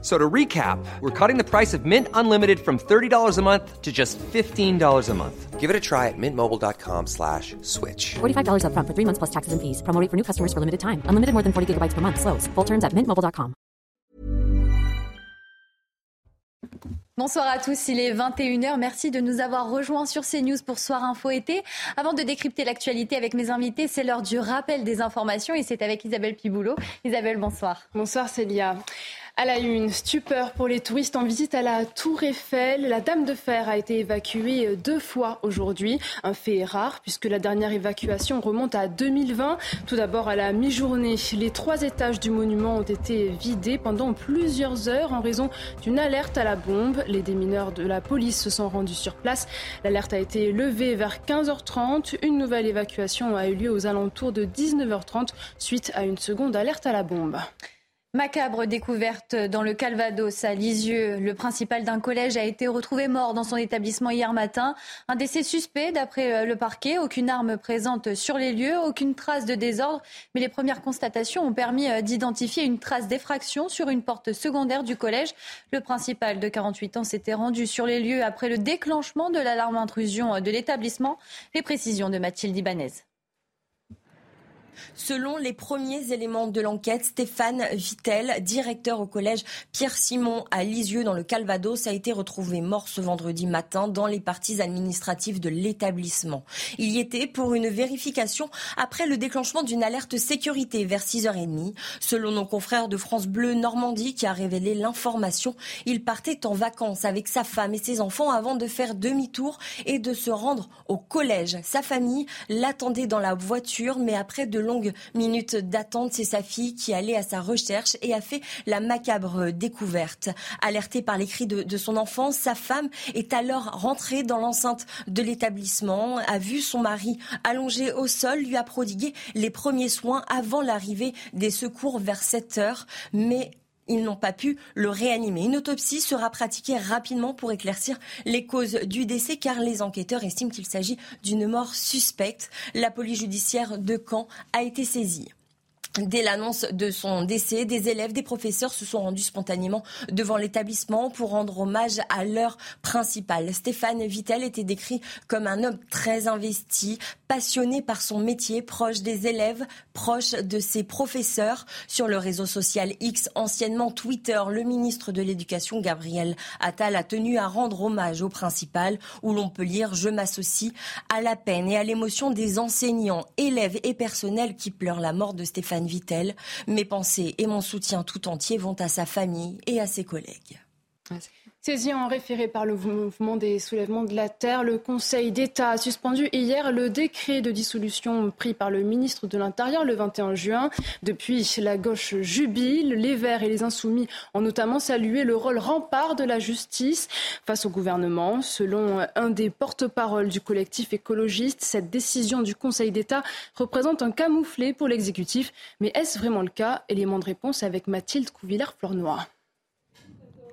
So to recap, we're cutting the price of Mint Unlimited from $30 a month to just $15 a month. Give it a try at mintmobile.com slash switch. $45 upfront for three months plus taxes and fees. Promo rate for new customers for limited time. Unlimited more than 40 gigabytes per month. Slows. Full terms at mintmobile.com. Bonsoir à tous, il est 21h. Merci de nous avoir rejoints sur CNews pour Soir Info été. Avant de décrypter l'actualité avec mes invités, c'est l'heure du rappel des informations et c'est avec Isabelle Piboulot. Isabelle, bonsoir. Bonsoir Célia. À la une, stupeur pour les touristes en visite à la Tour Eiffel. La Dame de Fer a été évacuée deux fois aujourd'hui. Un fait rare puisque la dernière évacuation remonte à 2020. Tout d'abord à la mi-journée, les trois étages du monument ont été vidés pendant plusieurs heures en raison d'une alerte à la bombe. Les démineurs de la police se sont rendus sur place. L'alerte a été levée vers 15h30. Une nouvelle évacuation a eu lieu aux alentours de 19h30 suite à une seconde alerte à la bombe. Macabre découverte dans le Calvados à Lisieux. Le principal d'un collège a été retrouvé mort dans son établissement hier matin. Un décès suspect d'après euh, le parquet. Aucune arme présente sur les lieux, aucune trace de désordre. Mais les premières constatations ont permis euh, d'identifier une trace d'effraction sur une porte secondaire du collège. Le principal de 48 ans s'était rendu sur les lieux après le déclenchement de l'alarme intrusion euh, de l'établissement. Les précisions de Mathilde Ibanez. Selon les premiers éléments de l'enquête, Stéphane Vittel, directeur au collège Pierre-Simon à Lisieux dans le Calvados, a été retrouvé mort ce vendredi matin dans les parties administratives de l'établissement. Il y était pour une vérification après le déclenchement d'une alerte sécurité vers 6h30. Selon nos confrères de France Bleu Normandie qui a révélé l'information, il partait en vacances avec sa femme et ses enfants avant de faire demi-tour et de se rendre au collège. Sa famille l'attendait dans la voiture, mais après de longues minutes d'attente, c'est sa fille qui allait à sa recherche et a fait la macabre découverte. Alertée par les cris de, de son enfant, sa femme est alors rentrée dans l'enceinte de l'établissement, a vu son mari allongé au sol, lui a prodigué les premiers soins avant l'arrivée des secours vers 7 heures, mais ils n'ont pas pu le réanimer. Une autopsie sera pratiquée rapidement pour éclaircir les causes du décès car les enquêteurs estiment qu'il s'agit d'une mort suspecte. La police judiciaire de Caen a été saisie. Dès l'annonce de son décès, des élèves, des professeurs se sont rendus spontanément devant l'établissement pour rendre hommage à leur principal. Stéphane Vittel était décrit comme un homme très investi, passionné par son métier, proche des élèves, proche de ses professeurs. Sur le réseau social X, anciennement Twitter, le ministre de l'Éducation, Gabriel Attal, a tenu à rendre hommage au principal, où l'on peut lire Je m'associe à la peine et à l'émotion des enseignants, élèves et personnels qui pleurent la mort de Stéphane Vittel. Mes pensées et mon soutien tout entier vont à sa famille et à ses collègues. Saisi en référé par le mouvement des soulèvements de la Terre, le Conseil d'État a suspendu hier le décret de dissolution pris par le ministre de l'Intérieur le 21 juin. Depuis, la gauche jubile. Les Verts et les Insoumis ont notamment salué le rôle rempart de la justice face au gouvernement. Selon un des porte-parole du collectif écologiste, cette décision du Conseil d'État représente un camouflet pour l'exécutif. Mais est-ce vraiment le cas? Élément de réponse avec Mathilde Couvillard-Flornois.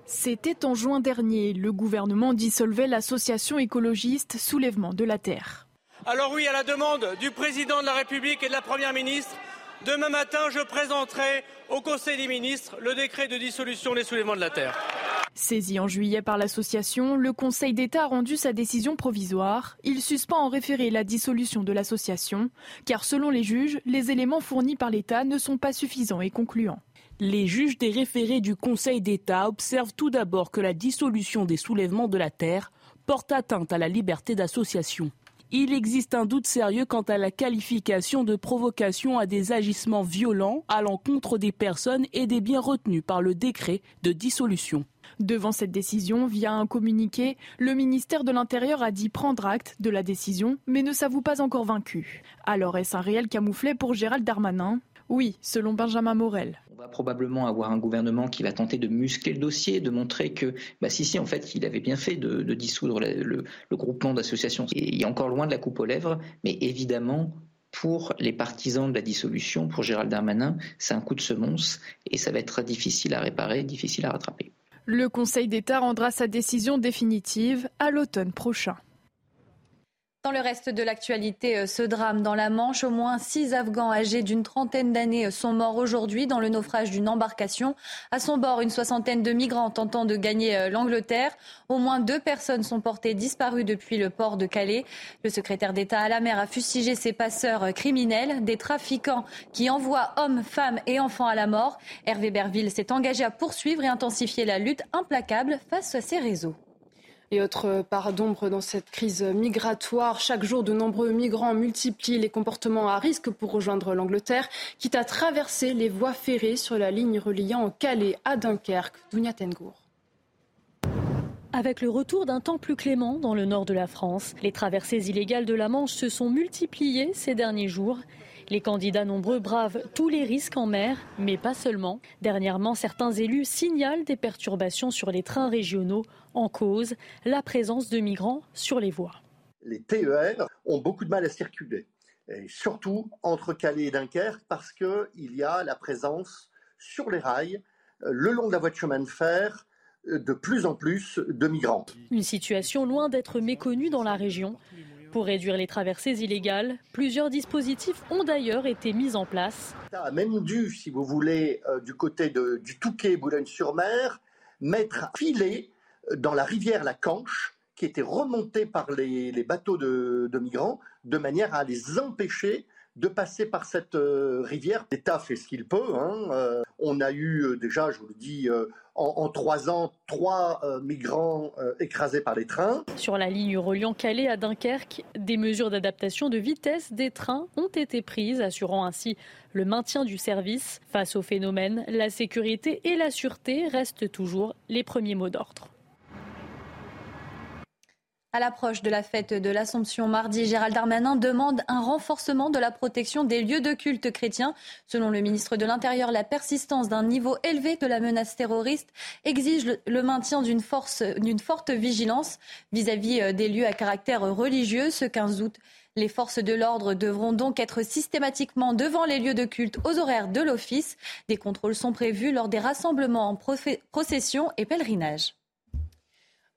C'était en juin dernier. Le gouvernement dissolvait l'association écologiste Soulèvement de la Terre. Alors oui, à la demande du président de la République et de la Première ministre, demain matin, je présenterai au Conseil des ministres le décret de dissolution des Soulèvements de la Terre. Saisi en juillet par l'association, le Conseil d'État a rendu sa décision provisoire. Il suspend en référé la dissolution de l'association, car selon les juges, les éléments fournis par l'État ne sont pas suffisants et concluants. Les juges des référés du Conseil d'État observent tout d'abord que la dissolution des soulèvements de la terre porte atteinte à la liberté d'association. Il existe un doute sérieux quant à la qualification de provocation à des agissements violents à l'encontre des personnes et des biens retenus par le décret de dissolution. Devant cette décision, via un communiqué, le ministère de l'Intérieur a dit prendre acte de la décision, mais ne s'avoue pas encore vaincu. Alors est-ce un réel camouflet pour Gérald Darmanin? Oui, selon Benjamin Morel. On va probablement avoir un gouvernement qui va tenter de muscler le dossier, de montrer que, bah, si, si, en fait, il avait bien fait de, de dissoudre le, le, le groupement d'associations. Il est encore loin de la coupe aux lèvres, mais évidemment, pour les partisans de la dissolution, pour Gérald Darmanin, c'est un coup de semonce et ça va être difficile à réparer, difficile à rattraper. Le Conseil d'État rendra sa décision définitive à l'automne prochain. Dans le reste de l'actualité, euh, ce drame dans la Manche, au moins six Afghans âgés d'une trentaine d'années euh, sont morts aujourd'hui dans le naufrage d'une embarcation. À son bord, une soixantaine de migrants tentant de gagner euh, l'Angleterre. Au moins deux personnes sont portées disparues depuis le port de Calais. Le secrétaire d'État à la mer a fustigé ces passeurs criminels, des trafiquants qui envoient hommes, femmes et enfants à la mort. Hervé Berville s'est engagé à poursuivre et intensifier la lutte implacable face à ces réseaux. Et autre part d'ombre dans cette crise migratoire, chaque jour de nombreux migrants multiplient les comportements à risque pour rejoindre l'Angleterre, quitte à traverser les voies ferrées sur la ligne reliant Calais à Dunkerque. Dounia Tengour. Avec le retour d'un temps plus clément dans le nord de la France, les traversées illégales de la Manche se sont multipliées ces derniers jours. Les candidats nombreux bravent tous les risques en mer, mais pas seulement. Dernièrement, certains élus signalent des perturbations sur les trains régionaux en cause la présence de migrants sur les voies. Les TER ont beaucoup de mal à circuler, et surtout entre Calais et Dunkerque, parce qu'il y a la présence sur les rails, euh, le long de la voie de chemin de fer, euh, de plus en plus de migrants. Une situation loin d'être méconnue dans la région. Pour réduire les traversées illégales, plusieurs dispositifs ont d'ailleurs été mis en place. Ça a même dû, si vous voulez, euh, du côté de, du Touquet, Boulogne-sur-Mer, mettre un filet dans la rivière la Canche, qui était remontée par les, bateaux de, migrants, de manière à les empêcher de passer par cette euh, rivière. L'État fait ce qu'il peut. Hein, euh, on a eu euh, déjà, je vous le dis, en, trois ans, trois migrants écrasés par les trains. Sur la ligne reliant Calais à Dunkerque, des mesures d'adaptation de vitesse des trains ont été prises, assurant ainsi le maintien du service. Face au phénomène, la sécurité et la sûreté restent toujours les premiers mots d'ordre. À l'approche de la fête de l'Assomption mardi, Gérald Darmanin demande un renforcement de la protection des lieux de culte chrétiens. Selon le ministre de l'Intérieur, la persistance d'un niveau élevé de la menace terroriste exige le maintien d'une forte vigilance vis-à-vis euh, des lieux à caractère religieux. Ce 15 août, les forces de l'ordre devront donc être systématiquement devant les lieux de culte aux horaires de l'office. Des contrôles sont prévus lors des rassemblements en procession et pèlerinage.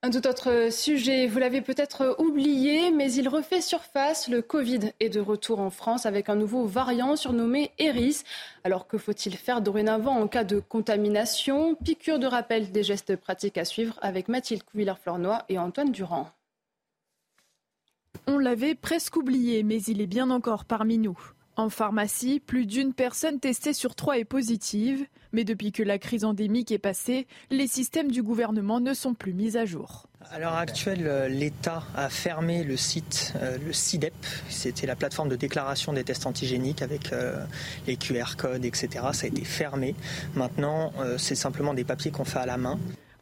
Un tout autre sujet, vous l'avez peut-être oublié, mais il refait surface. Le Covid est de retour en France avec un nouveau variant surnommé Eris. Alors que faut-il faire dorénavant en cas de contamination? Piqûre de rappel des gestes pratiques à suivre avec Mathilde Couvillard-Flornois et Antoine Durand. On l'avait presque oublié, mais il est bien encore parmi nous. En pharmacie, plus d'une personne testée sur trois est positive. Mais depuis que la crise endémique est passée, les systèmes du gouvernement ne sont plus mis à jour. À l'heure actuelle, euh, l'État a fermé le site, euh, le CIDEP. C'était la plateforme de déclaration des tests antigéniques avec euh, les QR codes, etc. Ça a été fermé. Maintenant, c'est simplement des papiers qu'on fait à la main.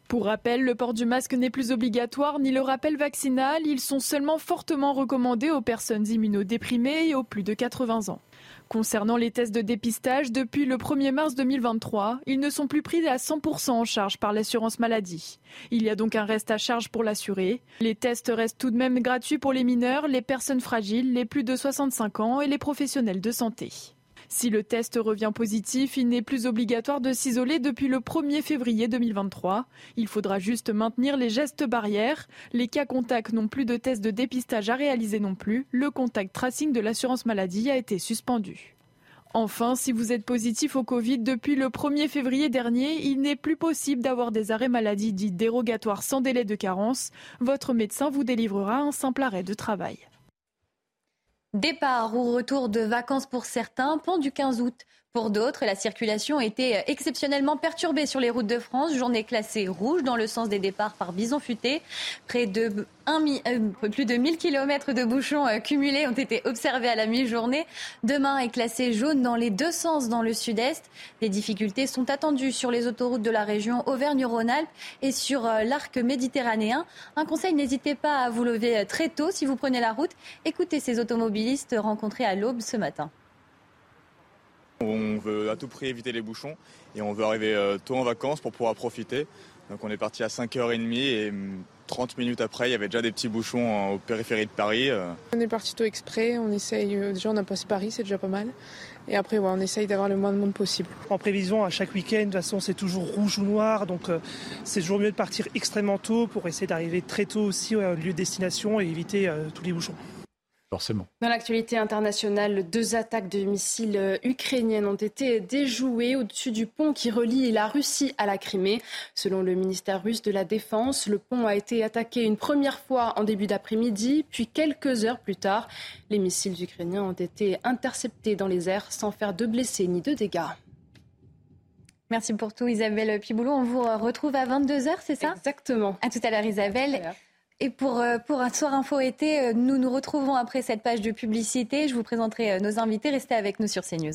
Pour rappel, le port du masque n'est plus obligatoire ni le rappel vaccinal. Ils sont seulement fortement recommandés aux personnes immunodéprimées et aux plus de 80 ans. Concernant les tests de dépistage, depuis le 1er mars 2023, ils ne sont plus pris à 100% en charge par l'assurance maladie. Il y a donc un reste à charge pour l'assuré. Les tests restent tout de même gratuits pour les mineurs, les personnes fragiles, les plus de 65 ans et les professionnels de santé. Si le test revient positif, il n'est plus obligatoire de s'isoler depuis le 1er février 2023. Il faudra juste maintenir les gestes barrières. Les cas contacts n'ont plus de tests de dépistage à réaliser non plus. Le contact tracing de l'assurance maladie a été suspendu. Enfin, si vous êtes positif au Covid depuis le 1er février dernier, il n'est plus possible d'avoir des arrêts maladie dits dérogatoires sans délai de carence. Votre médecin vous délivrera un simple arrêt de travail. Départ ou retour de vacances pour certains, pont du 15 août. Pour d'autres, la circulation était exceptionnellement perturbée sur les routes de France. Journée classée rouge dans le sens des départs par bison futé. Près de euh, plus de 1000 km de bouchons euh, cumulés ont été observés à la mi-journée. Demain est classé jaune dans les deux sens dans le sud-est. Des difficultés sont attendues sur les autoroutes de la région Auvergne-Rhône-Alpes et sur euh, l'arc méditerranéen. Un conseil, n'hésitez pas à vous lever très tôt si vous prenez la route. Écoutez ces automobilistes rencontrés à l'aube ce matin. On veut à tout prix éviter les bouchons et on veut arriver euh, tôt en vacances pour pouvoir profiter. Donc on est parti à 5h30 et 30 mm, minutes après, il y avait déjà des petits bouchons au périphérie de Paris. Euh. On est parti tôt exprès, on essaye, euh, déjà on a passé Paris, c'est déjà pas mal. Et après, on essaye d'avoir le moins de monde possible. En prévision, à chaque week-end, de toute façon, c'est toujours rouge ou noir. Donc, c'est toujours mieux de partir extrêmement tôt pour essayer d'arriver très tôt aussi au lieu de destination et éviter tous les bouchons. Dans l'actualité internationale, deux attaques de missiles ukrainiennes ont été déjouées au-dessus du pont qui relie la Russie à la Crimée. Selon le ministère russe de la Défense, le pont a été attaqué une première fois en début d'après-midi, puis quelques heures plus tard. Les missiles ukrainiens ont été interceptés dans les airs sans faire de blessés ni de dégâts. Merci pour tout Isabelle Piboulot. On vous retrouve à 22h, c'est ça? Exactement. À tout à l'heure Isabelle. Et pour, euh, pour un soir info été, euh, nous nous retrouvons après cette page de publicité. Je vous présenterai euh, nos invités. Restez avec nous sur CNews.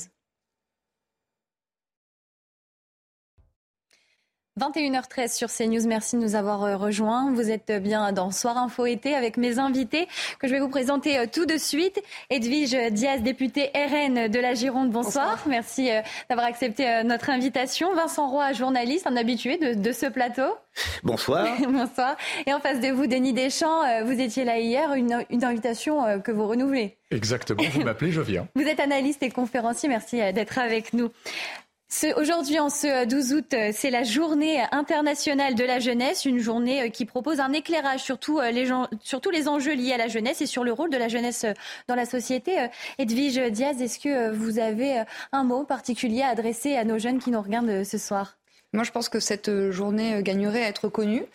21h13 sur CNews, merci de nous avoir euh, rejoints. Vous êtes bien dans Soir Info été avec mes invités que je vais vous présenter euh, tout de suite. Edwige Diaz, députée RN de la Gironde, bonsoir. Merci euh, d'avoir accepté notre invitation. Vincent Roy, journaliste, un habitué de, ce plateau. Bonsoir. bonsoir. Et en face de vous, Denis Deschamps, vous étiez là hier, une, une invitation que vous renouvelez. Exactement, vous m'appelez, je viens. Vous êtes analyste et conférencier, merci d'être avec nous. Aujourd'hui, en ce 12 août, euh, c'est la journée internationale de la jeunesse, une journée euh, qui propose un éclairage sur, euh, les sur tous les enjeux liés à la jeunesse et sur le rôle de la jeunesse dans la société. Edwige Diaz, est-ce que vous avez un mot particulier à adresser à nos jeunes qui nous regardent ce soir? Moi, je pense que cette journée gagnerait à être connue.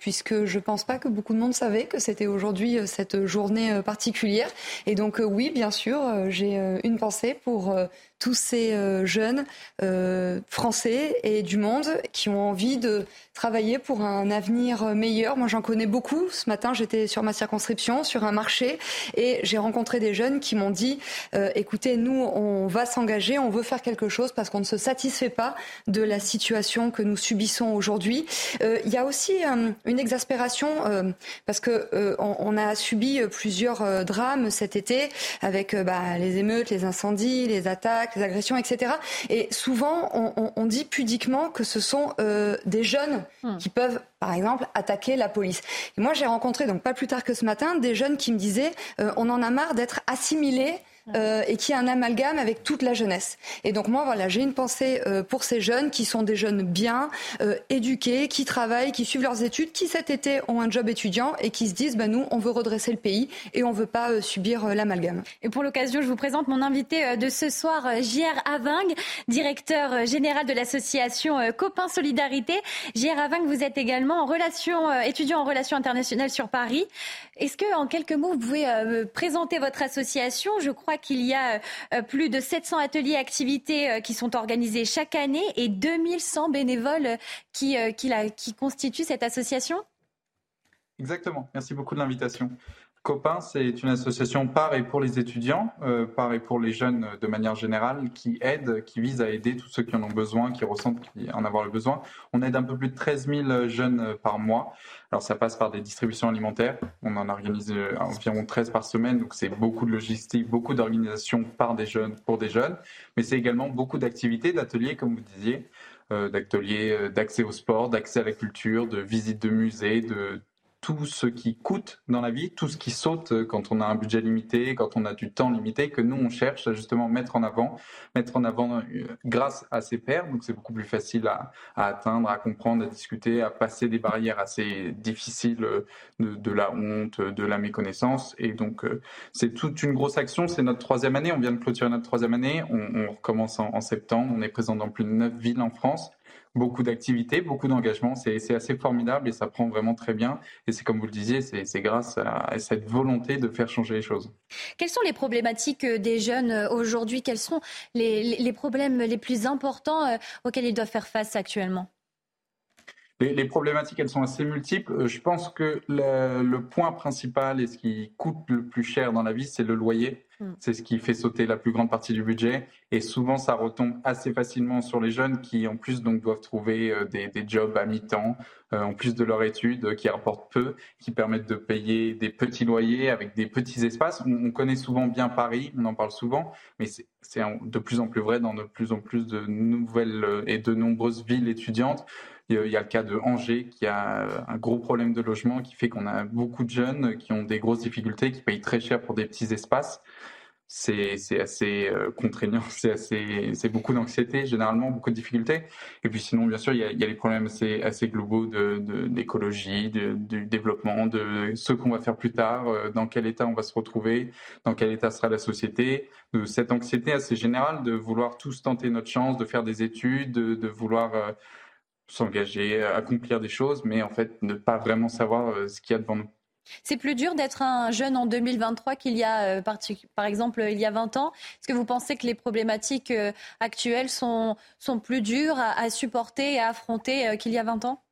puisque je pense pas que beaucoup de monde savait que c'était aujourd'hui cette journée particulière. Et donc oui, bien sûr, j'ai une pensée pour tous ces euh, jeunes euh, français et du monde qui ont envie de travailler pour un avenir meilleur. Moi, j'en connais beaucoup. Ce matin, j'étais sur ma circonscription, sur un marché, et j'ai rencontré des jeunes qui m'ont dit euh, écoutez, nous, on va s'engager, on veut faire quelque chose parce qu'on ne se satisfait pas de la situation que nous subissons aujourd'hui. Il y a aussi une exaspération parce que on, a subi plusieurs drames cet été avec bah, les émeutes, les incendies, les attaques les agressions, etc. Et souvent, on, dit pudiquement que ce sont euh, des jeunes hmm. qui peuvent, par exemple, attaquer la police. Et moi, j'ai rencontré, donc pas plus tard que ce matin, des jeunes qui me disaient euh, on en a marre d'être assimilés euh, et qui a un amalgame avec toute la jeunesse. Et donc moi, voilà, j'ai une pensée euh, pour ces jeunes qui sont des jeunes bien euh, éduqués, qui travaillent, qui suivent leurs études, qui cet été ont un job étudiant et qui se disent, bah, nous, on veut redresser le pays et on veut pas subir l'amalgame. Et pour l'occasion, je vous présente mon invité de ce soir, JR Aving, directeur général de l'association Copains Solidarité. JR Aving, vous êtes également en relation, étudiant en relations internationales sur Paris. Est-ce que, en quelques mots, vous pouvez présenter votre association? Je crois qu'il y a euh, plus de 700 ateliers activités euh, qui sont organisés chaque année et 2100 bénévoles euh, qui, qui, constituent cette association Exactement. Merci beaucoup de l'invitation. Copain, c'est une association par et pour les étudiants, par et pour les jeunes de manière générale, qui aide, qui vise à aider tous ceux qui en ont besoin, qui ressentent en avoir le besoin. On aide un peu plus de 13 000 jeunes par mois. Alors ça passe par des distributions alimentaires. On en organise euh, environ 13 par semaine, donc c'est beaucoup de logistique, beaucoup d'organisation par des jeunes, pour des jeunes, mais c'est également beaucoup d'activités, d'ateliers, comme vous disiez, euh, d'ateliers euh, d'accès au sport, d'accès à la culture, de visites de musées, de tout ce qui coûte dans la vie, tout ce qui saute quand on a un budget limité, quand on a du temps limité, que nous on cherche à justement mettre en avant, mettre en avant euh, grâce à ces pairs. Donc c'est beaucoup plus facile à, atteindre, à comprendre, à discuter, à passer des barrières assez difficiles euh, de, la honte, de la méconnaissance. Et donc euh, c'est toute une grosse action. C'est notre troisième année. On vient de clôturer notre troisième année. On, recommence en, en septembre. On est présent dans plus de neuf villes en France beaucoup d'activités, beaucoup d'engagement. C'est assez formidable et ça prend vraiment très bien. Et c'est comme vous le disiez, c'est grâce à cette volonté de faire changer les choses. Quelles sont les problématiques euh, des jeunes euh, aujourd'hui? Quels sont les, problèmes les plus importants euh, auxquels ils doivent faire face actuellement? Les, problématiques, elles sont assez multiples. Je pense que le, point principal et ce qui coûte le plus cher dans la vie, c'est le loyer. Mm. C'est ce qui fait sauter la plus grande partie du budget. Et souvent, ça retombe assez facilement sur les jeunes qui, en plus, donc, doivent trouver euh, des, jobs à mi-temps, euh, en plus de leur étude, qui rapportent peu, qui permettent de payer des petits loyers avec des petits espaces. On, connaît souvent bien Paris, on en parle souvent, mais c'est de plus en plus vrai dans de plus en plus de nouvelles euh, et de nombreuses villes étudiantes. Il y a le cas de Angers qui a un gros problème de logement qui fait qu'on a beaucoup de jeunes qui ont des grosses difficultés, qui payent très cher pour des petits espaces c'est assez euh, contraignant, c'est assez c'est beaucoup d'anxiété généralement, beaucoup de difficultés. Et puis sinon, bien sûr, il y a, les problèmes assez assez globaux de d'écologie, de, du développement, de ce qu'on va faire plus tard, euh, dans quel état on va se retrouver, dans quel état sera la société, de cette anxiété assez générale de vouloir tous tenter notre chance, de faire des études, de, de vouloir euh, s'engager, accomplir des choses, mais en fait ne pas vraiment savoir ce qu'il y a devant nous. C'est plus dur d'être un jeune en 2023 qu'il y a, euh, par, exemple, il y a 20 ans? Est-ce que vous pensez que les problématiques euh, actuelles sont, sont plus dures à, supporter et à affronter euh, qu'il y a 20 ans?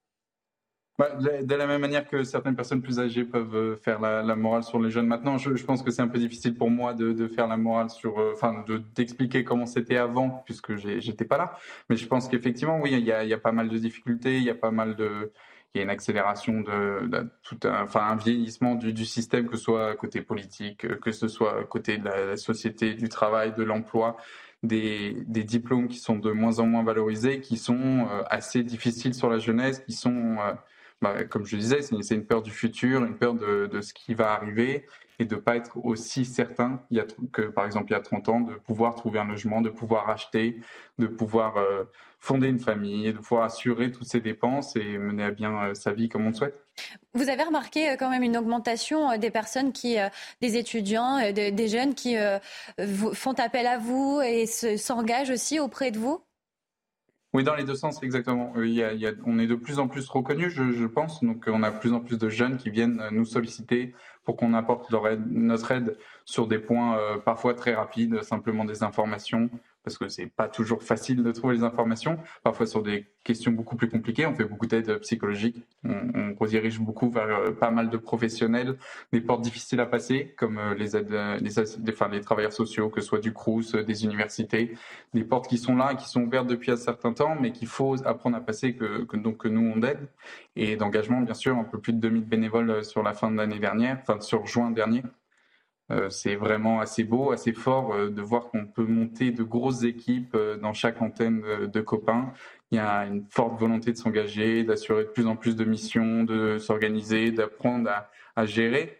Bah, de la même manière que certaines personnes plus âgées peuvent faire la, morale sur les jeunes maintenant, je, pense que c'est un peu difficile pour moi de, faire la morale sur, enfin, d'expliquer comment c'était avant, puisque j'étais pas là. Mais je pense qu'effectivement, oui, il y, a, pas mal de difficultés, il y a pas mal de, il y a une accélération de, tout un, enfin un vieillissement du, système, que ce soit côté politique, que ce soit côté de la, société, du travail, de l'emploi, des, des, diplômes qui sont de moins en moins valorisés, qui sont euh, assez difficiles sur la jeunesse, qui sont, euh, bah, comme je disais, c'est une peur du futur, une peur de, de ce qui va arriver et de pas être aussi certain il y a, que, par exemple, il y a 30 ans, de pouvoir trouver un logement, de pouvoir acheter, de pouvoir euh, fonder une famille, de pouvoir assurer toutes ces dépenses et mener à bien euh, sa vie comme on le souhaite. Vous avez remarqué euh, quand même une augmentation des personnes qui, des étudiants, des jeunes qui font appel à vous et s'engagent aussi auprès de vous? Oui, dans les deux sens, exactement. Il y a, on est de plus en plus reconnus, je, je, pense. Donc, on a de plus en plus de jeunes qui viennent nous solliciter pour qu'on apporte leur aide, notre aide sur des points euh, parfois très rapides, simplement des informations, parce que c'est pas toujours facile de trouver les informations. Parfois sur des questions beaucoup plus compliquées, on fait beaucoup d'aide psychologique. On, redirige beaucoup vers euh, pas mal de professionnels, des portes difficiles à passer, comme euh, les aides, les, enfin, les travailleurs sociaux, que ce soit du Crous, des universités, des portes qui sont là, qui sont ouvertes depuis un certain temps, mais qu'il faut apprendre à passer, que, que, donc que nous on aide. Et d'engagement, bien sûr, un peu plus de 2000 bénévoles sur la fin de l'année dernière, enfin sur juin dernier. Euh, c'est vraiment assez beau, assez fort euh, de voir qu'on peut monter de grosses équipes euh, dans chaque antenne de, copains. Il y a une forte volonté de s'engager, d'assurer de plus en plus de missions, de s'organiser, d'apprendre à, gérer.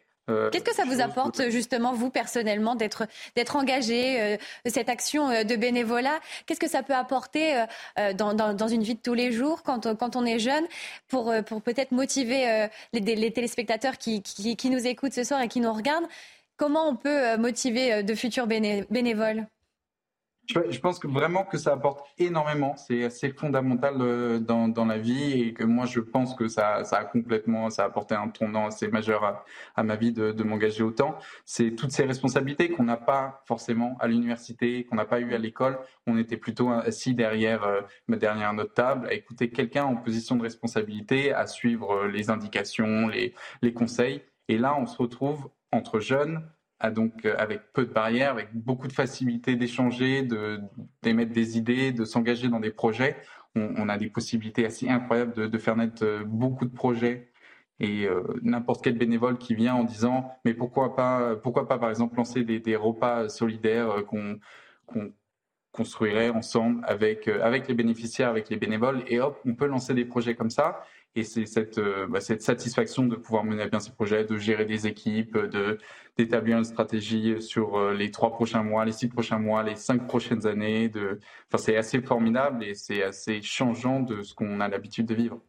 Qu'est-ce que ça vous apporte justement, vous personnellement, d'être d'être engagé, cette action de bénévolat? Qu'est-ce que ça peut apporter dans, dans, une vie de tous les jours quand, quand on est jeune pour, pour peut-être motiver les, les, téléspectateurs qui, qui, qui, nous écoutent ce soir et qui nous regardent? Comment on peut euh, motiver euh, de futurs bénévoles? Je pense que vraiment que ça apporte énormément. C'est assez fondamental euh, dans, dans, la vie et que moi je pense que ça, ça a complètement, ça a apporté un tournant assez majeur à, ma vie de, de m'engager autant. C'est toutes ces responsabilités qu'on n'a pas forcément à l'université, qu'on n'a pas eu à l'école. On était plutôt assis derrière, derrière notre table à écouter quelqu'un en position de responsabilité, à suivre les indications, les, les conseils. Et là, on se retrouve entre jeunes, donc euh, avec peu de barrières, avec beaucoup de facilité d'échanger, d'émettre des idées, de s'engager dans des projets. On, a des possibilités assez incroyables de, faire naître euh, beaucoup de projets et euh, n'importe quel bénévole qui vient en disant mais pourquoi pas pourquoi pas par exemple lancer des, repas solidaires qu'on construirait ensemble avec avec les bénéficiaires avec les bénévoles et hop on peut lancer des projets comme ça et c'est cette, euh, bah, cette satisfaction de pouvoir mener à bien ces projets, de gérer des équipes, de d'établir une stratégie sur euh, les trois prochains mois, les six prochains mois, les cinq prochaines années. De... Enfin, c'est assez formidable et c'est assez changeant de ce qu'on a l'habitude de vivre.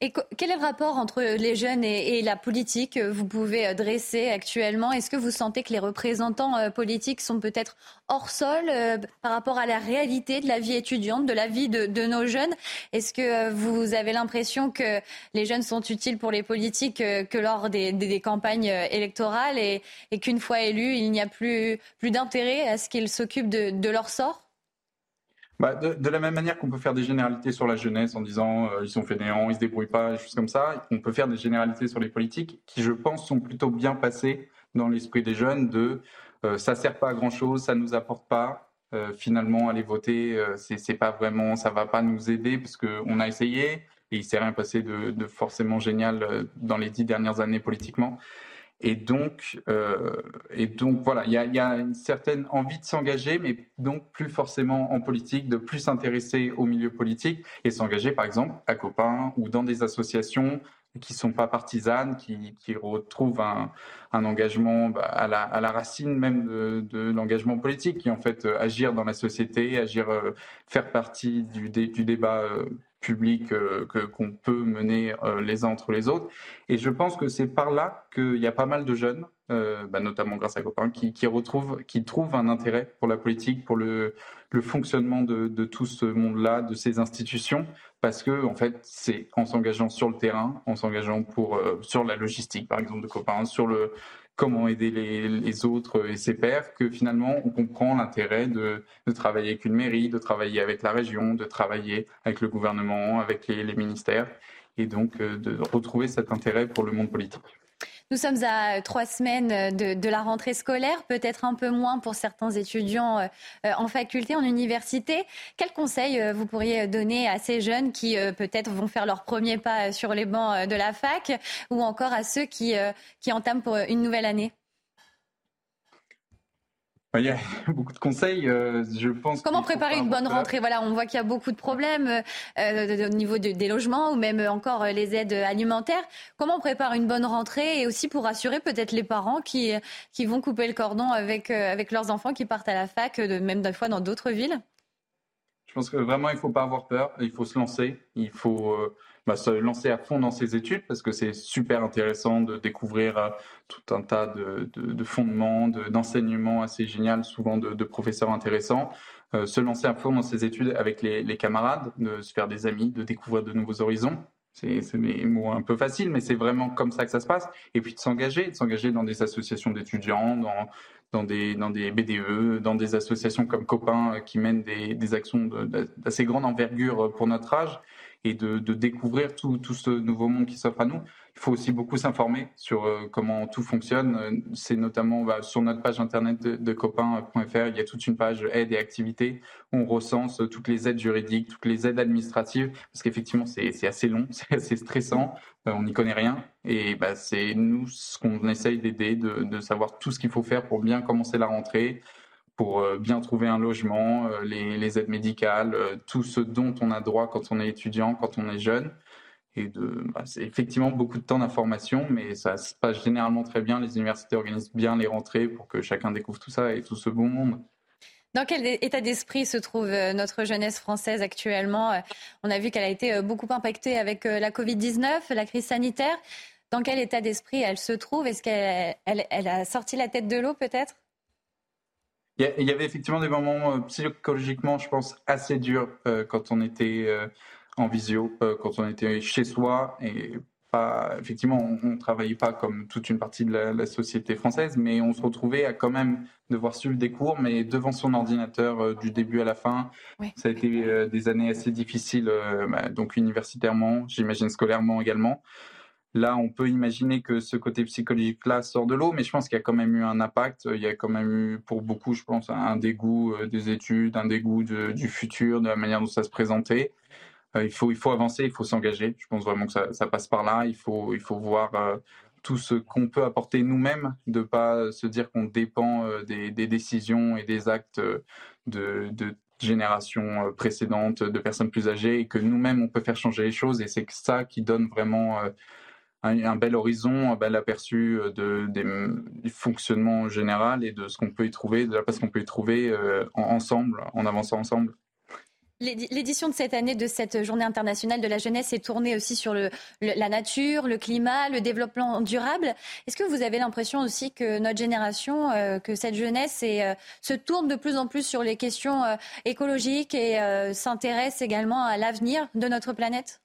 Et quel est le rapport entre les jeunes et, la politique que vous pouvez euh, dresser actuellement? Est-ce que vous sentez que les représentants euh, politiques sont peut-être hors sol euh, par rapport à la réalité de la vie étudiante, de la vie de, nos jeunes? Est-ce que vous avez l'impression que les jeunes sont utiles pour les politiques que lors des, campagnes électorales et, qu'une fois élus, il n'y a plus d'intérêt à ce qu'ils s'occupent de leur sort? Bah, de, la même manière qu'on peut faire des généralités sur la jeunesse en disant euh, ils sont fainéants, ils se débrouillent pas, des choses comme ça, on peut faire des généralités sur les politiques qui, je pense, sont plutôt bien passées dans l'esprit des jeunes de euh, ça sert pas à grand chose, ça nous apporte pas. Euh, finalement, aller voter, c'est pas vraiment, ça va pas nous aider parce qu'on a essayé et il s'est rien passé de, forcément génial dans les dix dernières années politiquement. Et donc, euh, et donc voilà, il y a, y a, une certaine envie de s'engager, mais donc plus forcément en politique, de plus s'intéresser au milieu politique et s'engager par exemple à Copain ou dans des associations qui sont pas partisanes, qui, qui retrouvent un, un engagement bah, à, la, à, la, racine même de, de l'engagement politique, qui en fait euh, agir dans la société, agir, euh, faire partie du, du débat euh, public euh, qu'on peut mener euh, les uns entre les autres. Et je pense que c'est par là qu'il y a pas mal de jeunes, euh, bah, notamment grâce à Copain, qui, qui, qui trouvent un intérêt pour la politique, pour le, le fonctionnement de, de tout ce monde-là, de ces institutions, parce que en fait, c'est en s'engageant sur le terrain, en s'engageant pour sur la logistique, par exemple, de Copain, sur le comment aider les, autres et ses pairs, que finalement on comprend l'intérêt de, travailler avec une mairie, de travailler avec la région, de travailler avec le gouvernement, avec les ministères, et donc euh, de retrouver cet intérêt pour le monde politique. Nous sommes à trois semaines de, la rentrée scolaire, peut-être un peu moins pour certains étudiants euh, en faculté, en université. Quels conseils euh, vous pourriez donner à ces jeunes qui euh, peut-être vont faire leur premier pas sur les bancs de la fac ou encore à ceux qui, qui entament pour une nouvelle année? Il y a beaucoup de conseils. Euh, je pense. Comment préparer une bonne rentrée? Voilà, on voit qu'il y a beaucoup de problèmes euh, au niveau des logements ou même encore euh, les aides alimentaires. Comment on prépare une bonne rentrée et aussi pour rassurer peut-être les parents qui qui vont couper le cordon avec avec leurs enfants qui partent à la fac, même des fois dans d'autres villes? Je pense que vraiment il faut pas avoir peur. Il faut se lancer. Il faut se lancer à fond dans ses études parce que c'est super intéressant de découvrir euh, tout un tas de, de, de fondements, d'enseignements assez géniaux, souvent de, professeurs intéressants. Euh, se lancer à fond dans ses études avec les, les, camarades, de se faire des amis, de découvrir de nouveaux horizons. C'est des mots un peu faciles, mais c'est vraiment comme ça que ça se passe. Et puis de s'engager, de s'engager dans des associations d'étudiants, dans, dans, des, dans des BDE, dans des associations comme Copain euh, qui mènent des, des actions d'assez grande envergure pour notre âge et de, découvrir tout, ce nouveau monde qui s'offre à nous. Il faut aussi beaucoup s'informer sur euh, comment tout fonctionne. C'est notamment bah, sur notre page internet de, copain.fr, il y a toute une page aide et activités où on recense toutes les aides juridiques, toutes les aides administratives, parce qu'effectivement c'est assez long, c'est assez stressant, euh, on n'y connaît rien. Et bah, c'est nous ce qu'on essaye d'aider, de, de savoir tout ce qu'il faut faire pour bien commencer la rentrée, pour euh, bien trouver un logement, euh, les, aides médicales, euh, tout ce dont on a droit quand on est étudiant, quand on est jeune. Et de, bah, c'est effectivement beaucoup de temps d'information, mais ça se passe généralement très bien. Les universités organisent bien les rentrées pour que chacun découvre tout ça et tout ce bon monde. Dans quel état d'esprit se trouve notre jeunesse française actuellement? On a vu qu'elle a été beaucoup impactée avec la Covid-19, la crise sanitaire. Dans quel état d'esprit elle se trouve? Est-ce qu'elle elle a sorti la tête de l'eau peut-être? Il y avait effectivement des moments euh, psychologiquement, je pense, assez durs euh, quand on était euh, en visio, quand on était chez soi et pas, effectivement, on, ne travaillait pas comme toute une partie de la, société française, mais on se retrouvait à quand même devoir suivre des cours, mais devant son ordinateur du début à la fin. Ça a été des années assez difficiles, bah, donc universitairement, j'imagine scolairement également. Là, on peut imaginer que ce côté psychologique-là sort de l'eau, mais je pense qu'il y a quand même eu un impact. Il y a quand même eu, pour beaucoup, je pense, un dégoût euh, des études, un dégoût du futur, de la manière dont ça se présentait. Euh, il, faut, il faut avancer, il faut s'engager. Je pense vraiment que ça, passe par là. Il faut, il faut voir euh, tout ce qu'on peut apporter nous-mêmes, de pas se dire qu'on dépend des, décisions et des actes de, de générations précédentes, de personnes plus âgées, et que nous-mêmes, on peut faire changer les choses. Et c'est ça qui donne vraiment un, bel horizon, un bel aperçu euh, de, du fonctionnement général et de ce qu'on peut y trouver, de la place qu'on peut y trouver euh, ensemble, en avançant ensemble. L'édition de cette année de cette journée internationale de la jeunesse est tournée aussi sur la nature, le climat, le développement durable. Est-ce que vous avez l'impression aussi que notre génération, euh, que cette jeunesse se tourne de plus en plus sur les questions écologiques et s'intéresse également à l'avenir de notre planète?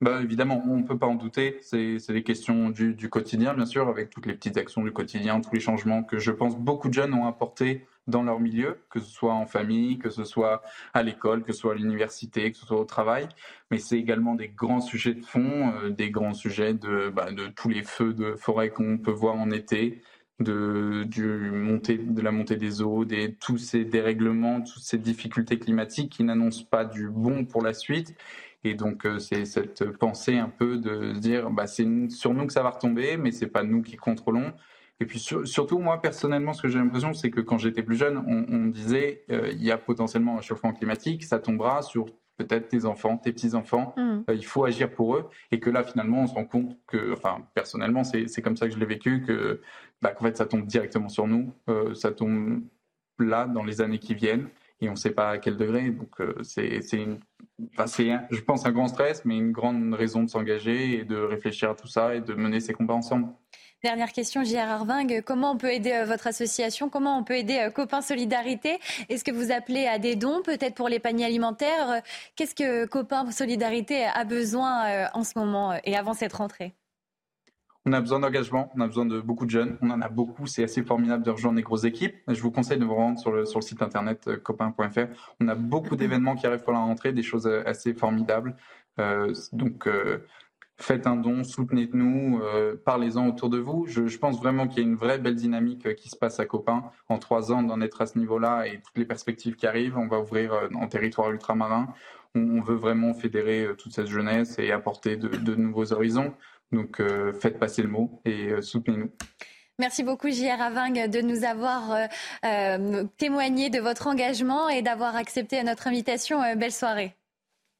Bah, évidemment, on ne peut pas en douter. C'est des questions du, quotidien, bien sûr, avec toutes les petites actions du quotidien, tous les changements que je pense beaucoup de jeunes ont apportés dans leur milieu, que ce soit en famille, que ce soit à l'école, que ce soit à l'université, que ce soit au travail. Mais c'est également des grands sujets de fond, euh, des grands sujets de, bah, de tous les feux de forêt qu'on peut voir en été, de, du montée, de la montée des eaux, des, tous ces dérèglements, toutes ces difficultés climatiques qui n'annoncent pas du bon pour la suite. Et donc, euh, c'est cette pensée un peu de se dire, bah, c'est sur nous que ça va retomber, mais c'est pas nous qui contrôlons. Et puis surtout, moi personnellement, ce que j'ai l'impression, c'est que quand j'étais plus jeune, on, on disait euh, il y a potentiellement un chauffement climatique, ça tombera sur peut-être tes enfants, tes petits-enfants, mmh. euh, il faut agir pour eux. Et que là, finalement, on se rend compte que, enfin, personnellement, c'est comme ça que je l'ai vécu, que bah, qu'en fait, ça tombe directement sur nous, euh, ça tombe là dans les années qui viennent et on ne sait pas à quel degré. Donc c'est, enfin, je pense, un grand stress, mais une grande raison de s'engager et de réfléchir à tout ça et de mener ces combats ensemble. Dernière question, J.R. Arving. Comment on peut aider euh, votre association? Comment on peut aider euh, Copain Solidarité? Est-ce que vous appelez à des dons, peut-être pour les paniers alimentaires? Qu'est-ce que Copain Solidarité a besoin en ce moment et avant cette rentrée? On a besoin d'engagement, on a besoin de beaucoup de jeunes, on en a beaucoup, c'est assez formidable de rejoindre des grosses équipes. Je vous conseille de vous rendre sur le, sur le site internet euh, copain.fr. On a beaucoup d'événements qui arrivent pour la rentrée, des choses euh, assez formidables. Euh, donc faites un don, soutenez-nous, parlez-en autour de vous. Je, je pense vraiment qu'il y a une vraie belle dynamique qui se passe à Copain. En trois ans, d'en être à ce niveau-là et toutes les perspectives qui arrivent, on va ouvrir en territoire ultramarin. On, veut vraiment fédérer toute cette jeunesse et apporter de, de nouveaux horizons. Donc euh, faites passer le mot et euh, soutenez-nous. Merci beaucoup, J.R. Aving, de nous avoir euh, témoigné de votre engagement et d'avoir accepté notre invitation. belle soirée.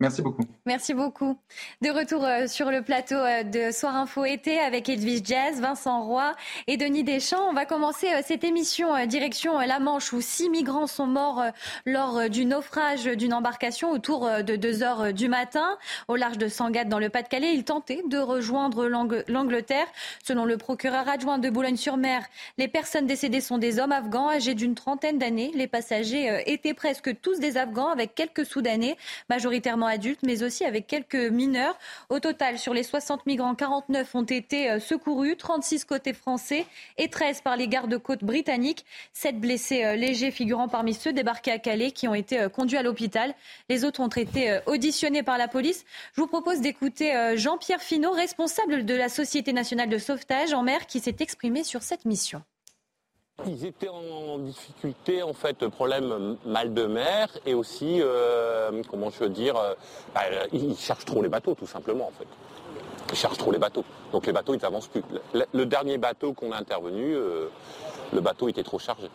Merci beaucoup. Merci beaucoup. De retour euh, sur le plateau euh, de Soir Info été avec Edwige Jazz, Vincent Roy et Denis Deschamps. On va commencer euh, cette émission direction la Manche où six migrants sont morts lors du naufrage d'une embarcation autour de 2 heures du matin au large de Sangatte dans le Pas-de-Calais. Ils tentaient de rejoindre l'Angleterre. Selon le procureur adjoint de Boulogne-sur-Mer, les personnes décédées sont des hommes afghans âgés d'une trentaine d'années. Les passagers étaient presque tous des Afghans avec quelques Soudanais, majoritairement adultes, mais aussi avec quelques mineurs. Au total, sur les 60 migrants, 49 ont été euh, secourus, 36 côté français et 13 par les gardes-côtes britanniques. 7 blessés euh, légers figurant parmi ceux débarqués à Calais qui ont été euh, conduits à l'hôpital. Les autres ont été auditionnés par la police. Je vous propose d'écouter Jean-Pierre Finot, responsable de la Société nationale de sauvetage en mer, qui s'est exprimé sur cette mission. Ils étaient en difficulté, en fait, problème mal de mer et aussi, euh, comment je veux dire, euh, bah, ils cherchent trop les bateaux, tout simplement, en fait. Ils cherchent trop les bateaux. Donc les bateaux, ils n'avancent plus. Le, dernier bateau qu'on a intervenu, euh, le bateau était trop chargé.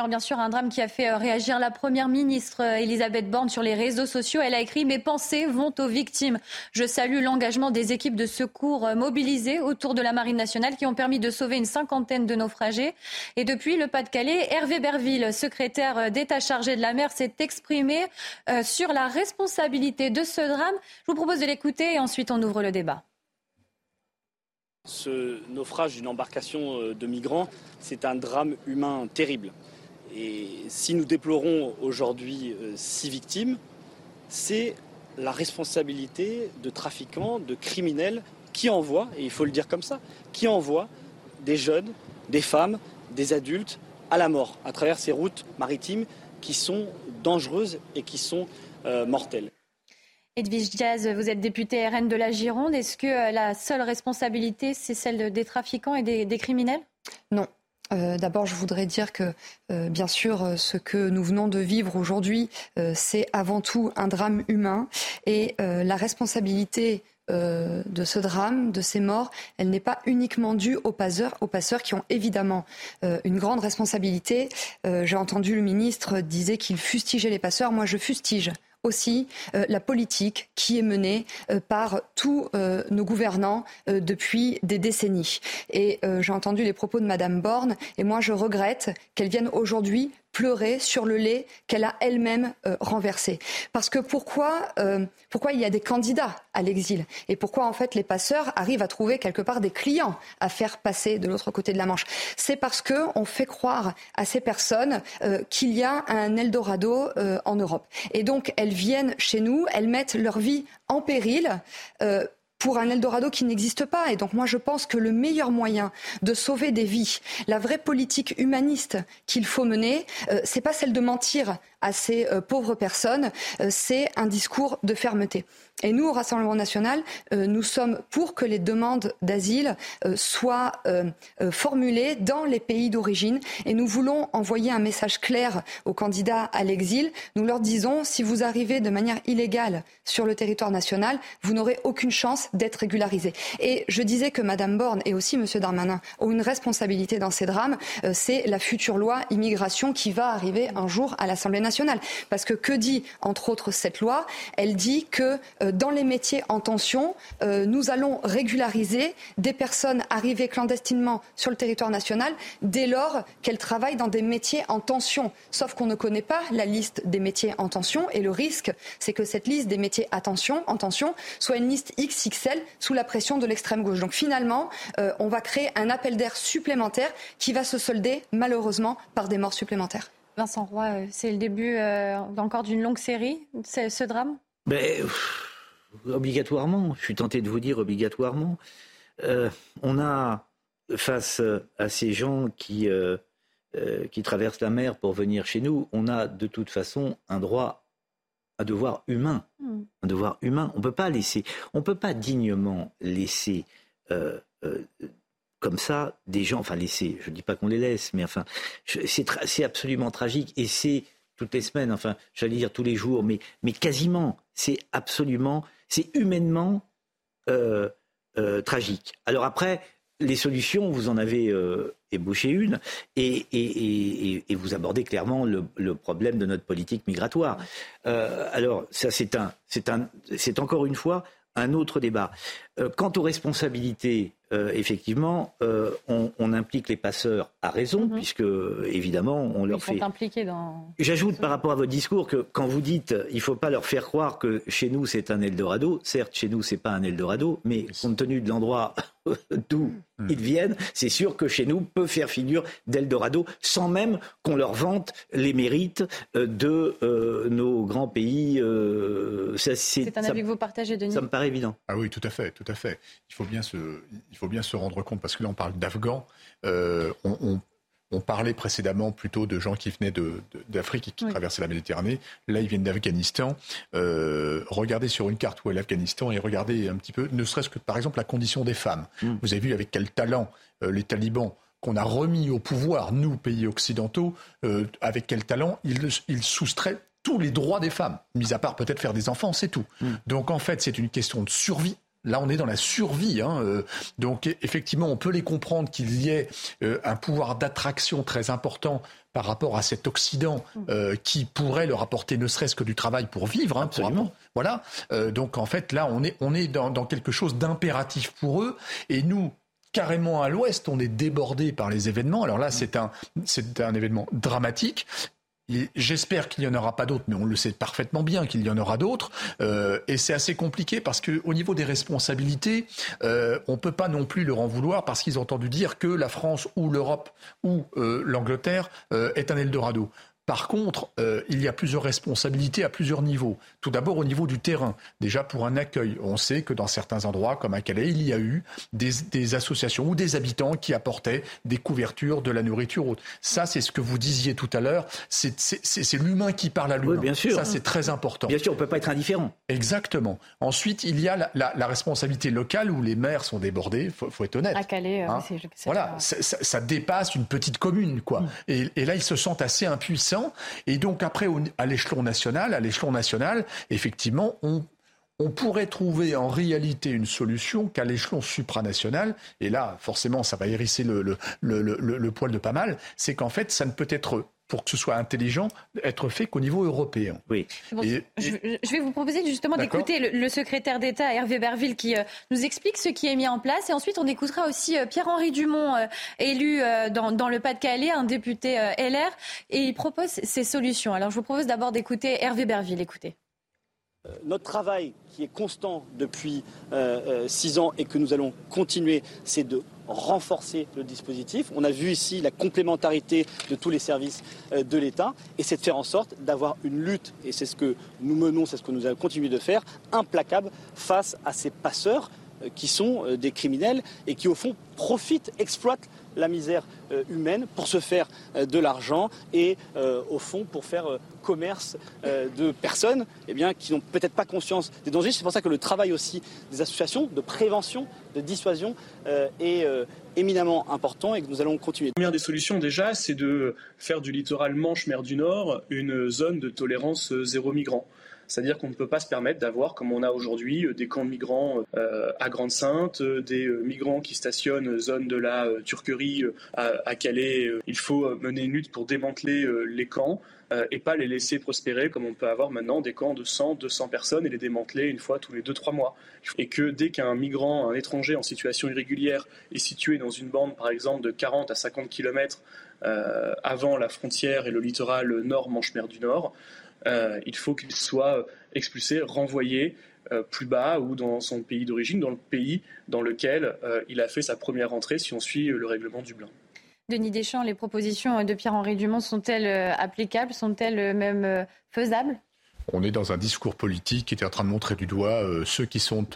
Alors bien sûr, un drame qui a fait euh, réagir la Première ministre euh, Elisabeth Borne sur les réseaux sociaux. Elle a écrit Mes pensées vont aux victimes. Je salue l'engagement des équipes de secours euh, mobilisées autour de la Marine nationale qui ont permis de sauver une cinquantaine de naufragés. Et depuis le Pas-de-Calais, Hervé Berville, secrétaire d'État chargé de la mer, s'est exprimé sur la responsabilité de ce drame. Je vous propose de l'écouter et ensuite on ouvre le débat. Ce naufrage d'une embarcation de migrants, c'est un drame humain terrible. Et si nous déplorons aujourd'hui euh, six victimes, c'est la responsabilité de trafiquants, de criminels qui envoient, et il faut le dire comme ça, qui envoient des jeunes, des femmes, des adultes à la mort à travers ces routes maritimes qui sont dangereuses et qui sont euh, mortelles. Edwige Jazz, vous êtes député RN de la Gironde. Est-ce que euh, la seule responsabilité, c'est celle des trafiquants et des criminels? Non, euh, d'abord, je voudrais dire que, euh, bien sûr, euh, ce que nous venons de vivre aujourd'hui, c'est avant tout un drame humain et la responsabilité de ce drame, de ces morts, elle n'est pas uniquement due aux passeurs, aux passeurs qui ont évidemment une grande responsabilité. J'ai entendu le ministre disait qu'il fustigeait les passeurs. Moi, je fustige aussi euh, la politique qui est menée euh, par tous euh, nos gouvernants depuis des décennies. Et j'ai entendu les propos de Madame Borne, et moi je regrette qu'elle vienne aujourd'hui pleurer sur le lait qu'elle a elle-même euh, renversé. Parce que pourquoi, euh, pourquoi il y a des candidats à l'exil et pourquoi en fait les passeurs arrivent à trouver quelque part des clients à faire passer de l'autre côté de la Manche? C'est parce que on fait croire à ces personnes euh, qu'il y a un Eldorado en Europe. Et donc elles viennent chez nous, elles mettent leur vie en péril pour un Eldorado qui n'existe pas. Et donc moi je pense que le meilleur moyen de sauver des vies, la vraie politique humaniste qu'il faut mener, euh, c'est pas celle de mentir à ces euh, pauvres personnes, euh, c'est un discours de fermeté. Et nous, au Rassemblement national, euh, nous sommes pour que les demandes d'asile soient formulées dans les pays d'origine. Et nous voulons envoyer un message clair aux candidats à l'exil. Nous leur disons, si vous arrivez de manière illégale sur le territoire national, vous n'aurez aucune chance d'être régularisé. Et je disais que Madame Borne et aussi Monsieur Darmanin ont une responsabilité dans ces drames. C'est la future loi immigration qui va arriver un jour à l'Assemblée nationale. Parce que que dit, entre autres, cette loi? Elle dit que dans les métiers en tension, euh, nous allons régulariser des personnes arrivées clandestinement sur le territoire national dès lors qu'elles travaillent dans des métiers en tension. Sauf qu'on ne connaît pas la liste des métiers en tension et le risque, c'est que cette liste des métiers en tension soit une liste XXL sous la pression de l'extrême gauche. Donc finalement, euh, on va créer un appel d'air supplémentaire qui va se solder malheureusement par des morts supplémentaires. Vincent Roy, euh, c'est le début encore d'une longue série, ce drame? Ben, obligatoirement, je suis tenté de vous dire obligatoirement, euh, on a face à ces gens qui, euh, euh, qui traversent la mer pour venir chez nous, on a de toute façon un droit, un devoir humain, hmm. un devoir humain. On peut pas laisser, on peut pas dignement laisser comme ça des gens, enfin laisser, je ne dis pas qu'on les laisse, mais enfin, c'est absolument tragique et c'est toutes les semaines, enfin, j'allais dire tous les jours, mais, quasiment, c'est absolument c'est humainement euh, euh, tragique. Alors après, les solutions, vous en avez euh, ébauché une, et, vous abordez clairement le, problème de notre politique migratoire. alors ça, c'est encore une fois un autre débat. Quant aux responsabilités euh, effectivement, euh, on, implique les passeurs à raison, mhm. puisque évidemment, on leur fait. impliqués dans. J'ajoute par rapport à votre discours que quand vous dites il ne faut pas leur faire croire que chez nous c'est un Eldorado, certes chez nous c'est pas un Eldorado, mais compte tenu de l'endroit d'où hmm. ils viennent, c'est sûr que chez nous peut faire figure d'Eldorado sans même qu'on leur vante les mérites euh, de nos grands pays. c'est un avis que vous partagez, Denis. Ça me paraît évident. Ah oui, tout à fait, tout à fait. Il faut bien se, faut bien se rendre compte, parce que là on parle d'Afghans, euh, on, parlait précédemment plutôt de gens qui venaient d'Afrique et qui traversaient la Méditerranée. Là, ils viennent d'Afghanistan. Euh, regardez sur une carte où est l'Afghanistan et regardez un petit peu, ne serait-ce que par exemple la condition des femmes. Mm. Vous avez vu avec quel talent euh, les talibans qu'on a remis au pouvoir, nous, pays occidentaux, avec quel talent ils, soustraient tous les droits des femmes, mis à part peut-être faire des enfants, c'est tout. Mm. Donc en fait, c'est une question de survie Là, on est dans la survie. Hein, euh. donc, effectivement, on peut les comprendre qu'il y ait euh, un pouvoir d'attraction très important par rapport à cet Occident euh, qui pourrait leur apporter ne serait-ce que du travail pour vivre. Hein, Absolument. voilà. donc, en fait, là, on est, on est dans, dans quelque chose d'impératif pour eux. Et nous, carrément à l'ouest, on est débordé par les événements. Alors là, c'est un, c'est un événement dramatique. J'espère qu'il n'y en aura pas d'autres, mais on le sait parfaitement bien qu'il y en aura d'autres. Euh, et c'est assez compliqué parce qu'au niveau des responsabilités, euh, on ne peut pas non plus leur en vouloir parce qu'ils ont entendu dire que la France ou l'Europe ou euh, l'Angleterre est un Eldorado. Par contre, euh, il y a plusieurs responsabilités à plusieurs niveaux. Tout d'abord au niveau du terrain. Déjà pour un accueil, on sait que dans certains endroits, comme à Calais, il y a eu des, associations ou des habitants qui apportaient des couvertures, de la nourriture. Ça, c'est ce que vous disiez tout à l'heure. C'est l'humain qui parle à l'humain. Oui, bien sûr. Ça, c'est très important. Bien sûr, on ne peut pas être indifférent. Exactement. Ensuite, il y a la, responsabilité locale où les maires sont débordés. Il faut, être honnête. À Calais, hein voilà, ça, dépasse une petite commune, quoi. Mm. Et, et là, ils se sentent assez impuissants et donc après, à l'échelon national, à l'échelon national, effectivement, on, pourrait trouver en réalité une solution qu'à l'échelon supranational, et là, forcément, ça va hérisser le, le poil de pas mal, c'est qu'en fait, ça ne peut être pour que ce soit intelligent, être fait qu'au niveau européen. Oui. je, vais vous proposer justement d'écouter le, secrétaire d'État Hervé Berville qui euh, nous explique ce qui est mis en place. Et ensuite, on écoutera aussi euh, Pierre-Henri Dumont, euh, élu dans, le Pas-de-Calais, un député LR, et il propose ces solutions. Alors, je vous propose d'abord d'écouter Hervé Berville. Écoutez. Notre travail, qui est constant depuis six ans et que nous allons continuer, c'est de renforcer le dispositif. On a vu ici la complémentarité de tous les services euh, de l'État et c'est de faire en sorte d'avoir une lutte, et c'est ce que nous menons, c'est ce que nous allons continuer de faire, implacable face à ces passeurs qui sont des criminels et qui, au fond, profitent, exploitent la misère euh, humaine pour se faire euh, de l'argent et euh, au fond pour faire commerce de personnes eh qui n'ont peut-être pas conscience des dangers. C'est pour ça que le travail aussi des associations de prévention, de dissuasion est éminemment important et que nous allons continuer. La première des solutions déjà, c'est de faire du littoral Manche-Mer du Nord une zone de tolérance zéro migrant. C'est-à-dire qu'on ne peut pas se permettre d'avoir, comme on a aujourd'hui, euh, des camps de migrants euh, à Grande-Sainte, euh, des migrants qui stationnent zone de la Turquerie à, Calais. Il faut mener une lutte pour démanteler les camps et pas les laisser prospérer comme on peut avoir maintenant des camps de 100, 200 personnes et les démanteler une fois tous les 2-3 mois. Et que dès qu'un migrant, un étranger en situation irrégulière est situé dans une bande par exemple de 40 à 50 km avant la frontière et le littoral nord Manche-Mer du Nord, euh, il faut qu'il soit expulsé, renvoyé euh, plus bas ou dans son pays d'origine, dans le pays dans lequel euh, il a fait sa première entrée, si on suit le règlement Dublin. Denis Deschamps, les propositions de Pierre-Henri Dumont sont-elles applicables, sont-elles même faisables? On est dans un discours politique qui est en train de montrer du doigt ceux qui sont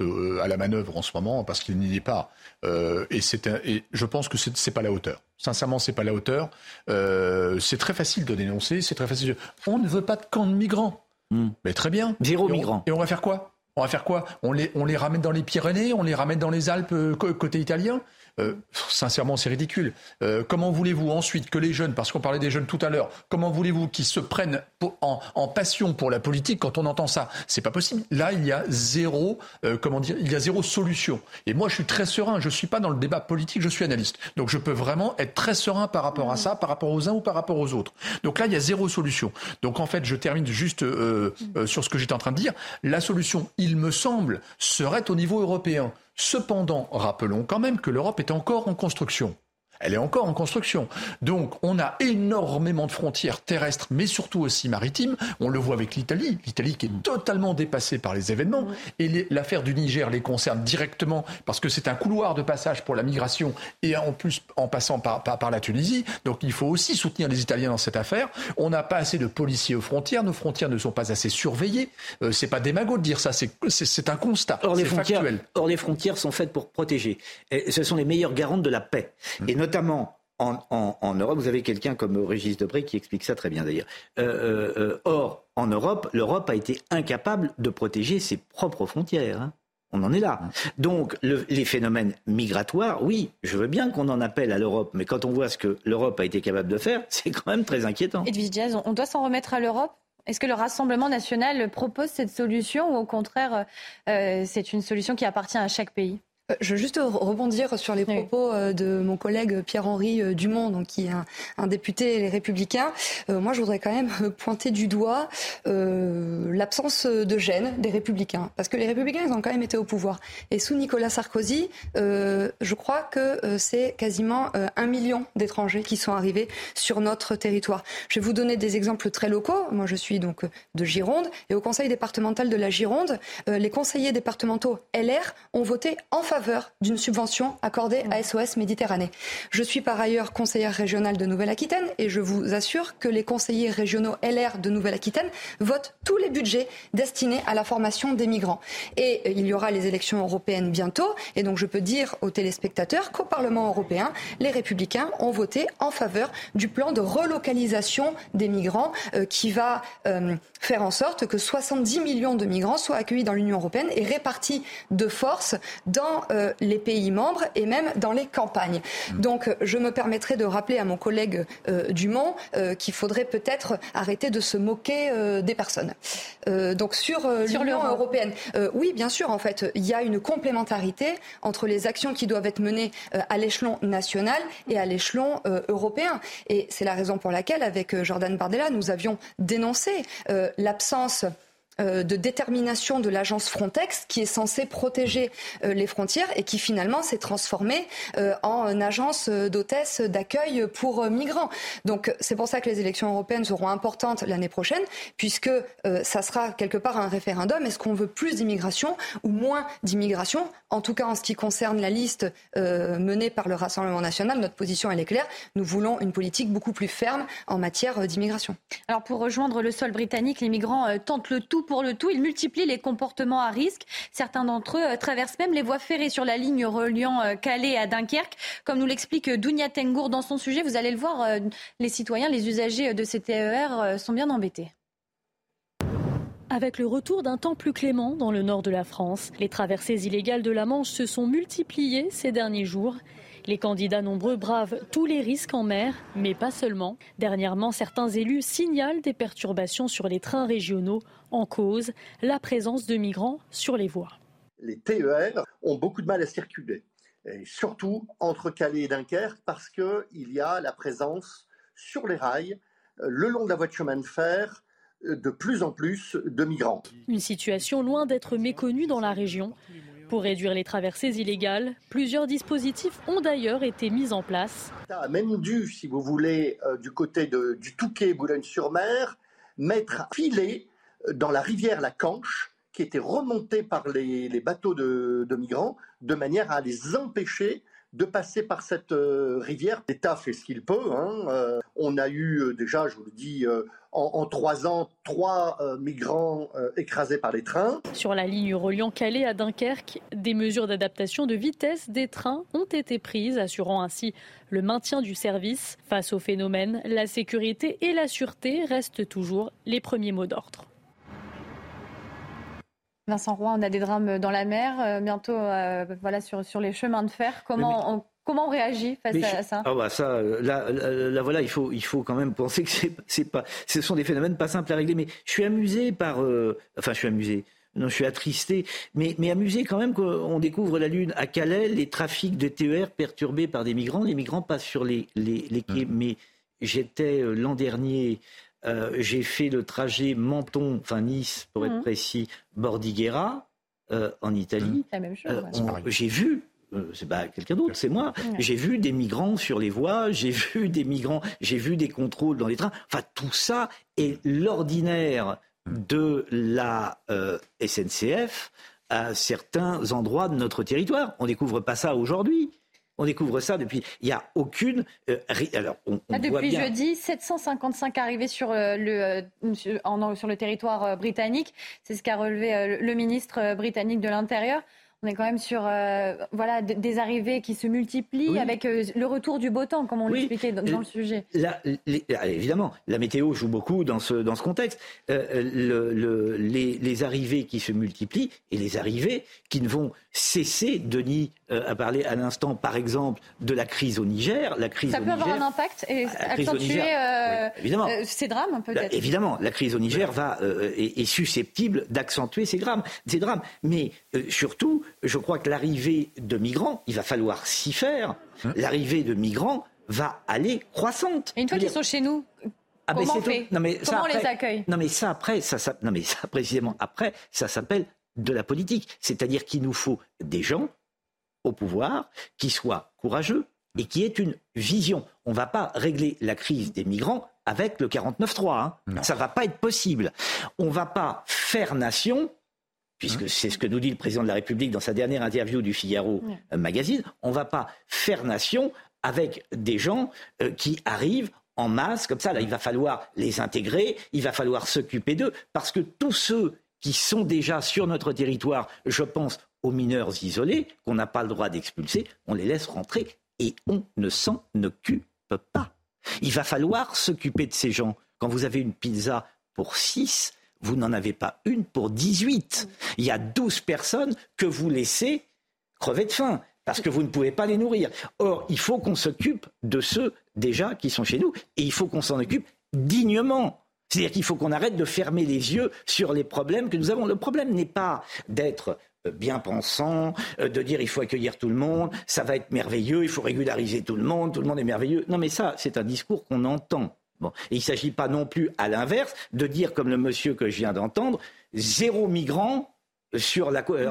à la manœuvre en ce moment parce qu'il n'y est pas. et, et, je pense que ce n'est pas la hauteur. Sincèrement, c'est pas la hauteur. Euh, c'est très facile de dénoncer, c'est très facile. On ne veut pas de camp de migrants. Hmm. Mais très bien. Zéro migrant. Et on va faire quoi? On va faire quoi? On les, on les ramène dans les Pyrénées, on les ramène dans les Alpes euh, côté italien? Euh, sincèrement, c'est ridicule. Euh, comment voulez-vous ensuite que les jeunes, parce qu'on parlait des jeunes tout à l'heure, comment voulez-vous qu'ils se prennent en, passion pour la politique quand on entend ça? C'est pas possible. Là, il y a zéro, euh, comment dire, il y a zéro solution. Et moi, je suis très serein. Je suis pas dans le débat politique, je suis analyste. Donc, je peux vraiment être très serein par rapport à ça, par rapport aux uns ou par rapport aux autres. Donc là, il y a zéro solution. Donc en fait, je termine juste sur ce que j'étais en train de dire. La solution, il me semble, serait au niveau européen. Cependant, rappelons quand même que l'Europe est encore en construction elle est encore en construction. Donc on a énormément de frontières terrestres, mais surtout aussi maritimes. On le voit avec l'Italie, l'Italie qui est totalement dépassée par les événements. Et l'affaire du Niger les concerne directement parce que c'est un couloir de passage pour la migration et en plus en passant par, par, la Tunisie. Donc il faut aussi soutenir les Italiens dans cette affaire. On n'a pas assez de policiers aux frontières, nos frontières ne sont pas assez surveillées. Euh, c'est pas démago de dire ça, c'est un constat. Or les, frontières, factuel. or les frontières sont faites pour protéger. Et ce sont les meilleures garantes de la paix. Mmh. Et notamment en, Europe, vous avez quelqu'un comme Régis Debré qui explique ça très bien d'ailleurs. Euh, euh, euh, or, en Europe, l'Europe a été incapable de protéger ses propres frontières. Hein. On en est là. Donc, les phénomènes migratoires, oui, je veux bien qu'on en appelle à l'Europe, mais quand on voit ce que l'Europe a été capable de faire, c'est quand même très inquiétant. Edwige Jazz, on doit s'en remettre à l'Europe? Est-ce que le Rassemblement national propose cette solution ou au contraire, c'est une solution qui appartient à chaque pays? Je veux juste rebondir sur les propos euh, de mon collègue Pierre-Henri euh, Dumont, donc qui est un, député Les Républicains. moi, je voudrais quand même pointer du doigt l'absence de gêne des Républicains, parce que les Républicains, ils ont quand même été au pouvoir. Et sous Nicolas Sarkozy, je crois que c'est quasiment un million d'étrangers qui sont arrivés sur notre territoire. Je vais vous donner des exemples très locaux. Moi, je suis donc de Gironde, et au Conseil départemental de la Gironde, les conseillers départementaux LR ont voté en faveur faveur d'une subvention accordée à SOS Méditerranée. Je suis par ailleurs conseillère régionale de Nouvelle-Aquitaine et je vous assure que les conseillers régionaux LR de Nouvelle-Aquitaine votent tous les budgets destinés à la formation des migrants. Et il y aura les élections européennes bientôt et donc je peux dire aux téléspectateurs qu'au Parlement européen, les républicains ont voté en faveur du plan de relocalisation des migrants euh, qui va euh, faire en sorte que 70 millions de migrants soient accueillis dans l'Union européenne et répartis de force dans euh, les pays membres et même dans les campagnes. Mm. Donc je me permettrai de rappeler à mon collègue euh, Dumont euh, qu'il faudrait peut-être arrêter de se moquer des personnes. donc sur, sur l'Union européenne, oui, bien sûr, en fait, il y a une complémentarité entre les actions qui doivent être menées à l'échelon national et à l'échelon européen. Et c'est la raison pour laquelle, avec Jordan Bardella, nous avions dénoncé l'absence euh, de détermination de l'agence Frontex qui est censée protéger euh, les frontières et qui finalement s'est transformée euh, en agence d'hôtesse d'accueil pour migrants. Donc c'est pour ça que les élections européennes seront importantes l'année prochaine puisque ça sera quelque part un référendum. Est-ce qu'on veut plus d'immigration ou moins d'immigration? En tout cas en ce qui concerne la liste menée par le Rassemblement national, notre position elle est claire. Nous voulons une politique beaucoup plus ferme en matière d'immigration. Alors pour rejoindre le sol britannique, les migrants tentent le tout pour le tout. Ils multiplient les comportements à risque. Certains d'entre eux traversent même les voies ferrées sur la ligne reliant Calais à Dunkerque. Comme nous l'explique Dounia Tengour dans son sujet, vous allez le voir, les citoyens, les usagers de ces TER sont bien embêtés. Avec le retour d'un temps plus clément dans le nord de la France, les traversées illégales de la Manche se sont multipliées ces derniers jours. Les candidats nombreux bravent tous les risques en mer, mais pas seulement. Dernièrement, certains élus signalent des perturbations sur les trains régionaux en cause la présence de migrants sur les voies. Les TER ont beaucoup de mal à circuler, et surtout entre Calais et Dunkerque, parce qu'il y a la présence sur les rails, euh, le long de la voie de chemin de fer, de plus en plus de migrants. Une situation loin d'être méconnue dans la région. Pour réduire les traversées illégales, plusieurs dispositifs ont d'ailleurs été mis en place. a même dû, si vous voulez, euh, du côté du Touquet, Boulogne-sur-Mer, mettre un filet euh, dans la rivière La Canche, qui était remontée par les, bateaux de, migrants, de manière à les empêcher de passer par cette euh, rivière. L'État fait ce qu'il peut. Hein. on a eu déjà, je vous le dis, en, trois ans trois euh, migrants euh, écrasés par les trains. Sur la ligne reliant Calais à Dunkerque, des mesures d'adaptation de vitesse des trains ont été prises, assurant ainsi le maintien du service. Face au phénomène, la sécurité et la sûreté restent toujours les premiers mots d'ordre. Vincent Roy, on a des drames dans la mer, euh, bientôt voilà, sur, sur les chemins de fer. Comment on Comment on réagit face à ça? Ah bah ça, là, voilà, il faut, il faut quand même penser que c'est, pas, ce sont des phénomènes pas simples à régler. Mais je suis amusé par, euh, enfin, je suis amusé. Non, je suis attristé, mais, mais amusé quand même qu'on découvre la Lune à Calais, les trafics de TER perturbés par des migrants. Les migrants passent sur les, les, les quais. Mmh. Mais j'étais euh, l'an dernier, euh, j'ai fait le trajet Menton, enfin Nice pour être mmh. précis, Bordighera en Italie. La même chose. J'ai vu euh, c'est pas quelqu'un d'autre, c'est moi. J'ai vu des migrants sur les voies, j'ai vu des migrants, j'ai vu des contrôles dans les trains. Enfin, tout ça est l'ordinaire de la euh, SNCF à certains endroits de notre territoire. On découvre pas ça aujourd'hui. On découvre ça depuis. Il n'y a aucune. Euh, alors, on, ah, depuis jeudi, 755 arrivés sur, le, sur le territoire britannique. C'est ce qu'a relevé le ministre britannique de l'Intérieur. On est quand même sur euh, voilà, des arrivées qui se multiplient avec euh, le retour du beau temps, comme on l'expliquait dans, le sujet. évidemment, la météo joue beaucoup dans ce, dans ce contexte. Euh, les, arrivées qui se multiplient et les arrivées qui ne vont cesser. Denis a parlé à l'instant, par exemple, de la crise au Niger. La crise Ça peut avoir un impact et accentuer ces drames, peut-être. évidemment, la crise au Niger va, est, est, susceptible d'accentuer ces drames, ces drames. Mais surtout, je crois que l'arrivée de migrants, il va falloir s'y faire, hein l'arrivée de migrants va aller croissante. Et une fois qu'ils sont chez nous, ah, comment on fait Comment on les accueille Non mais ça après, ça, ça, non mais ça précisément après, ça s'appelle de la politique. C'est-à-dire qu'il nous faut des gens au pouvoir qui soient courageux et qui aient une vision. On ne va pas régler la crise des migrants avec le 49-3. Hein. Ça ne va pas être possible. On ne va pas faire nation puisque hein c'est ce que nous dit le président de la République dans sa dernière interview du Figaro magazine, on ne va pas faire nation avec des gens euh, qui arrivent en masse comme ça. Là, il va falloir les intégrer, il va falloir s'occuper d'eux, parce que tous ceux qui sont déjà sur notre territoire, je pense aux mineurs isolés, qu'on n'a pas le droit d'expulser, on les laisse rentrer et on ne s'en occupe pas. Il va falloir s'occuper de ces gens. Quand vous avez une pizza pour 6, vous n'en avez pas une pour 18. Il y a 12 personnes que vous laissez crever de faim parce que vous ne pouvez pas les nourrir. Or, il faut qu'on s'occupe de ceux déjà qui sont chez nous et il faut qu'on s'en occupe dignement. C'est-à-dire qu'il faut qu'on arrête de fermer les yeux sur les problèmes que nous avons. Le problème n'est pas d'être euh, bien pensant, euh, de dire il faut accueillir tout le monde, ça va être merveilleux, il faut régulariser tout le monde, tout le monde est merveilleux. Non mais ça, c'est un discours qu'on entend il ne s'agit pas non plus, à l'inverse, de dire, comme le monsieur que je viens d'entendre, zéro migrant sur la, le,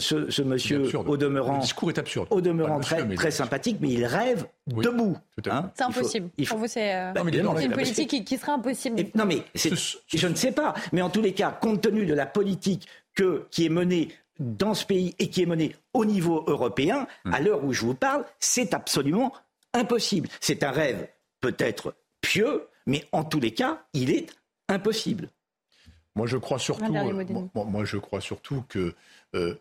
ce, monsieur au demeurant le discours est absurde au demeurant très, très sympathique mais il rêve debout hein. c'est impossible Pour vous c'est euh, une politique qui, sera impossible non mais je ne sais pas mais en tous les cas compte tenu de la politique que, qui est menée dans ce pays et qui est menée au niveau européen hmm. à l'heure où je vous parle c'est absolument impossible. C'est un rêve peut-être pieux, mais en tous les cas, il est impossible. Moi, je crois surtout, moi, je crois surtout que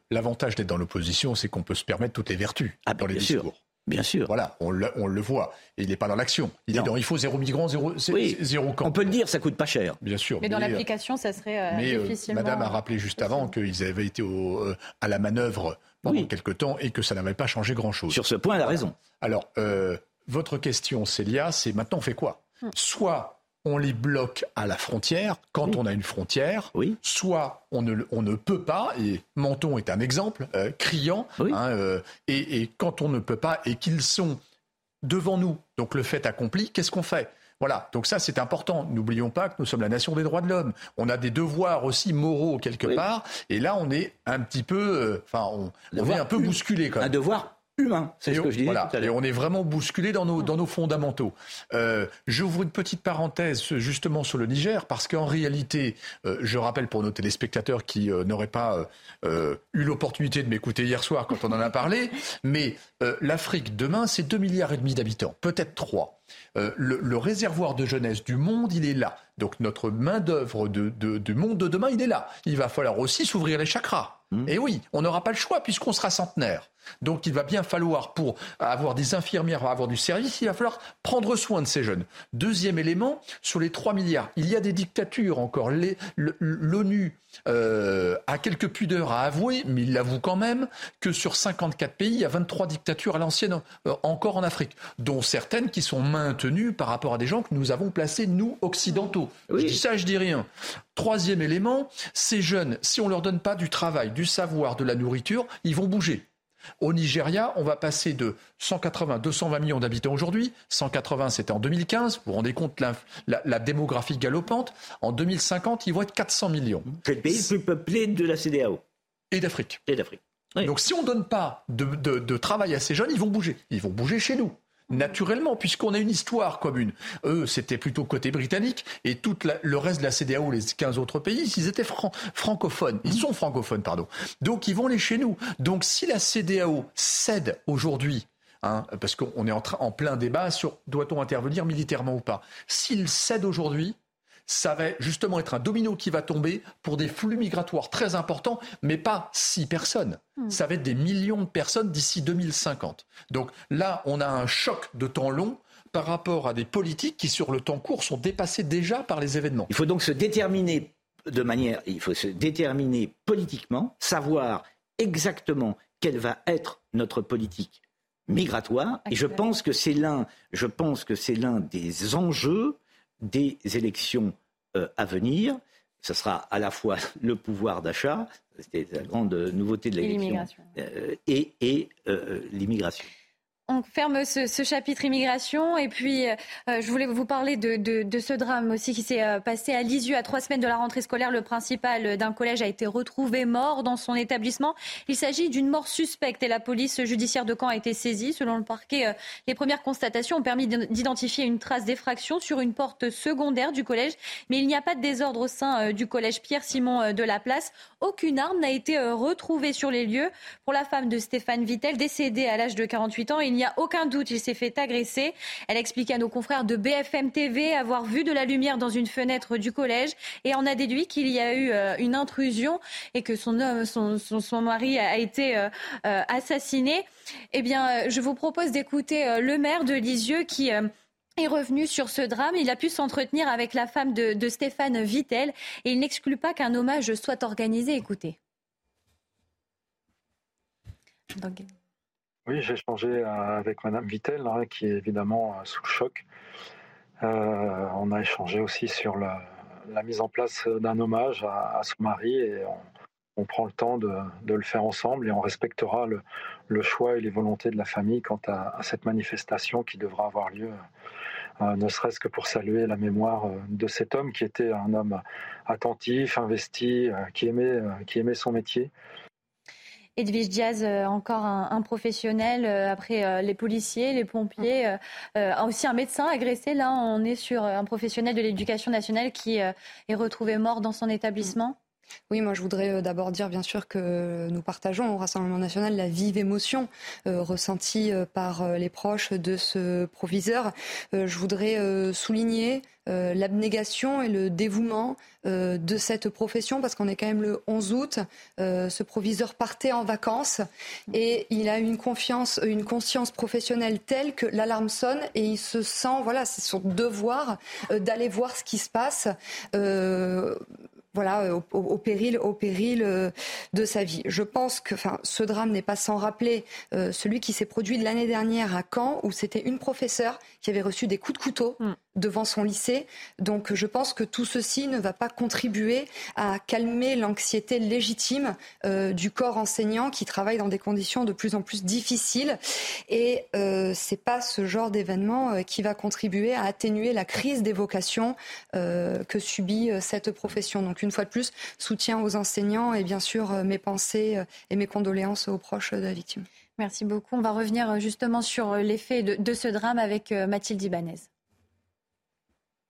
l'avantage d'être dans l'opposition, c'est qu'on peut se permettre toutes les vertus ah, dans les discours. Bien sûr. Voilà, on le, on le voit. Et il n'est pas dans l'action. Il est dans il faut zéro migrant, zéro, zéro camp. On peut le dire, ça coûte pas cher. Bien sûr. Mais, dans l'application, ça serait euh, mais, euh, difficilement. Madame a rappelé juste avant qu'ils avaient été au, euh, à la manœuvre pendant quelque temps et que ça n'avait pas changé grand-chose. Sur ce point, elle a raison. Alors, votre question, Célia, c'est maintenant on fait quoi? Hmm. Soit on les bloque à la frontière quand on a une frontière. Oui. Soit on ne, on ne peut pas, et Menton est un exemple euh, criant, hein, euh, et, quand on ne peut pas et qu'ils sont devant nous, donc le fait accompli, qu'est-ce qu'on fait? Voilà, donc ça c'est important. N'oublions pas que nous sommes la nation des droits de l'homme. On a des devoirs aussi moraux quelque part, et là on est un petit peu, euh, enfin on, on est un peu bousculé quand même. Un devoir humain. C'est ce que je Voilà. Et on est vraiment bousculé dans nos, dans nos fondamentaux. Euh, J'ouvre une petite parenthèse justement sur le Niger parce qu'en réalité, euh, je rappelle pour nos téléspectateurs qui euh, n'auraient pas euh, eu l'opportunité de m'écouter hier soir quand on en a parlé, mais l'Afrique demain, c'est 2 milliards et demi d'habitants, peut-être 3. Le, le, réservoir de jeunesse du monde, il est là. Donc notre main-d'œuvre de, de, du monde de demain, il est là. Il va falloir aussi s'ouvrir les chakras. Mmh. Et oui, on n'aura pas le choix puisqu'on sera centenaire. Donc il va bien falloir, pour avoir des infirmières, avoir du service, il va falloir prendre soin de ces jeunes. Deuxième élément, sur les 3 milliards, il y a des dictatures encore. L'ONU euh, a quelques pudeurs à avouer, mais il l'avoue quand même, que sur 54 pays, il y a 23 dictatures à l'ancienne euh, encore en Afrique, dont certaines qui sont maintenues par rapport à des gens que nous avons placés, nous, occidentaux. Je dis ça, je dis rien. Troisième élément, ces jeunes, si on ne leur donne pas du travail, du savoir, de la nourriture, ils vont bouger. Au Nigeria, on va passer de 180, 220 millions d'habitants aujourd'hui. 180, c'était en 2015. Vous vous rendez compte la, la, démographie galopante. En 2050, ils vont être 400 millions. C'est le pays le plus peuplé de la CDAO. Et d'Afrique. Et d'Afrique. Donc si on ne donne pas de, travail à ces jeunes, ils vont bouger. Ils vont bouger chez nous naturellement, puisqu'on a une histoire commune. Eux, c'était plutôt côté britannique, et tout le reste de la CDAO, les 15 autres pays, ils étaient francophones. Ils sont francophones, pardon. Donc, ils vont les chez nous. Donc, si la CDAO cède aujourd'hui, hein, parce qu'on est en, en plein débat sur doit-on intervenir militairement ou pas, s'ils cèdent aujourd'hui, ça va justement être un domino qui va tomber pour des flux migratoires très importants, mais pas six personnes. Hmm. Ça va être des millions de personnes d'ici 2050. Donc là, on a un choc de temps long par rapport à des politiques qui, sur le temps court, sont dépassées déjà par les événements. Il faut donc se déterminer de manière, il faut se déterminer politiquement, savoir exactement quelle va être notre politique migratoire. Et je pense que c'est l'un, je pense que c'est l'un des enjeux des élections euh, à venir. Ce sera à la fois le pouvoir d'achat, c'était la grande nouveauté de l'élection, et, et euh, l'immigration on ferme ce, chapitre immigration et puis euh, je voulais vous parler de, ce drame aussi qui s'est euh, passé à Lisieux à trois semaines de la rentrée scolaire. Le principal d'un collège a été retrouvé mort dans son établissement. Il s'agit d'une mort suspecte et la police judiciaire de Caen a été saisie. Selon le parquet, euh, les premières constatations ont permis d'identifier une trace d'effraction sur une porte secondaire du collège, mais il n'y a pas de désordre au sein du collège Pierre-Simon de la Place. Aucune arme n'a été retrouvée sur les lieux. Pour la femme de Stéphane Vittel, décédée à l'âge de 48 ans, n'y a aucun doute, il s'est fait agresser. Elle explique à nos confrères de BFM TV avoir vu de la lumière dans une fenêtre du collège et en a déduit qu'il y a eu euh, une intrusion et que son, homme, son, mari a été euh, euh, assassiné. Eh bien, je vous propose d'écouter le maire de Lisieux qui est revenu sur ce drame. Il a pu s'entretenir avec la femme de, Stéphane Vittel et il n'exclut pas qu'un hommage soit organisé. Écoutez. Oui, j'ai échangé euh, avec Madame Vittel, hein, qui est évidemment euh, sous le choc. Euh, on a échangé aussi sur la, mise en place d'un hommage à, son mari et on, prend le temps de, le faire ensemble et on respectera le, choix et les volontés de la famille quant à, cette manifestation qui devra avoir lieu, ne serait-ce que pour saluer la mémoire de cet homme qui était un homme attentif, investi, qui aimait, qui aimait son métier. Edwige Diaz, euh, encore un, professionnel, euh, après euh, les policiers, les pompiers, aussi un médecin agressé. Là, on est sur un professionnel de l'éducation nationale qui est retrouvé mort dans son établissement. Oui, moi je voudrais euh, d'abord dire bien sûr que nous partageons au Rassemblement national la vive émotion euh, ressentie euh, par les proches de ce proviseur. je voudrais souligner l'abnégation et le dévouement de cette profession parce qu'on est quand même le 11 août. ce proviseur partait en vacances et il a une une conscience professionnelle telle que l'alarme sonne et il se sent, voilà, c'est son devoir d'aller voir ce qui se passe voilà, euh, au, péril, au péril euh, de sa vie. Je pense que, enfin, ce drame n'est pas sans rappeler euh, celui qui s'est produit l'année dernière à Caen, où c'était une professeure qui avait reçu des coups de couteau. Mm devant son lycée. Donc je pense que tout ceci ne va pas contribuer à calmer l'anxiété légitime euh, du corps enseignant qui travaille dans des conditions de plus en plus difficiles. Et euh, c'est pas ce genre d'événement euh, qui va contribuer à atténuer la crise des vocations euh, que subit cette profession. Donc une fois de plus, soutien aux enseignants et bien sûr mes pensées et mes condoléances aux proches de la victime. Merci beaucoup. On va revenir justement sur l'effet de, de ce drame avec Mathilde Ibanez.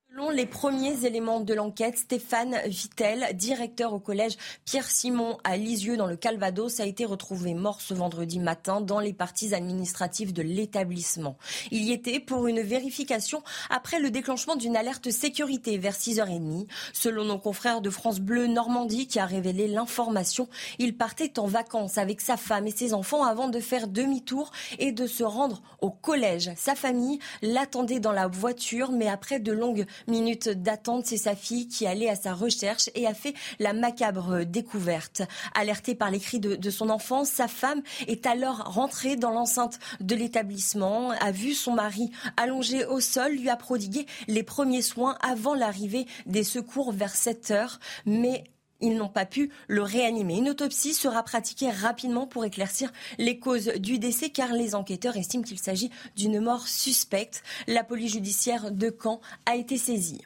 Selon les premiers éléments de l'enquête, Stéphane Vittel, directeur au collège Pierre-Simon à Lisieux dans le Calvados, a été retrouvé mort ce vendredi matin dans les parties administratives de l'établissement. Il y était pour une vérification après le déclenchement d'une alerte sécurité vers 6h30. Selon nos confrères de France Bleu Normandie qui a révélé l'information, il partait en vacances avec sa femme et ses enfants avant de faire demi-tour et de se rendre au collège. Sa famille l'attendait dans la voiture, mais après de longues minutes d'attente, c'est sa fille qui allait à sa recherche et a fait la macabre découverte. Alertée par les cris de, son enfant, sa femme est alors rentrée dans l'enceinte de l'établissement, a vu son mari allongé au sol, lui a prodigué les premiers soins avant l'arrivée des secours vers 7 heures, mais ils n'ont pas pu le réanimer. Une autopsie sera pratiquée rapidement pour éclaircir les causes du décès car les enquêteurs estiment qu'il s'agit d'une mort suspecte. La police judiciaire de Caen a été saisie.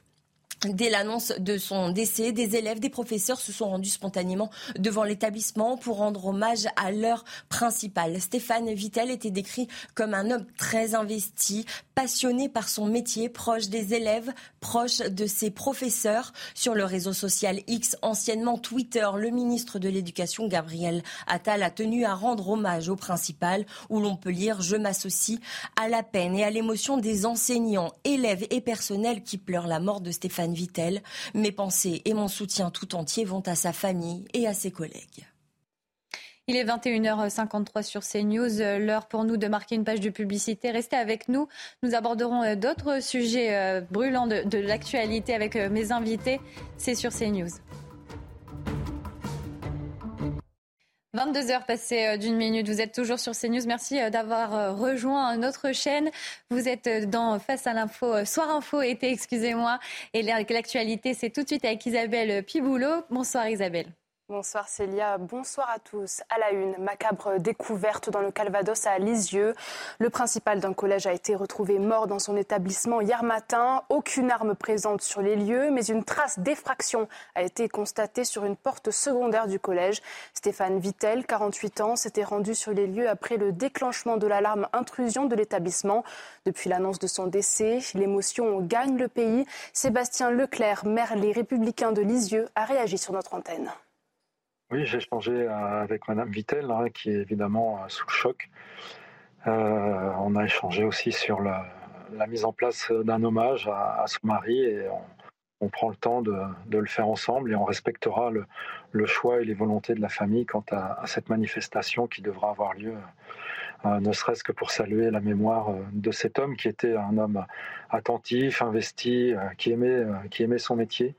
Dès l'annonce de son décès, des élèves, des professeurs se sont rendus spontanément devant l'établissement pour rendre hommage à leur principal. Stéphane Vittel était décrit comme un homme très investi, passionné par son métier, proche des élèves, proche de ses professeurs. Sur le réseau social X, anciennement Twitter, le ministre de l'Éducation, Gabriel Attal, a tenu à rendre hommage au principal, où l'on peut lire Je m'associe à la peine et à l'émotion des enseignants, élèves et personnels qui pleurent la mort de Stéphane Mes pensées et mon soutien tout entier vont à sa famille et à ses collègues. Il est 21h53 sur CNews, l'heure pour nous de marquer une page de publicité. Restez avec nous. Nous aborderons euh, d'autres sujets euh, brûlants de, de l'actualité avec euh, mes invités. C'est sur CNews. 22 heures passées euh, d'une minute. Vous êtes toujours sur CNews. Merci euh, d'avoir euh, rejoint notre chaîne. Vous êtes dans Face à l'info, Soir Info été, excusez-moi. Et l'actualité, c'est tout de suite avec Isabelle Piboulot. Bonsoir Isabelle. Bonsoir Célia, bonsoir à tous. À la une, macabre découverte dans le Calvados à Lisieux. Le principal d'un collège a été retrouvé mort dans son établissement hier matin. Aucune arme présente sur les lieux, mais une trace d'effraction a été constatée sur une porte secondaire du collège. Stéphane Vittel, 48 ans, s'était rendu sur les lieux après le déclenchement de l'alarme intrusion de l'établissement. Depuis l'annonce de son décès, l'émotion gagne le pays. Sébastien Leclerc, maire Les Républicains de Lisieux, a réagi sur notre antenne. Oui, j'ai échangé euh, avec Madame Vittel, hein, qui est évidemment euh, sous le choc. Euh, on a échangé aussi sur la, mise en place d'un hommage à, son mari et on, prend le temps de, le faire ensemble et on respectera le, choix et les volontés de la famille quant à, cette manifestation qui devra avoir lieu, ne serait-ce que pour saluer la mémoire de cet homme qui était un homme attentif, investi, qui aimait, qui aimait son métier.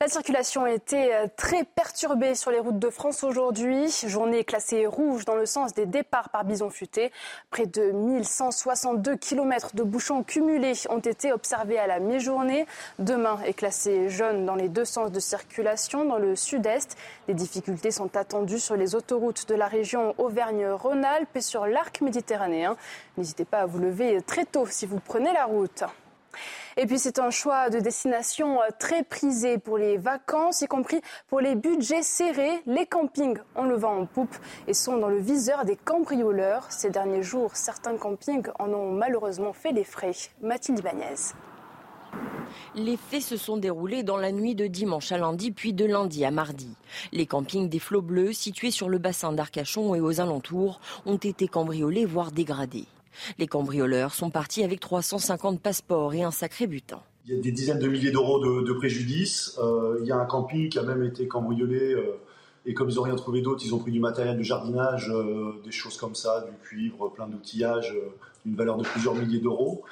La circulation été euh, très perturbée sur les routes de France aujourd'hui. Journée classée rouge dans le sens des départs par bison futé. Près de 1162 km de bouchons cumulés ont été observés à la mi-journée. Demain est classé jaune dans les deux sens de circulation dans le sud-est. Les difficultés sont attendues sur les autoroutes de la région Auvergne-Rhône-Alpes et sur l'arc méditerranéen. N'hésitez pas à vous lever très tôt si vous prenez la route. Et puis c'est un choix de destination euh, très prisé pour les vacances, y compris pour les budgets serrés. Les campings ont le vent en poupe et sont dans le viseur des cambrioleurs. Ces derniers jours, certains campings en ont malheureusement fait les frais. Mathilde Ibanez. Les faits se sont déroulés dans la nuit de dimanche à lundi, puis de lundi à mardi. Les campings des Flots Bleus, situés sur le bassin d'Arcachon et aux alentours, ont été cambriolés, voire dégradés. Les cambrioleurs sont partis avec 350 passeports et un sacré butin. Il y a des dizaines de milliers d'euros de, préjudice. Euh, il y a un camping qui a même été cambriolé. Euh, et comme ils n'ont rien trouvé d'autre, ils ont pris du matériel de jardinage, euh, des choses comme ça, du cuivre, plein d'outillage, d'une valeur de plusieurs milliers d'euros.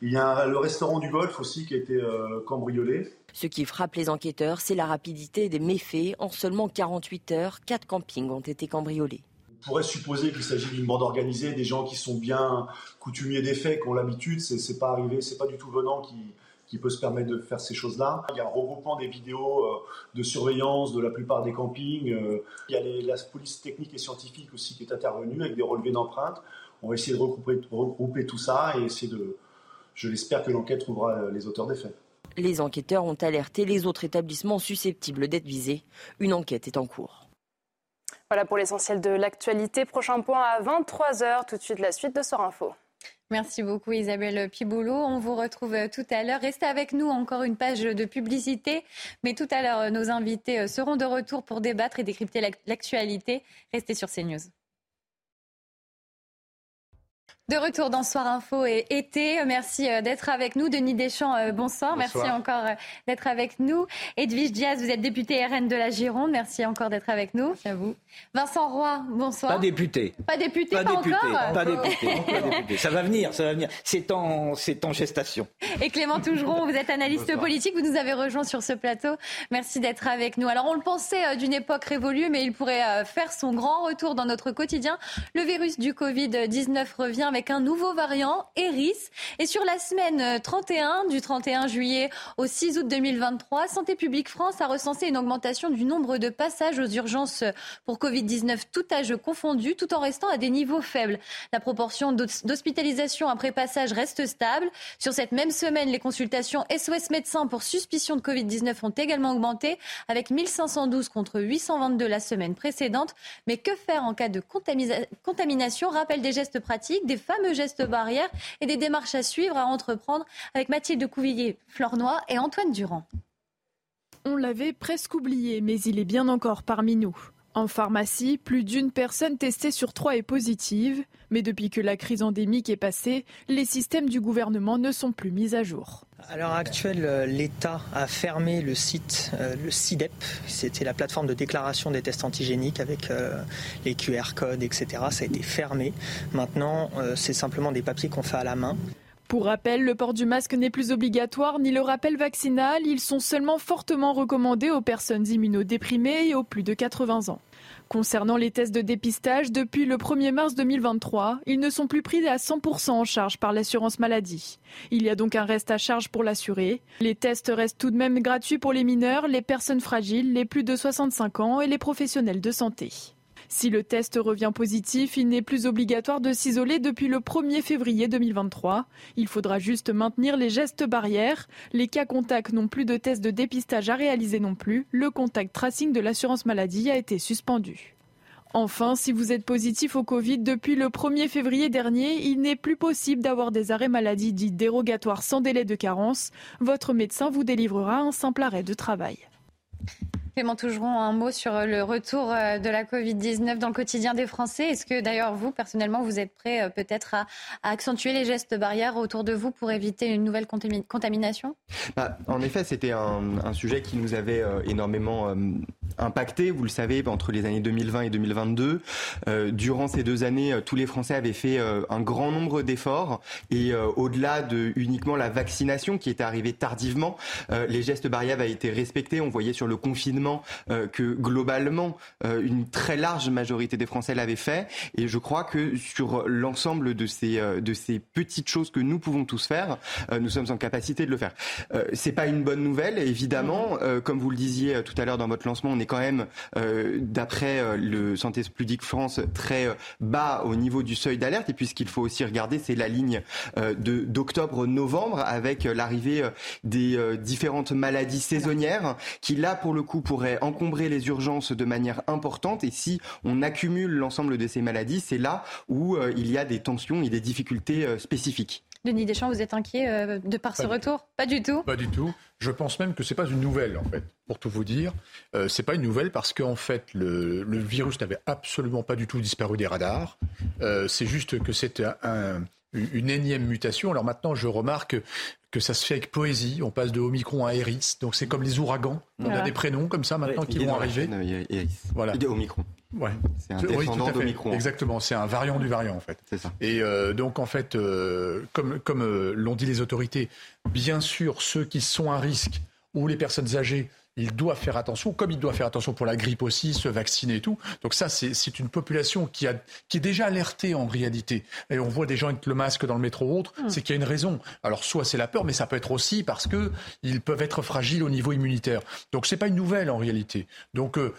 Il y a le restaurant du Golfe aussi qui a été cambriolé. Ce qui frappe les enquêteurs, c'est la rapidité des méfaits. En seulement 48 heures, quatre campings ont été cambriolés pourrait supposer qu'il s'agit d'une bande organisée, des gens qui sont bien coutumiers des faits, qui ont l'habitude. C'est pas arrivé, c'est pas du tout venant qui, qui peut se permettre de faire ces choses-là. Il y a un regroupement des vidéos euh, de surveillance de la plupart des campings. Euh, il y a la police technique et scientifique aussi qui est intervenue avec des relevés d'empreintes. On va essayer de regrouper, regrouper tout ça et essayer de. Je l'espère que l'enquête trouvera les auteurs des faits. Les enquêteurs ont alerté les autres établissements susceptibles d'être visés. Une enquête est en cours. Voilà pour l'essentiel de l'actualité. Prochain point à 23h. Tout de suite, la suite de Soir Info. Merci beaucoup Isabelle Piboulot. On vous retrouve euh, tout à l'heure. Restez avec nous, encore une page de publicité. Mais tout à l'heure, euh, nos invités euh, seront de retour pour débattre et décrypter l'actualité. Restez sur CNews. De retour dans Soir Info et été. Merci euh, d'être avec nous. Denis Deschamps, euh, bonsoir. Merci encore euh, d'être avec nous. Edwige Diaz, vous êtes député RN de la Gironde. Merci encore d'être avec nous. Merci à vous. Vincent Roy, bonsoir. Pas député. Pas député, pas, député, encore pas, député, Ça va venir, ça va venir. C'est en, c'est en gestation. Et Clément Tougeron, vous êtes analyste politique. Vous nous avez rejoint sur ce plateau. Merci d'être avec nous. Alors, on le pensait d'une époque révolue, mais il pourrait faire son grand retour dans notre quotidien. Le virus du Covid-19 revient avec un nouveau variant, Eris. Et sur la semaine 31, du 31 juillet au 6 août 2023, Santé publique France a recensé une augmentation du nombre de passages aux urgences pour Covid-19, tout âge confondu, tout en restant à des niveaux faibles. La proportion d'hospitalisation après passage reste stable. Sur cette même semaine, les consultations SOS médecins pour suspicion de Covid-19 ont également augmenté, avec 1512 contre 822 la semaine précédente. Mais que faire en cas de contamination? Rappel des gestes pratiques, des fameux gestes barrières et des démarches à suivre, à entreprendre avec Mathilde Couvillier-Flornois et Antoine Durand. On l'avait presque oublié, mais il est bien encore parmi nous. En pharmacie, plus d'une personne testée sur trois est positive, mais depuis que la crise endémique est passée, les systèmes du gouvernement ne sont plus mis à jour. À l'heure actuelle, euh, l'État a fermé le site, euh, le CIDEP, c'était la plateforme de déclaration des tests antigéniques avec euh, les QR codes, etc. Ça a été fermé. Maintenant, c'est simplement des papiers qu'on fait à la main. Pour rappel, le port du masque n'est plus obligatoire ni le rappel vaccinal. Ils sont seulement fortement recommandés aux personnes immunodéprimées et aux plus de 80 ans. Concernant les tests de dépistage, depuis le 1er mars 2023, ils ne sont plus pris à 100% en charge par l'assurance maladie. Il y a donc un reste à charge pour l'assuré. Les tests restent tout de même gratuits pour les mineurs, les personnes fragiles, les plus de 65 ans et les professionnels de santé. Si le test revient positif, il n'est plus obligatoire de s'isoler depuis le 1er février 2023. Il faudra juste maintenir les gestes barrières. Les cas contacts n'ont plus de tests de dépistage à réaliser non plus. Le contact tracing de l'assurance maladie a été suspendu. Enfin, si vous êtes positif au Covid depuis le 1er février dernier, il n'est plus possible d'avoir des arrêts maladie dits dérogatoires sans délai de carence. Votre médecin vous délivrera un simple arrêt de travail. Clément Tougeron, un mot sur le retour euh, de la Covid-19 dans le quotidien des Français. Est-ce que d'ailleurs, vous, personnellement, vous êtes prêt euh, peut-être à, accentuer les gestes barrières autour de vous pour éviter une nouvelle contamination? Bah, En effet, c'était un, sujet qui nous avait euh, énormément impacté, vous le savez, entre les années 2020 et 2022. durant ces deux années, tous les Français avaient fait un grand nombre d'efforts et au-delà de uniquement la vaccination qui était arrivée tardivement, les gestes barrières avaient été respectés. On voyait sur le confinement euh, que globalement euh, une très large majorité des Français l'avaient fait. Et je crois que sur l'ensemble de ces euh, de ces petites choses que nous pouvons tous faire, nous sommes en capacité de le faire. c'est pas une bonne nouvelle, évidemment. comme vous le disiez tout à l'heure dans votre lancement, on est quand même, d'après le Santé publique France, très bas au niveau du seuil d'alerte. Et puis ce qu'il faut aussi regarder, c'est la ligne d'octobre-novembre avec l'arrivée des différentes maladies saisonnières qui là pour le coup pour pourrait encombrer les urgences de manière importante. Et si on accumule l'ensemble de ces maladies, c'est là où euh, il y a des tensions et des difficultés euh, spécifiques. Denis Deschamps, vous êtes inquiet euh, de par ce retour? Pas du tout? Pas du tout. Je pense même que c'est pas une nouvelle en fait. Pour tout vous dire, euh, c'est pas une nouvelle parce qu'en fait le, virus n'avait absolument pas du tout disparu des radars. Euh, c'est juste que c'est une énième mutation. Alors maintenant, je remarque que ça se fait avec poésie. On passe de Omicron à Eris. Donc c'est comme les ouragans. On a des prénoms comme ça maintenant qui vont arriver. Voilà. Omicron. Ouais. C'est un descendant d'Omicron. Exactement, c'est un variant du variant en fait. C'est ça. Et euh, donc en fait, euh, comme, comme euh, l'ont dit les autorités, bien sûr ceux qui sont à risque ou les personnes âgées il doit faire attention, comme il doit faire attention pour la grippe aussi, se vacciner et tout. Donc ça, c'est une population qui, a, qui est déjà alertée en réalité. Et on voit des gens avec le masque dans le métro ou autre, hmm. c'est qu'il y a une raison. Alors soit c'est la peur, mais ça peut être aussi parce que ils peuvent être fragiles au niveau immunitaire. Donc c'est pas une nouvelle en réalité. Donc euh,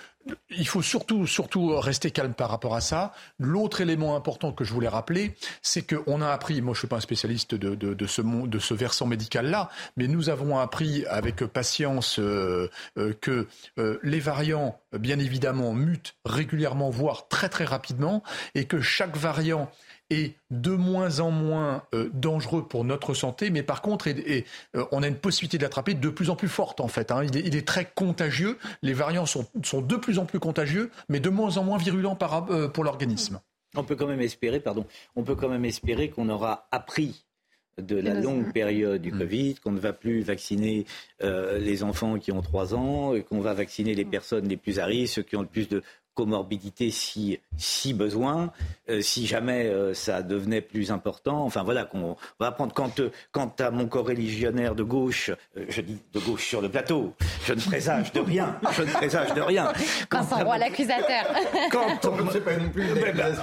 il faut surtout, surtout rester calme par rapport à ça. L'autre élément important que je voulais rappeler, c'est qu'on a appris, moi je ne suis pas un spécialiste de, ce, de ce versant médical-là, mais nous avons appris avec patience euh, euh, que euh, les variants, bien évidemment, mutent régulièrement, voire très très rapidement, et que chaque variant est de moins en moins euh, dangereux pour notre santé, mais par contre, et, euh, on a une possibilité de l'attraper de plus en plus forte en fait. Hein. Il, est, très contagieux. Les variants sont, sont, de plus en plus contagieux, mais de moins en moins virulents par, euh, pour l'organisme. On peut quand même espérer, pardon, on peut quand même espérer qu'on aura appris de la longue période du mm. Covid, qu'on ne va plus vacciner les enfants qui ont 3 ans, qu'on va vacciner les personnes les plus à risque, ceux qui ont le plus de comorbidité si, si besoin, euh, si jamais euh, ça devenait plus important. Enfin voilà, qu'on va prendre. Quand, euh, quant à mon corréligionnaire de gauche, je dis de gauche sur le plateau, je ne présage de rien. Je ne présage de rien. Quand Vincent Roy, l'accusateur. Quand on ne sait pas non plus.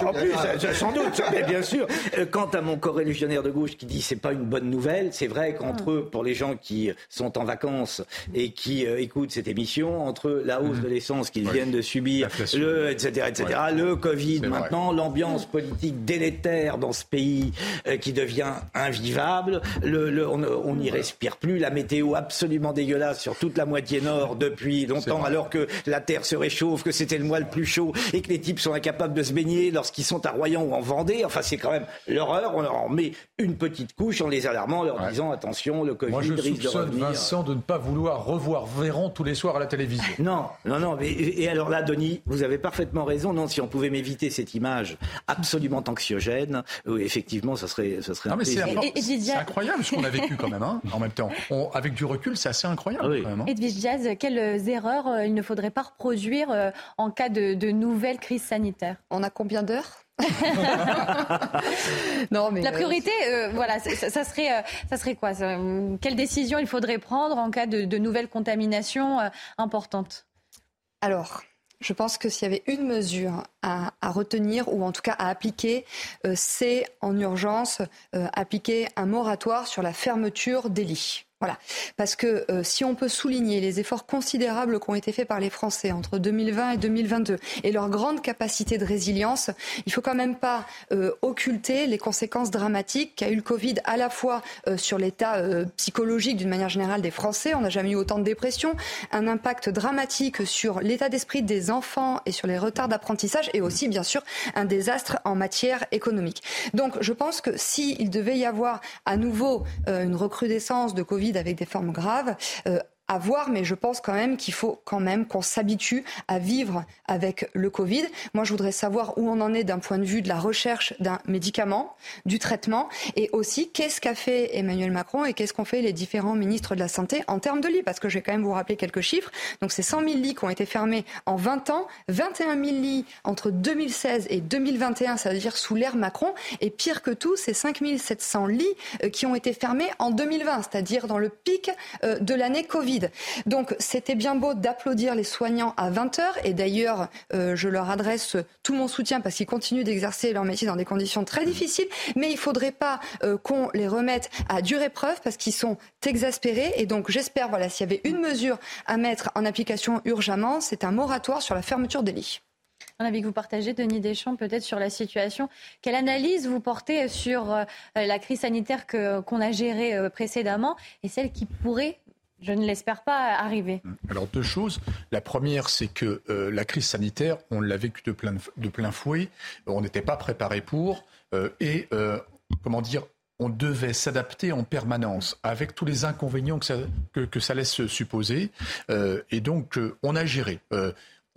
en plus, sans doute, mais bien sûr. Quant à mon corréligionnaire de gauche qui dit c'est pas une bonne nouvelle, c'est vrai qu'entre eux, pour les gens qui sont en vacances et qui écoutent cette émission, entre la hausse de l'essence qu'ils viennent de subir, le, etc., etc. Le Covid, maintenant, l'ambiance politique délétère dans ce pays euh, qui devient invivable. Le, on n'y respire plus. La météo absolument dégueulasse sur toute la moitié nord depuis longtemps, alors que la terre se réchauffe, que c'était le mois le plus chaud et que les types sont incapables de se baigner lorsqu'ils sont à Royan ou en Vendée. Enfin, c'est quand même l'horreur. On leur met une petite couche en les alarmant, en leur disant attention, le Covid Moi, je risque de revenir. Vincent de ne pas vouloir revoir Véran tous les soirs à la télévision. Non, non, non. et alors là, Denis, vous avez parfaitement raison. Non, si on pouvait m'éviter cette image absolument anxiogène, oui, effectivement, ça serait, ça serait non, mais c'est, incroyable ce qu'on a vécu quand même, hein, en même temps. avec du recul, c'est assez incroyable oui. quand même. Hein. Edwige Jazz, quelles erreurs euh, il ne faudrait pas reproduire euh, en cas de, de nouvelles crises sanitaires On a combien d'heures? Non, mais la priorité, voilà, ça, serait, ça serait quoi Quelle décision il faudrait prendre en cas de, de nouvelles contaminations importantes? Alors, je pense que s'il y avait une mesure à, retenir ou en tout cas à appliquer, euh, c'est en urgence euh, appliquer un moratoire sur la fermeture des lits. Voilà. Parce que euh, si on peut souligner les efforts considérables qui ont été faits par les Français entre 2020 et 2022 et leur grande capacité de résilience, il faut quand même pas euh, occulter les conséquences dramatiques qu'a eu le Covid à la fois euh, sur l'état psychologique d'une manière générale des Français. On n'a jamais eu autant de dépression, un impact dramatique sur l'état d'esprit des enfants et sur les retards d'apprentissage et aussi bien sûr un désastre en matière économique. Donc je pense que s'il devait y avoir à nouveau une recrudescence de Covid avec des formes graves, euh, à voir, mais je pense quand même qu'il faut quand même qu'on s'habitue à vivre avec le Covid. Moi, je voudrais savoir où on en est d'un point de vue de la recherche d'un médicament, du traitement, et aussi qu'est-ce qu'a fait Emmanuel Macron et qu'est-ce qu'ont fait les différents ministres de la Santé en termes de lits, parce que je vais quand même vous rappeler quelques chiffres. Donc, c'est 100 000 lits qui ont été fermés en 20 ans, 21 000 lits entre 2016 et 2021, ça veut dire sous l'ère Macron, et pire que tout, c'est 5 700 lits euh, qui ont été fermés en 2020, c'est-à-dire dans le pic euh, de l'année Covid. Donc c'était bien beau d'applaudir les soignants à 20 heures et d'ailleurs euh, je leur adresse tout mon soutien parce qu'ils continuent d'exercer leur métier dans des conditions très difficiles, mais il ne faudrait pas euh, qu'on les remette à dure épreuve parce qu'ils sont exaspérés et donc j'espère voilà s'il y avait une mesure à mettre en application urgemment, c'est un moratoire sur la fermeture des lits. Un avis que vous partagez, Denis Deschamps, peut-être sur la situation. Quelle analyse vous portez sur euh, la crise sanitaire qu'on a gérée précédemment et celle qui pourrait je ne l'espère pas arriver. Alors deux choses. La première, c'est que euh, la crise sanitaire, on l'a vécue de plein, de plein fouet. On n'était pas préparé pour. Euh, et euh, comment dire on devait s'adapter en permanence avec tous les inconvénients que ça, que, ça laisse supposer. Et donc, on a géré.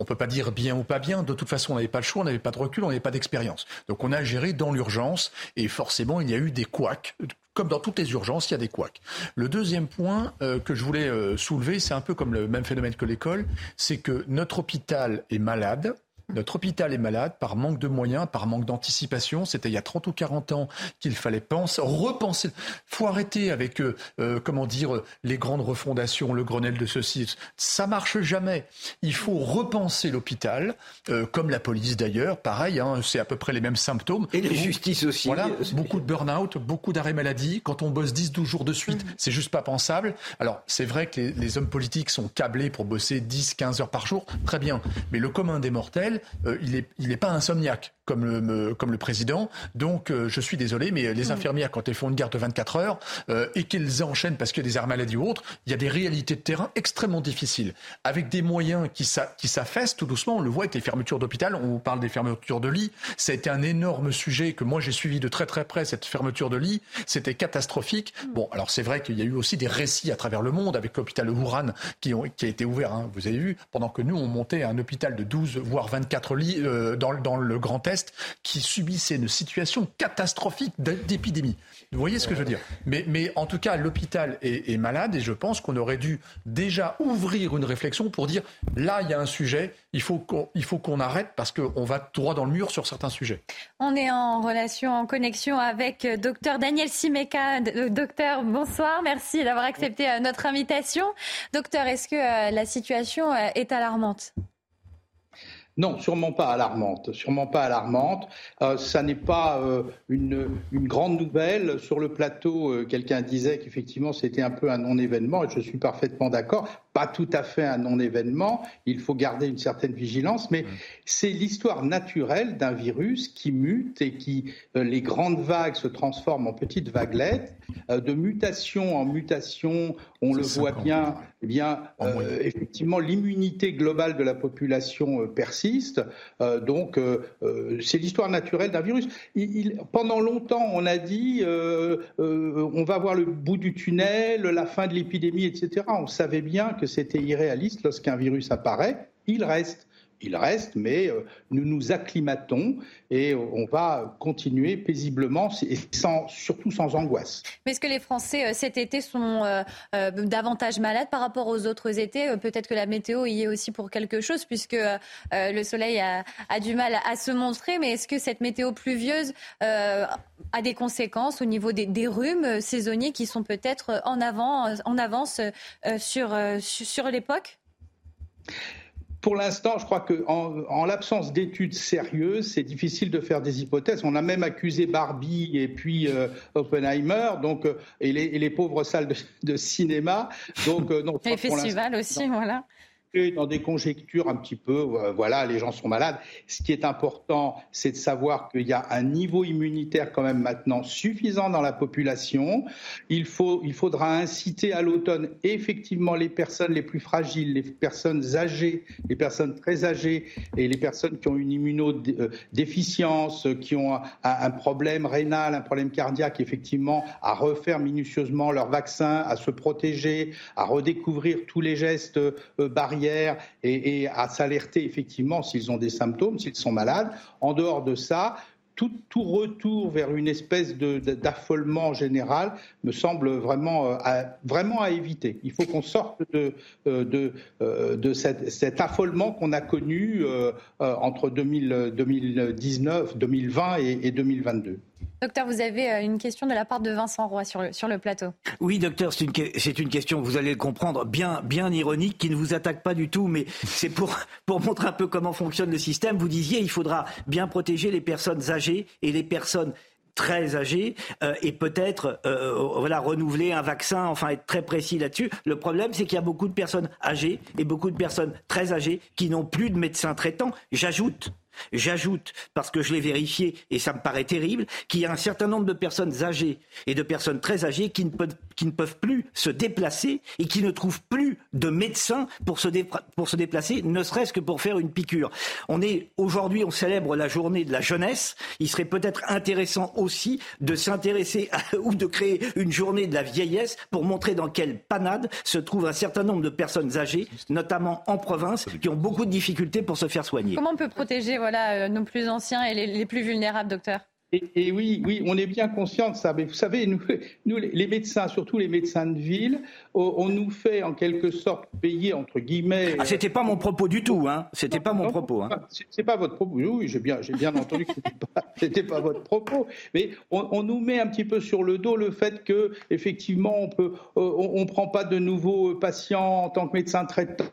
On peut pas dire bien ou pas bien. De toute façon, on n'avait pas le choix, on n'avait pas de recul, on n'avait pas d'expérience. Donc, on a géré dans l'urgence. Et forcément, il y a eu des couacs. Comme dans toutes les urgences, il y a des couacs. Le deuxième point que je voulais soulever, c'est un peu comme le même phénomène que l'école, c'est que notre hôpital est malade, notre hôpital est malade par manque de moyens, par manque d'anticipation. C'était il y a 30 ou 40 ans qu'il fallait penser, repenser. faut arrêter avec, euh, euh, comment dire, les grandes refondations, le Grenelle de ceci. Ça marche jamais. Il faut repenser l'hôpital, euh, comme la police d'ailleurs. Pareil, hein, c'est à peu près les mêmes symptômes. Et la justice aussi. Voilà, beaucoup de burn-out, beaucoup d'arrêts maladie. Quand on bosse 10-12 jours de suite, mm. c'est juste pas pensable. Alors, c'est vrai que les, les hommes politiques sont câblés pour bosser 10-15 heures par jour. Très bien. Mais le commun des mortels, euh, il n'est pas insomniaque comme le, comme le président. Donc, euh, je suis désolé, mais les infirmières, quand elles font une garde de 24 heures euh, et qu'elles enchaînent parce qu'il y a des armes maladies ou autres, il y a des réalités de terrain extrêmement difficiles. Avec des moyens qui, s'affaissent tout doucement, on le voit avec les fermetures d'hôpital, on parle des fermetures de lits. Ça a été un énorme sujet que moi j'ai suivi de très très près, cette fermeture de lits. C'était catastrophique. Mm. Bon, alors c'est vrai qu'il y a eu aussi des récits à travers le monde avec l'hôpital Wuhan qui, ont, qui a été ouvert, hein, vous avez vu, pendant que nous on montait un hôpital de 12 voire 24 lits euh, dans, dans le Grand Est qui subissaient une situation catastrophique d'épidémie. Vous voyez ce que je veux dire? Mais, mais en tout cas, l'hôpital est, malade et je pense qu'on aurait dû déjà ouvrir une réflexion pour dire là, il y a un sujet, il faut qu'on arrête parce qu'on va droit dans le mur sur certains sujets. On est en relation, en connexion avec euh, docteur Daniel Simeka. Euh, docteur, bonsoir, merci d'avoir accepté euh, notre invitation. Docteur, est-ce que la situation est alarmante? Non, sûrement pas alarmante. Sûrement pas alarmante. Euh, ça n'est pas euh, une, grande nouvelle. Sur le plateau, euh, quelqu'un disait qu'effectivement c'était un peu un non-événement et je suis parfaitement d'accord pas tout à fait un non-événement, il faut garder une certaine vigilance, mais c'est l'histoire naturelle d'un virus qui mute et qui, euh, les grandes vagues se transforment en petites vaguelettes, euh, de mutation en mutation, on le voit bien, eh bien euh, effectivement, l'immunité globale de la population persiste, donc c'est l'histoire naturelle d'un virus. Il, pendant longtemps, on a dit, on va voir le bout du tunnel, la fin de l'épidémie, etc. On savait bien que c'était irréaliste. Lorsqu'un virus apparaît, il reste. Il reste, mais euh, nous nous acclimatons et on va continuer paisiblement et sans, surtout sans angoisse. Mais est-ce que les Français euh, cet été sont euh, davantage malades par rapport aux autres étés? Peut-être que la météo y est aussi pour quelque chose puisque le soleil a, du mal à se montrer. Mais est-ce que cette météo pluvieuse a des conséquences au niveau des, rhumes saisonniers qui sont peut-être en, avant, en avance sur, sur l'époque? Pour l'instant, je crois qu'en en, l'absence d'études sérieuses, c'est difficile de faire des hypothèses. On a même accusé Barbie et puis euh, Oppenheimer, donc euh, et, les, pauvres salles de, cinéma. Donc, euh, les festivals aussi, voilà dans des conjectures un petit peu, euh, voilà, les gens sont malades. Ce qui est important, c'est de savoir qu'il y a un niveau immunitaire quand même maintenant suffisant dans la population. Il, faut, il faudra inciter à l'automne effectivement les personnes les plus fragiles, les personnes âgées, les personnes très âgées et les personnes qui ont une immunodéficience, qui ont un, un problème rénal, un problème cardiaque, effectivement, à refaire minutieusement leur vaccin, à se protéger, à redécouvrir tous les gestes euh, et, à s'alerter effectivement s'ils ont des symptômes, s'ils sont malades. En dehors de ça, tout, retour vers une espèce d'affolement général me semble vraiment, euh, à, vraiment à éviter. Il faut qu'on sorte de, euh, de, euh, de cet, affolement qu'on a connu entre 2019, 2020 et, et 2022. Docteur, vous avez euh, une question de la part de Vincent Roy sur le, plateau. Oui, docteur, c'est une, question, vous allez le comprendre, bien, bien ironique, qui ne vous attaque pas du tout, mais c'est pour, pour montrer un peu comment fonctionne le système. Vous disiez, il faudra bien protéger les personnes âgées et les personnes très âgées euh, et peut-être euh, voilà renouveler un vaccin, enfin être très précis là-dessus. Le problème, c'est qu'il y a beaucoup de personnes âgées et beaucoup de personnes très âgées qui n'ont plus de médecins traitants. J'ajoute J'ajoute, parce que je l'ai vérifié et ça me paraît terrible, qu'il y a un certain nombre de personnes âgées et de personnes très âgées qui ne peuvent, plus se déplacer et qui ne trouvent plus de médecins pour se, pour se déplacer, ne serait-ce que pour faire une piqûre. On est aujourd'hui, on célèbre la journée de la jeunesse. Il serait peut-être intéressant aussi de s'intéresser ou de créer une journée de la vieillesse pour montrer dans quelle panade se trouvent un certain nombre de personnes âgées, notamment en province, qui ont beaucoup de difficultés pour se faire soigner. Comment on peut protéger voilà, euh, nos plus anciens et les plus vulnérables, docteur et, oui, oui, on est bien conscient de ça. Mais vous savez, nous, nous les médecins, surtout les médecins de ville, on nous fait en quelque sorte payer entre guillemets. Ah, c'était pas mon propos du tout, hein. C'était pas mon propos. Hein. C'est pas votre propos. Oui, j'ai bien, j'ai bien entendu que c'était pas, pas votre propos. Mais on, nous met un petit peu sur le dos le fait que effectivement on peut, euh, on, on prend pas de nouveaux patients en tant que médecin traitant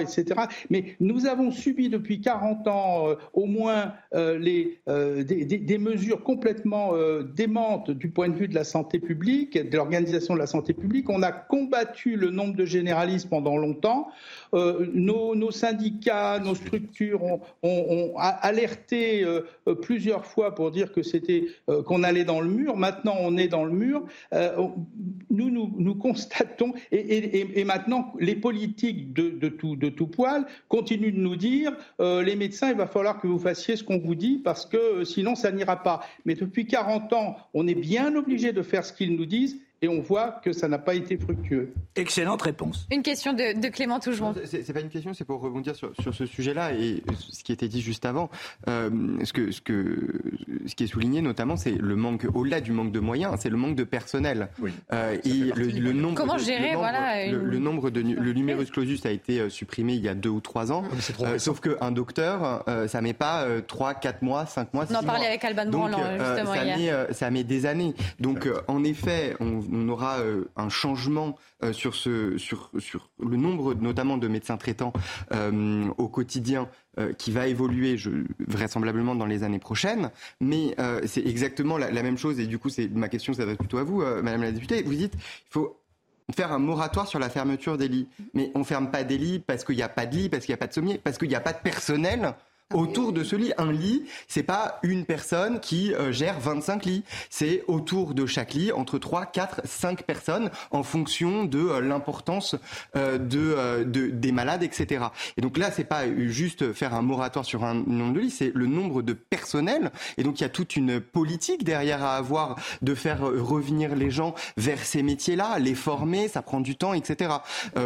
etc. Mais nous avons subi depuis 40 ans euh, au moins euh, euh, des, mesures complètement démentes du point de vue de la santé publique, de l'organisation de la santé publique. On a combattu le nombre de généralistes pendant longtemps. Nos, syndicats, nos structures ont, alerté plusieurs fois pour dire que c'était qu'on allait dans le mur. Maintenant, on est dans le mur. nous, constatons et, maintenant les politiques de, tout poil, continue de nous dire euh, les médecins, il va falloir que vous fassiez ce qu'on vous dit parce que euh, sinon ça n'ira pas. Mais depuis 40 ans, on est bien obligé de faire ce qu'ils nous disent et on voit que ça n'a pas été fructueux. Excellente réponse. Une question de, Clément Tougeron. C'est pas une question, c'est pour rebondir sur, ce sujet-là et ce qui était dit juste avant. Euh, ce, que, ce, que, ce qui est souligné notamment, c'est le manque, au-delà du manque de moyens, c'est le manque de personnel. Oui. Euh, et le, nombre Comment gérer le voilà, le, nombre de le numerus clausus a été euh, supprimé il y a deux ou trois ans. Ah, sauf qu'un docteur, ça met pas trois, quatre mois, cinq mois. On en parlait avec Alban Brandt justement ça hier. Met, ça met des années. Donc en effet, on on aura euh, un changement euh, sur, le nombre notamment de médecins traitants euh, au quotidien qui va évoluer vraisemblablement dans les années prochaines. Mais c'est exactement la, même chose et du coup c'est ma question s'adresse plutôt à vous, Madame la députée. Vous dites il faut faire un moratoire sur la fermeture des lits. Mais on ferme pas des lits parce qu'il n'y a pas de lit, parce qu'il n'y a pas de sommier, parce qu'il n'y a pas de personnel autour de ce lit. Un lit, c'est pas une personne qui euh, gère 25 lits. C'est autour de chaque lit entre 3, 4, 5 personnes en fonction de euh, l'importance euh, de, de, des malades, etc. Et donc là, c'est pas juste faire un moratoire sur un nombre de lits, c'est le nombre de personnel. Et donc il y a toute une politique derrière à avoir de faire revenir les gens vers ces métiers-là, les former, ça prend du temps, etc.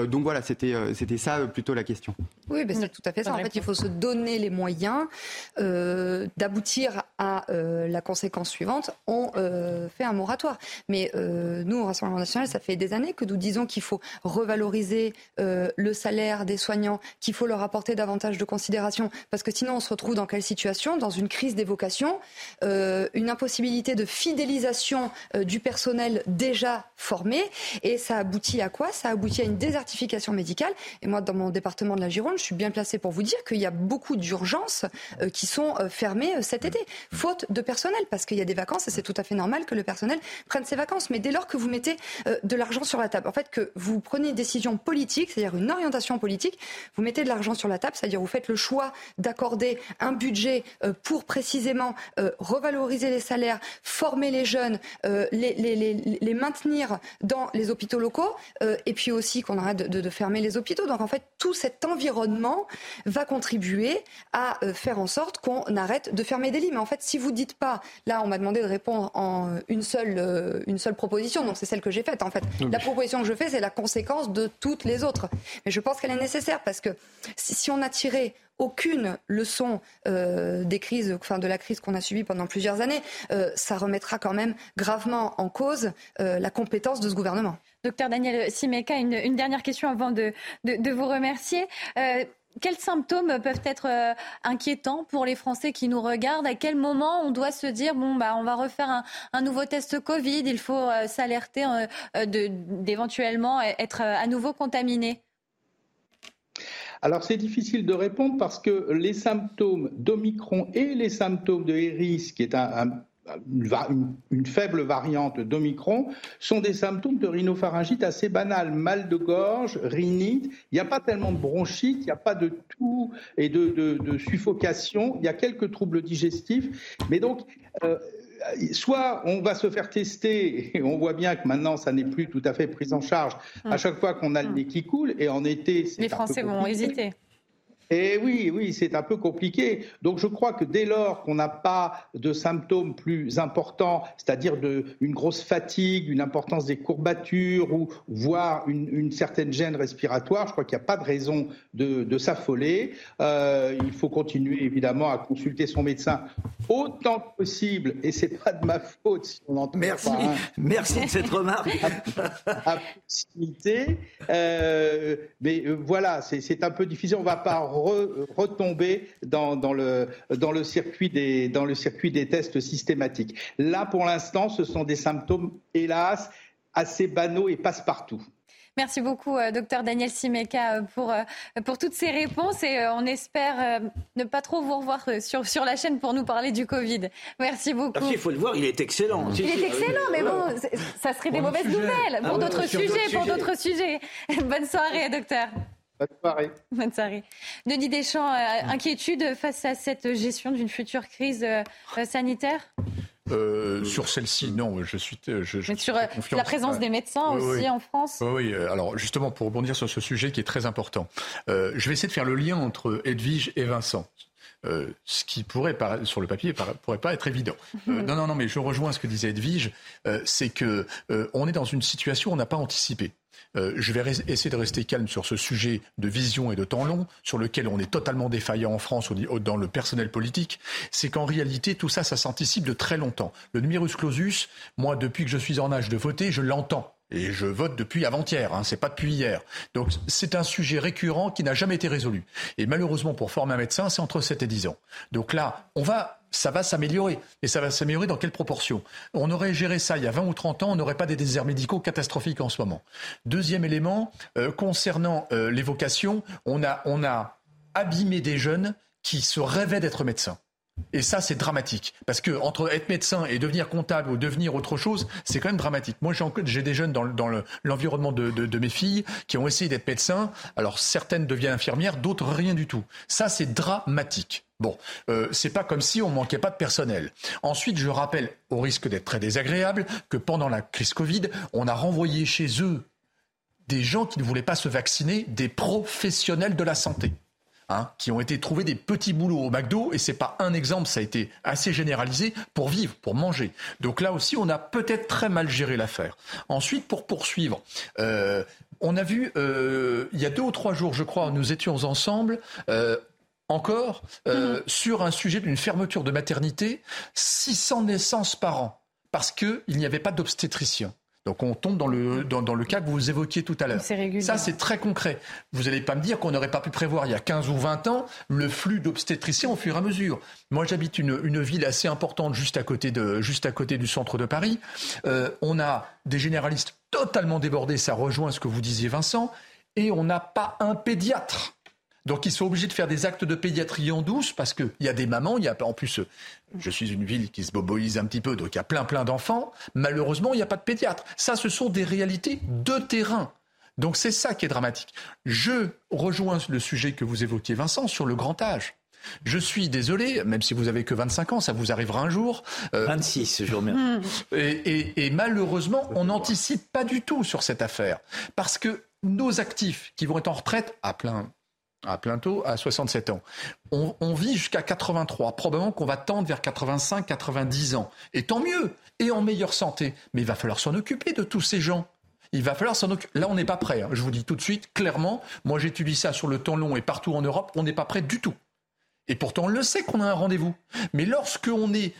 donc voilà, c'était c'était ça plutôt la question. Oui, ben c'est tout à fait ça. En fait, il faut se donner les moyens euh, d'aboutir à euh, la conséquence suivante, on euh, fait un moratoire. Mais nous, au Rassemblement national, ça fait des années que nous disons qu'il faut revaloriser le salaire des soignants, qu'il faut leur apporter davantage de considération, parce que sinon on se retrouve dans quelle situation? Dans une crise des vocations, une impossibilité de fidélisation du personnel déjà formé, et ça aboutit à quoi? Ça aboutit à une désertification médicale. Et moi, dans mon département de la Gironde, je suis bien placée pour vous dire qu'il y a beaucoup d'urgences euh, qui sont euh, fermées euh, cet été, faute de personnel, parce qu'il y a des vacances et c'est tout à fait normal que le personnel prenne ses vacances. Mais dès lors que vous mettez de l'argent sur la table, en fait que vous prenez une décision politique, c'est-à-dire une orientation politique, vous mettez de l'argent sur la table, c'est-à-dire vous faites le choix d'accorder un budget pour précisément revaloriser les salaires, former les jeunes, les, les, les, maintenir dans les hôpitaux locaux, et puis aussi qu'on arrête de, de fermer les hôpitaux. Donc en fait, tout cet environnement va contribuer à euh, faire en sorte qu'on arrête de fermer des lits. Mais en fait, si vous dites pas, là, on m'a demandé de répondre en une seule, euh, une seule proposition, donc c'est celle que j'ai faite. En fait, la proposition que je fais, c'est la conséquence de toutes les autres. Mais je pense qu'elle est nécessaire parce que si on a tiré aucune leçon euh, des crises, enfin de la crise qu'on a subie pendant plusieurs années, ça remettra quand même gravement en cause la compétence de ce gouvernement. Docteur Daniel Simeka, une, dernière question avant de, de, vous remercier. Quels symptômes peuvent être euh, inquiétants pour les Français qui nous regardent? À quel moment on doit se dire bon bah on va refaire un, nouveau test Covid, il faut euh, s'alerter euh, d'éventuellement être à nouveau contaminé alors c'est difficile de répondre parce que les symptômes d'Omicron et les symptômes de Eris, qui est un, une, faible variante d'Omicron, sont des symptômes de rhinopharyngite assez banals. Mal de gorge, rhinite, il n'y a pas tellement de bronchite, il n'y a pas de toux et de, suffocation, il y a quelques troubles digestifs. Mais donc, euh, soit on va se faire tester, et on voit bien que maintenant ça n'est plus tout à fait pris en charge à hum. chaque fois qu'on a le nez qui coule, et en été, Les Français vont hésiter. Et oui, oui, c'est un peu compliqué. Donc je crois que dès lors qu'on n'a pas de symptômes plus importants, c'est-à-dire une grosse fatigue, une importance des courbatures ou voire une, certaine gêne respiratoire, je crois qu'il n'y a pas de raison de, s'affoler. Euh, il faut continuer évidemment à consulter son médecin autant que possible, et c'est pas de ma faute si on entend Merci, merci de cette remarque. à, proximité, euh, mais euh, voilà, c'est un peu difficile. On va pas retomber dans, le, dans, le circuit des, dans le circuit des tests systématiques. Là, pour l'instant, ce sont des symptômes, hélas, assez banaux et passe-partout. Merci beaucoup, euh, docteur Daniel Simeka, euh, pour, euh, pour toutes ces réponses et on espère ne pas trop vous revoir sur, sur la chaîne pour nous parler du Covid. Merci beaucoup. il faut le voir, il est excellent. Il est excellent, mais bon, ça serait des mauvaises nouvelles pour ah d'autres sujets, pour d'autres sujets. Bonne soirée, docteur. Bonne soirée. Bonne soirée. Denis Deschamps, inquiétude face à cette gestion d'une future crise sanitaire? Euh, sur celle-ci, non, je suis. Je, Mais sur euh, la présence des médecins aussi en France? Oui, euh, alors justement, pour rebondir sur ce sujet qui est très important, je vais essayer de faire le lien entre Edwige et Vincent. Ce qui pourrait, sur le papier, pourrait pas être évident. non, non, non, mais je rejoins ce que disait Edwige, c'est que on est dans une situation où on n'a pas anticipé. Euh, je vais essayer de rester calme sur ce sujet de vision et de temps long, sur lequel on est totalement défaillant en France dans le personnel politique. C'est qu'en réalité, tout ça, ça s'anticipe de très longtemps. Le numerus clausus, moi, depuis que je suis en âge de voter, je l'entends. Et je vote depuis avant-hier, hein, c'est pas depuis hier. Donc c'est un sujet récurrent qui n'a jamais été résolu. Et malheureusement, pour former un médecin, c'est entre 7 et 10 ans. Donc là, on va, ça va s'améliorer. Et ça va s'améliorer dans quelle proportion? On aurait géré ça il y a 20 ou 30 ans, on n'aurait pas des déserts médicaux catastrophiques en ce moment. Deuxième élément, euh, concernant euh, les vocations, on a, on a abîmé des jeunes qui se rêvaient d'être médecins. Et ça, c'est dramatique. Parce que entre être médecin et devenir comptable ou devenir autre chose, c'est quand même dramatique. Moi, j'ai des jeunes dans, l'environnement de, mes filles qui ont essayé d'être médecins. Alors, certaines deviennent infirmières, d'autres rien du tout. Ça, c'est dramatique. Bon, euh, c'est pas comme si on manquait pas de personnel. Ensuite, je rappelle, au risque d'être très désagréable, que pendant la crise Covid, on a renvoyé chez eux des gens qui ne voulaient pas se vacciner, des professionnels de la santé. Hein, qui ont été trouvés des petits boulots au McDo, et c'est pas un exemple, ça a été assez généralisé pour vivre, pour manger. Donc là aussi, on a peut-être très mal géré l'affaire. Ensuite, pour poursuivre, euh, on a vu, euh, il y a deux ou trois jours, je crois, nous étions ensemble. Euh, encore mm-hmm. sur un sujet d'une fermeture de maternité, 600 naissances par an, parce qu'il n'y avait pas d'obstétricien. Donc on tombe dans le, dans, le cas que vous évoquiez tout à l'heure. Ça, c'est très concret. Vous n'allez pas me dire qu'on n'aurait pas pu prévoir il y a 15 ou 20 ans le flux d'obstétriciens au fur et à mesure. Moi, j'habite une, une, ville assez importante juste à côté, de, juste à côté du centre de Paris. Euh, on a des généralistes totalement débordés, ça rejoint ce que vous disiez Vincent, et on n'a pas un pédiatre. Donc ils sont obligés de faire des actes de pédiatrie en douce parce qu'il y a des mamans, il y a en plus, je suis une ville qui se boboise un petit peu, donc il y a plein plein d'enfants. Malheureusement, il n'y a pas de pédiatre. Ça, ce sont des réalités de terrain. Donc c'est ça qui est dramatique. Je rejoins le sujet que vous évoquiez, Vincent, sur le grand âge. Je suis désolé, même si vous avez que 25 ans, ça vous arrivera un jour. 26, je vous remercie. Et, et malheureusement, on n'anticipe pas du tout sur cette affaire. Parce que nos actifs qui vont être en retraite à plein, à plein tôt, à 67 ans. On, vit jusqu'à 83. Probablement qu'on va tendre vers 85, 90 ans. Et tant mieux. Et en meilleure santé. Mais il va falloir s'en occuper de tous ces gens. Il va falloir s'en occuper. Là, on n'est pas prêt. Hein. Je vous dis tout de suite, clairement. Moi, j'étudie ça sur le temps long et partout en Europe. On n'est pas prêt du tout. Et pourtant, on le sait qu'on a un rendez-vous. Mais lorsque on est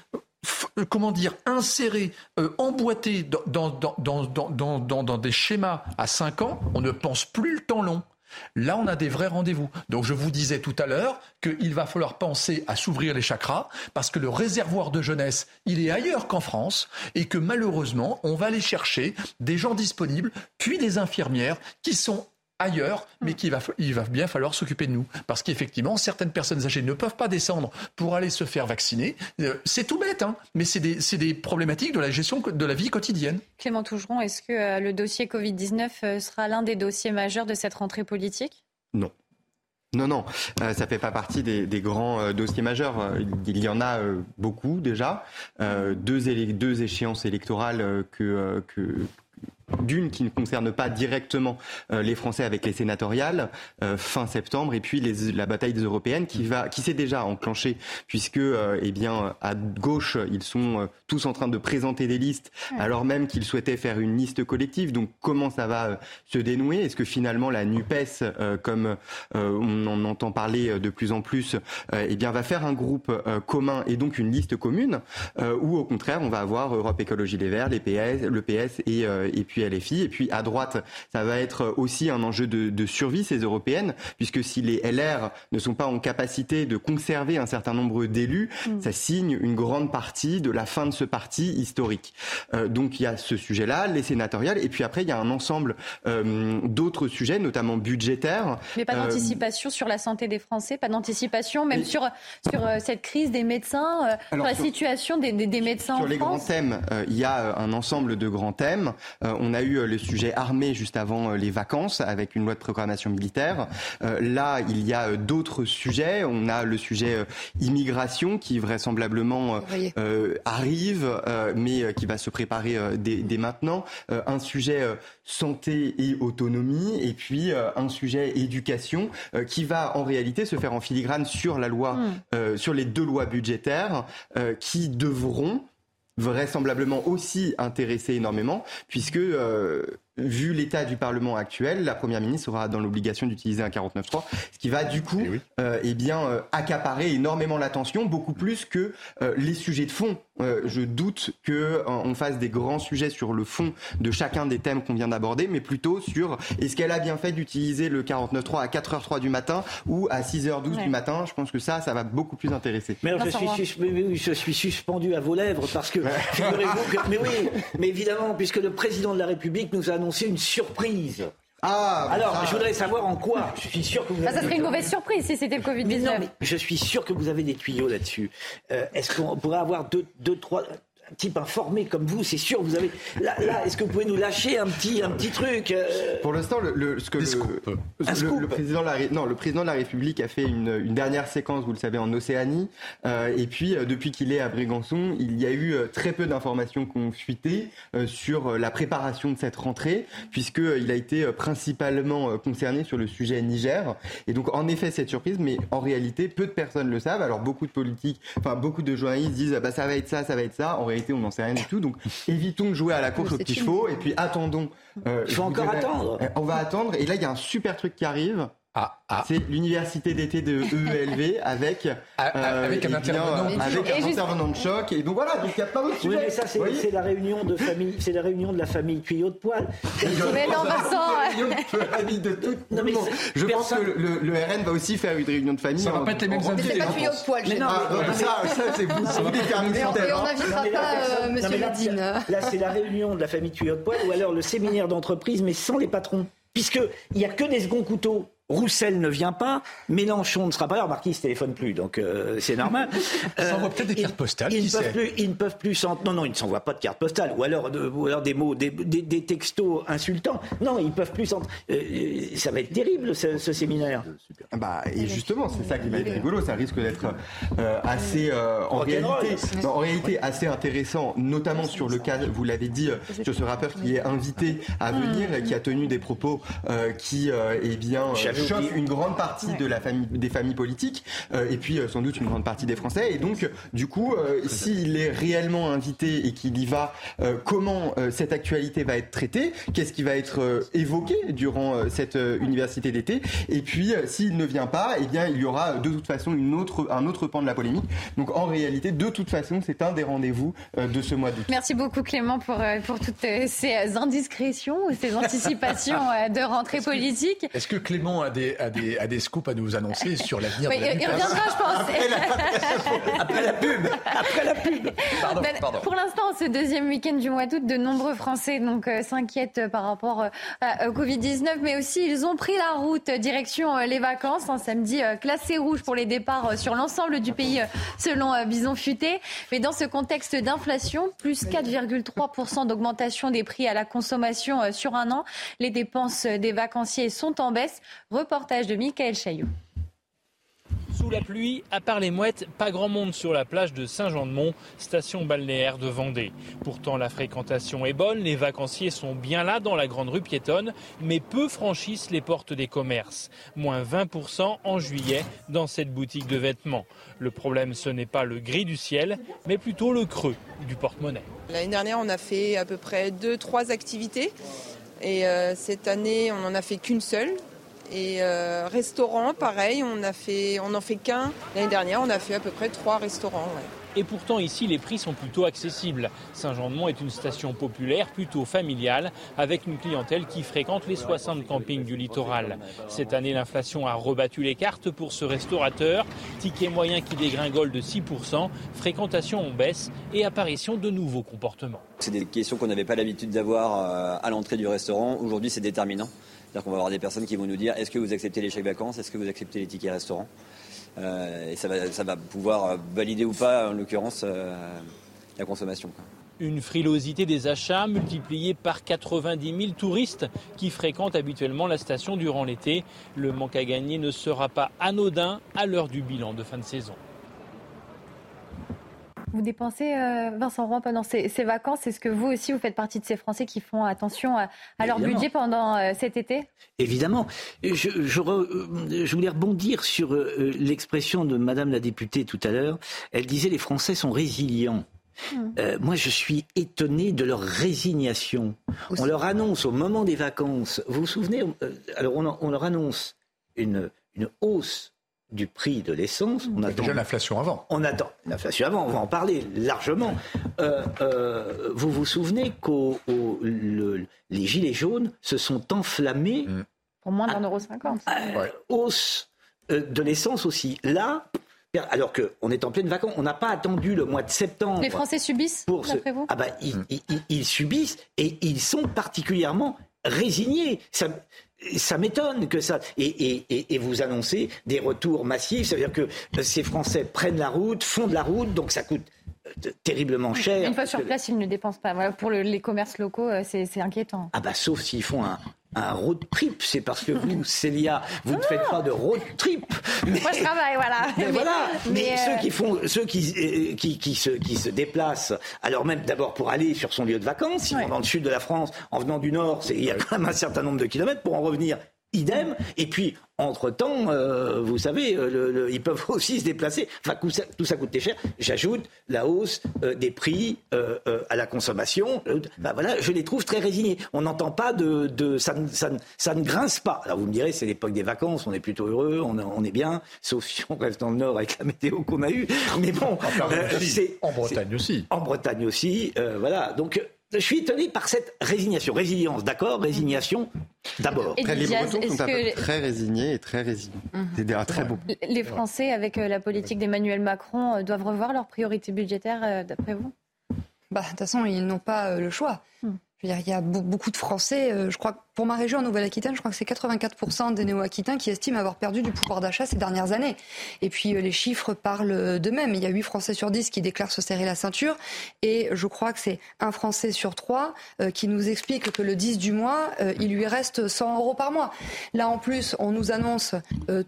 euh, comment dire, inséré, euh, emboîté dans, dans, des schémas à 5 ans, on ne pense plus le temps long. Là, on a des vrais rendez-vous. Donc, je vous disais tout à l'heure qu'il va falloir penser à s'ouvrir les chakras parce que le réservoir de jeunesse, il est ailleurs qu'en France et que malheureusement, on va aller chercher des gens disponibles, puis des infirmières qui sont ailleurs, mais qu'il va, il va bien falloir s'occuper de nous. Parce qu'effectivement, certaines personnes âgées ne peuvent pas descendre pour aller se faire vacciner. Euh, c'est tout bête, hein, mais c'est des, des, problématiques de la gestion de la vie quotidienne. Clément Tougeron, est-ce que euh, le dossier Covid-19 euh, sera l'un des dossiers majeurs de cette rentrée politique? Non. Non, non, ça ça fait pas partie des, des grands dossiers majeurs. il y en a beaucoup déjà. deux, deux échéances électorales que, que, d'une qui ne concerne pas directement euh, les Français avec les sénatoriales euh, fin septembre et puis les, la bataille des européennes qui va qui s'est déjà enclenchée puisque euh, eh bien à gauche ils sont tous en train de présenter des listes alors même qu'ils souhaitaient faire une liste collective. Donc comment ça va se dénouer? Est-ce que finalement la Nupes comme on en entend parler de plus en plus eh bien va faire un groupe commun et donc une liste commune ou au contraire on va avoir Europe Écologie Les Verts les PS le PS et et puis filles. Et puis à droite, ça va être aussi un enjeu de, survie, ces européennes, puisque si les LR ne sont pas en capacité de conserver un certain nombre d'élus, mm. ça signe une grande partie de la fin de ce parti historique. Euh, donc il y a ce sujet-là, les sénatoriales, et puis après il y a un ensemble euh, d'autres sujets, notamment budgétaires. Mais pas euh, d'anticipation sur la santé des Français, pas d'anticipation même sur, sur cette crise des médecins, sur la situation des, des, médecins sur les grands thèmes, il y a un ensemble de grands thèmes. on a eu euh, le sujet armé juste avant euh, les vacances avec une loi de programmation militaire. Euh, là, il y a d'autres sujets. On a le sujet immigration qui vraisemblablement arrive, mais qui va se préparer dès, maintenant. un sujet santé et autonomie, et puis un sujet éducation qui va en réalité se faire en filigrane sur la loi, hmm. sur les deux lois budgétaires qui devront vraisemblablement aussi intéressé énormément, puisque euh, vu l'état du Parlement actuel, la Première ministre aura dans l'obligation d'utiliser un 49.3, ce qui va du coup eh, euh, eh bien, euh, accaparer énormément l'attention, beaucoup plus que euh, les sujets de fond. je doute qu'on fasse des grands sujets sur le fond de chacun des thèmes qu'on vient d'aborder, mais plutôt sur est-ce qu'elle a bien fait d'utiliser le 49.3 à 4h03 du matin ou à 6h12 du matin? Je pense que ça, ça va beaucoup plus intéresser. Mais je, suis je, suis suspendu à vos lèvres parce que, que, mais oui, mais évidemment, puisque le président de la République nous a annoncé c'est une surprise. Ah, Alors, je voudrais savoir en quoi. Je suis sûr que vous. Avez ça serait une mauvaise surprise si c'était le Covid-19. Non, mais je suis sûr que vous avez des tuyaux là-dessus. Euh, est-ce qu'on pourrait avoir deux, deux, trois, type informé comme vous, c'est sûr, vous avez. Là, est-ce que vous pouvez nous lâcher un petit, un petit truc euh Pour l'instant, le, ce que le, président de la, non, le président de la République a fait une, dernière séquence, vous le savez, en Océanie. Euh, et puis, euh, depuis qu'il est à Brégançon, il y a eu très peu d'informations qui ont fuité sur la préparation de cette rentrée, puisqu'il a été principalement concerné sur le sujet Niger. Et donc, en effet, cette surprise, mais en réalité, peu de personnes le savent. Alors, beaucoup de politiques, enfin, beaucoup de journalistes disent, bah, ça va être ça, ça va être ça. En réalité, on n'en sait rien du tout. Donc, évitons de jouer à la course aux petits chevaux et puis attendons. Euh, Il faut encore attendre. On va attendre. Et là, il y a un super truc qui arrive. Ah, ah. C'est l'université d'été de EELV avec, ah, euh, avec un, intervenant, avec un intervenant de choc. Et donc voilà, donc il y a pas oui, mais ça, c'est la réunion de famille, c'est la réunion de la famille tuyau de poil. mais non, Vincent de tout non, mais Je pense que le, le, RN va aussi faire une réunion de famille. Ça va pas être les mêmes invités. C'est pas tuyau de poil, mais non, ça, ça c'est vous, vous déterminez. Et on n'invitera pas euh, Monsieur Medine. Là, c'est la réunion de la famille tuyau de poil ou alors le séminaire d'entreprise, mais sans les patrons. Puisqu'il n'y a que des seconds couteaux. Roussel ne vient pas, Mélenchon ne sera pas là. Remarquez, il se téléphone plus, donc euh, c'est normal. Ils euh, peut-être des cartes postales. Ils, ne peuvent plus, ils ne peuvent plus Non, non, ils ne s'envoient pas de cartes postales, ou alors, ou alors des mots, des, des, textos insultants. Non, ils ne peuvent plus. Euh, ça va être terrible ce, séminaire. Bah, et justement, c'est ça qui va être rigolo. Ça risque d'être euh, assez, en réalité, en réalité, assez intéressant, notamment sur le cas, vous l'avez dit, sur ce rappeur qui est invité à venir, et qui a tenu des propos qui, eh bien choque une grande partie de la famille, des familles politiques euh, et puis euh, sans doute une grande partie des Français. Et donc, du coup, euh, s'il est réellement invité et qu'il y va, comment cette actualité va être traitée? Qu'est-ce qui va être évoqué durant cette université d'été? Et puis, s'il ne vient pas, eh bien, il y aura de toute façon une autre, un autre pan de la polémique. Donc, en réalité, de toute façon, c'est un des rendez-vous de ce mois d'août. Merci beaucoup, Clément, pour, pour toutes ces indiscrétions, ces anticipations de rentrée politique. Est-ce que Clément a des, a des, a des scoops à nous annoncer sur l'avenir de la Il reviendra, je pense. Après la, pub. Après la pub. Pardon, ben, pardon. Pour l'instant, ce deuxième week-end du mois d'août, de nombreux Français donc euh, s'inquiètent par rapport euh, au Covid-19, mais aussi ils ont pris la route direction les vacances. Un samedi classé rouge pour les départs sur l'ensemble du pays, selon Bison Futé. Mais dans ce contexte d'inflation, plus 4,3% d'augmentation des prix à la consommation sur un an, les dépenses des vacanciers sont en baisse. Reportage de Michael Chaillot. Sous la pluie, à part les mouettes, pas grand monde sur la plage de Saint-Jean-de-Mont, station balnéaire de Vendée. Pourtant, la fréquentation est bonne, les vacanciers sont bien là dans la grande rue piétonne, mais peu franchissent les portes des commerces. Moins 20% en juillet dans cette boutique de vêtements. Le problème, ce n'est pas le gris du ciel, mais plutôt le creux du porte-monnaie. L'année dernière, on a fait à peu près 2-3 activités. Et euh, cette année, on n'en a fait qu'une seule. Et euh, restaurant, pareil, on a fait, on n'en fait qu'un. L'année dernière, on a fait à peu près trois restaurants. Et pourtant, ici, les prix sont plutôt accessibles. Saint-Jean-de-Mont est une station populaire, plutôt familiale, avec une clientèle qui fréquente les 60 campings du littoral. Cette année, l'inflation a rebattu les cartes pour ce restaurateur. Ticket moyen qui dégringole de 6%, fréquentation en baisse et apparition de nouveaux comportements. C'est des questions qu'on n'avait pas l'habitude d'avoir euh, à l'entrée du restaurant. Aujourd'hui, c'est déterminant. C'est-à-dire qu'on va avoir des personnes qui vont nous dire est-ce que vous acceptez les chèques vacances Est-ce que vous acceptez les tickets restaurants euh, et ça va, pouvoir valider ou pas, en l'occurrence, euh, la consommation. Une frilosité des achats multipliée par 90 000 touristes qui fréquentent habituellement la station durant l'été. Le manque à gagner ne sera pas anodin à l'heure du bilan de fin de saison. Vous dépensez, euh, Vincent Roy, pendant ces, vacances. Est-ce que vous aussi, vous faites partie de ces Français qui font attention à, leur budget pendant euh, cet été? Évidemment. Je, euh, je, voulais rebondir sur l'expression de Madame la députée tout à l'heure. Elle disait les Français sont résilients. Hmm. moi, je suis étonné de leur résignation. On leur annonce au moment des vacances, vous vous souvenez, alors on, on, leur annonce une, une hausse du prix de l'essence. On a déjà l'inflation avant. On attend l'inflation avant, on va en parler largement. Euh, euh, vous vous souvenez que les gilets jaunes se sont enflammés. Mm. Pour moins d'un euro cinquante. Hausse euh, de l'essence aussi. Là, alors qu'on est en pleine vacances, on n'a pas attendu le mois de septembre. Les Français subissent, d'après vous? Ah ben, ils, subissent et ils sont particulièrement résignés. Ça, ça m'étonne que ça. Et, vous annoncez des retours massifs. Ça veut dire que ces Français prennent la route, font de la route, donc ça coûte terriblement cher. Une fois sur place, ils ne dépensent pas. Voilà, pour les commerces locaux, euh, c'est inquiétant. Ah bah sauf s'ils font un, un road trip. C'est parce que vous, Célia, vous ne faites pas de road trip. Mais, Moi, je travaille, voilà. Mais, voilà. Mais, ceux euh, qui font, ceux qui, euh, qui, qui, se, qui se déplacent, alors même d'abord pour aller sur son lieu de vacances, si vont dans le sud de la France, en venant du nord, il y a quand même un certain nombre de kilomètres pour en revenir idem. Et puis, entre-temps, euh, vous savez, euh, ils peuvent aussi se déplacer. Enfin, tout ça, tout ça coûte cher. J'ajoute la hausse euh, des prix à la consommation. Ben voilà, je les trouve très résignés. On n'entend pas de... de ça, ça, ça, ne grince pas. Alors vous me direz, c'est l'époque des vacances, on est plutôt heureux, on, on, est bien, sauf si on reste dans le nord avec la météo qu'on a eue. Mais bon, en Bretagne aussi. En Bretagne aussi, voilà. Donc je suis étonné par cette résignation. Résilience, d'accord Résignation, d'abord. Les Bretons sont très résignés et très résignants. Mhm. C'est très beau. Les Français, avec euh, la politique d'Emmanuel Macron, euh, doivent revoir leurs priorités budgétaires, euh, d'après vous? Bah, De toute façon, ils n'ont pas le choix. Hmm. il y a beaucoup de Français, je crois pour ma région, en Nouvelle-Aquitaine, je crois que c'est 84% des néo-aquitains qui estiment avoir perdu du pouvoir d'achat ces dernières années. Et puis euh, les chiffres parlent d'eux-mêmes. Il y a 8 Français sur 10 qui déclarent se serrer la ceinture. Et je crois que c'est un Français sur 3 euh, qui nous explique que le 10 du mois, euh, il lui reste 100 euros par mois. Là, en plus, on nous annonce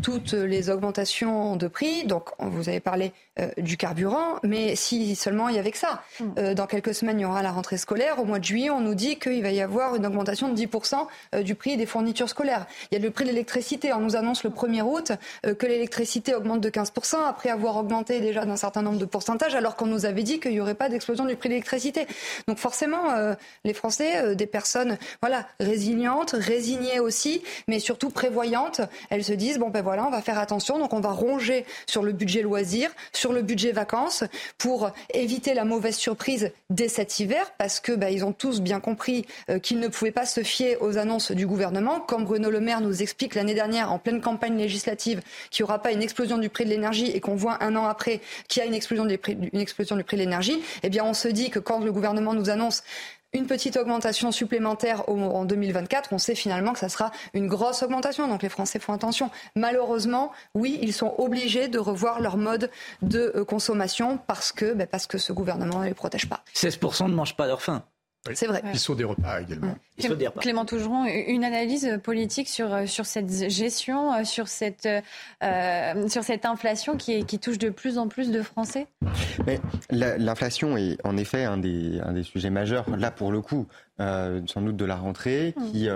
toutes les augmentations de prix. Donc, vous avez parlé du carburant. Mais si seulement il y avait que ça. Dans quelques semaines, il y aura la rentrée scolaire. Au mois de juillet, on nous dit qu'il va y avoir une augmentation de 10% euh, du prix des fournitures scolaires. Il y a le prix de l'électricité. On nous annonce le 1er août euh, que l'électricité augmente de 15% après avoir augmenté déjà d'un certain nombre de pourcentages, alors qu'on nous avait dit qu'il n'y aurait pas d'explosion du prix de l'électricité. Donc forcément, euh, les Français, des personnes voilà, résilientes, résignées aussi, mais surtout prévoyantes, elles se disent, bon ben voilà, on va faire attention, donc on va ronger sur le budget loisirs, sur le budget vacances, pour éviter la mauvaise surprise dès cet hiver, parce que ben, ils ont tous bien compris qu'ils ne pouvaient pas se fier aux annonces du gouvernement. Comme Bruno Le Maire nous explique l'année dernière, en pleine campagne législative, qu'il n'y aura pas une explosion du prix de l'énergie et qu'on voit un an après qu'il y a une explosion, du prix, de l'énergie, eh bien, on se dit que quand le gouvernement nous annonce une petite augmentation supplémentaire en 2024, on sait finalement que ça sera une grosse augmentation. Donc les Français font attention. Malheureusement, oui, ils sont obligés de revoir leur mode de euh, consommation parce que, ben, parce que ce gouvernement ne les protège pas. 16% ne mangent pas leur faim. C'est vrai. Ils sont des repas également. Clément Tougeron, une analyse politique sur, euh, sur cette gestion, euh, sur cette, euh, sur cette inflation qui, qui touche de plus en plus de Français? L'inflation est en effet un des, un des sujets majeurs, là pour le coup, sans doute de la rentrée, mmh. qui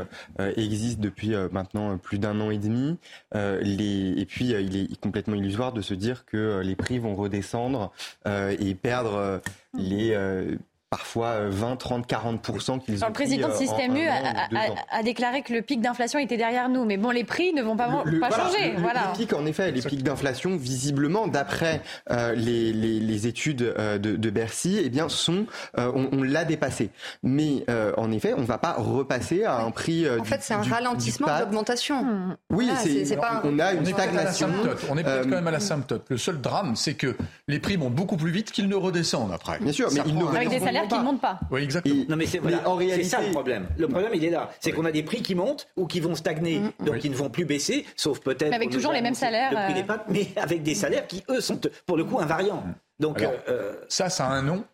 existe depuis maintenant plus d'un an et demi. Les, et puis, il est complètement illusoire de se dire que les prix vont redescendre et perdre mmh. les parfois 20, 30, 40 qu'ils ont. Le président de euh, Système U a, déclaré que le pic d'inflation était derrière nous, mais bon, les prix ne vont pas, pas changer. Le, voilà. pic, en effet, les pics d'inflation, visiblement, d'après euh, les, les, études euh, de, de, Bercy, eh bien, sont, on, l'a dépassé. Mais en effet, on ne va pas repasser à un prix. en fait, c'est un ralentissement d'augmentation. Oui, c'est pas. On a une stagnation. On est peut-être quand même à la symptote. Le seul drame, c'est que les prix vont beaucoup plus vite qu'ils ne redescendent après. Bien sûr, mais ils ne redescendent qui ne montent pas. Oui, exactement. non, mais c'est réalité... ça le problème. Le problème, il est là. C'est qu'on a des prix qui montent ou qui vont stagner, mm. donc qui ne vont plus baisser, sauf peut-être. Avec toujours les mêmes salaires. Euh. mais avec des salaires qui, eux, sont pour le coup invariants. Donc, euh, ça, ça a un nom.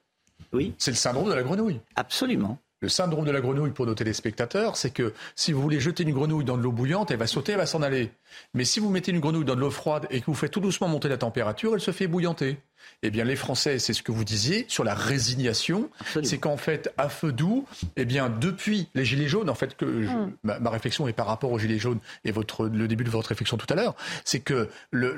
Oui. C'est le syndrome de la grenouille. Absolument. Le syndrome de la grenouille pour nos téléspectateurs, c'est que si vous voulez jeter une grenouille dans de l'eau bouillante, elle va sauter, elle va s'en aller. Mais si vous mettez une grenouille dans de l'eau froide et que vous faites tout doucement monter la température, elle se fait bouillanter. Eh bien, les Français, c'est ce que vous disiez sur la résignation, c'est qu'en fait, à feu doux, eh bien, depuis les gilets jaunes, en fait, que hmm. ma, réflexion est par rapport aux gilets jaunes et votre, le début de votre réflexion tout à l'heure, c'est que le,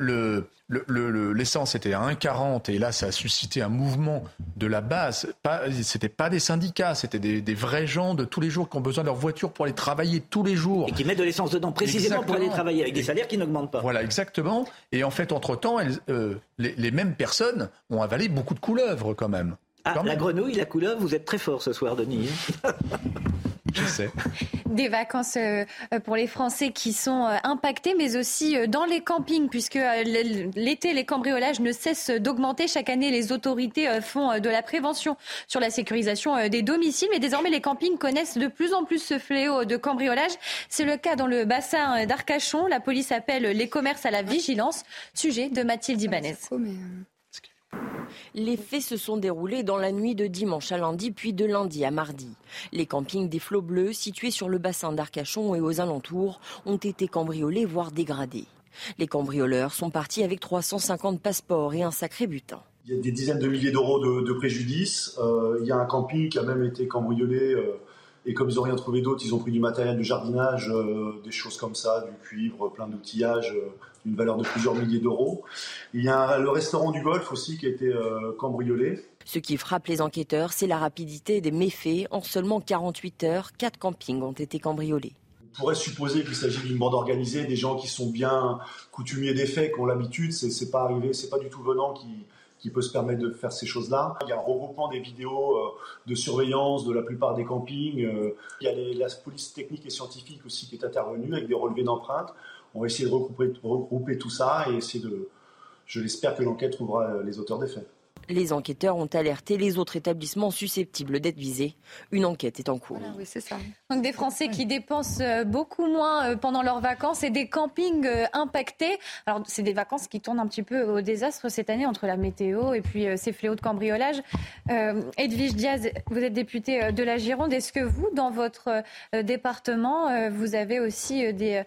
le, l'essence était à 1,40 et là, ça a suscité un mouvement de la base. Pas, c'était pas des syndicats, c'était des, vrais gens de tous les jours qui ont besoin de leur voiture pour aller travailler tous les jours. Et qui mettent de l'essence dedans précisément pour aller travailler avec des salaires qui n'augmentent pas. Voilà, exactement. Et en fait, entre-temps, euh, les, les mêmes personnes ont avalé beaucoup de couleuvres quand même. Ah, la grenouille, la couleuvre, vous êtes très fort ce soir, Denis. Je sais. Des vacances euh, pour les Français qui sont euh, impactés, mais aussi euh, dans les campings, puisque l'été, les cambriolages ne cessent d'augmenter. Chaque année, les autorités font de la prévention sur la sécurisation des domiciles, mais désormais, les campings connaissent de plus en plus ce fléau de cambriolage. C'est le cas dans le bassin d'Arcachon. La police appelle les commerces à la vigilance. Sujet de Mathilde Ibanez. Les faits se sont déroulés dans la nuit de dimanche à lundi, puis de lundi à mardi. Les campings des Flots Bleus, situés sur le bassin d'Arcachon et aux alentours, ont été cambriolés, voire dégradés. Les cambrioleurs sont partis avec 350 passeports et un sacré butin. Il y a des dizaines de milliers d'euros de, préjudice. Euh, il y a un camping qui a même été cambriolé. Euh, et comme ils n'ont rien trouvé d'autre, ils ont pris du matériel de jardinage, euh, des choses comme ça, du cuivre, plein d'outillages, d'une valeur de plusieurs milliers d'euros. Il y a le restaurant du Golfe aussi qui a été euh, cambriolé. Ce qui frappe les enquêteurs, c'est la rapidité des méfaits. En seulement 48 heures, quatre campings ont été cambriolés. On pourrait supposer qu'il s'agit d'une bande organisée, des gens qui sont bien coutumiers des faits, qui ont l'habitude. C'est pas arrivé, c'est pas du tout venant qui, qui peut se permettre de faire ces choses-là. Il y a un regroupement des vidéos euh, de surveillance de la plupart des campings. Euh, il y a la police technique et scientifique aussi qui est intervenue avec des relevés d'empreintes on va essayer de regrouper, tout ça et essayer de. Je l'espère que l'enquête trouvera les auteurs des faits. Les enquêteurs ont alerté les autres établissements susceptibles d'être visés. Une enquête est en cours. oui, c'est ça. Donc des Français qui dépensent euh, beaucoup moins euh, pendant leurs vacances et des campings euh, impactés. Alors c'est des vacances qui tournent un petit peu au désastre cette année entre la météo et puis ces fléaux de cambriolage. Edwige Diaz, vous êtes députée de la Gironde. Est-ce que vous, dans votre département, vous avez aussi des,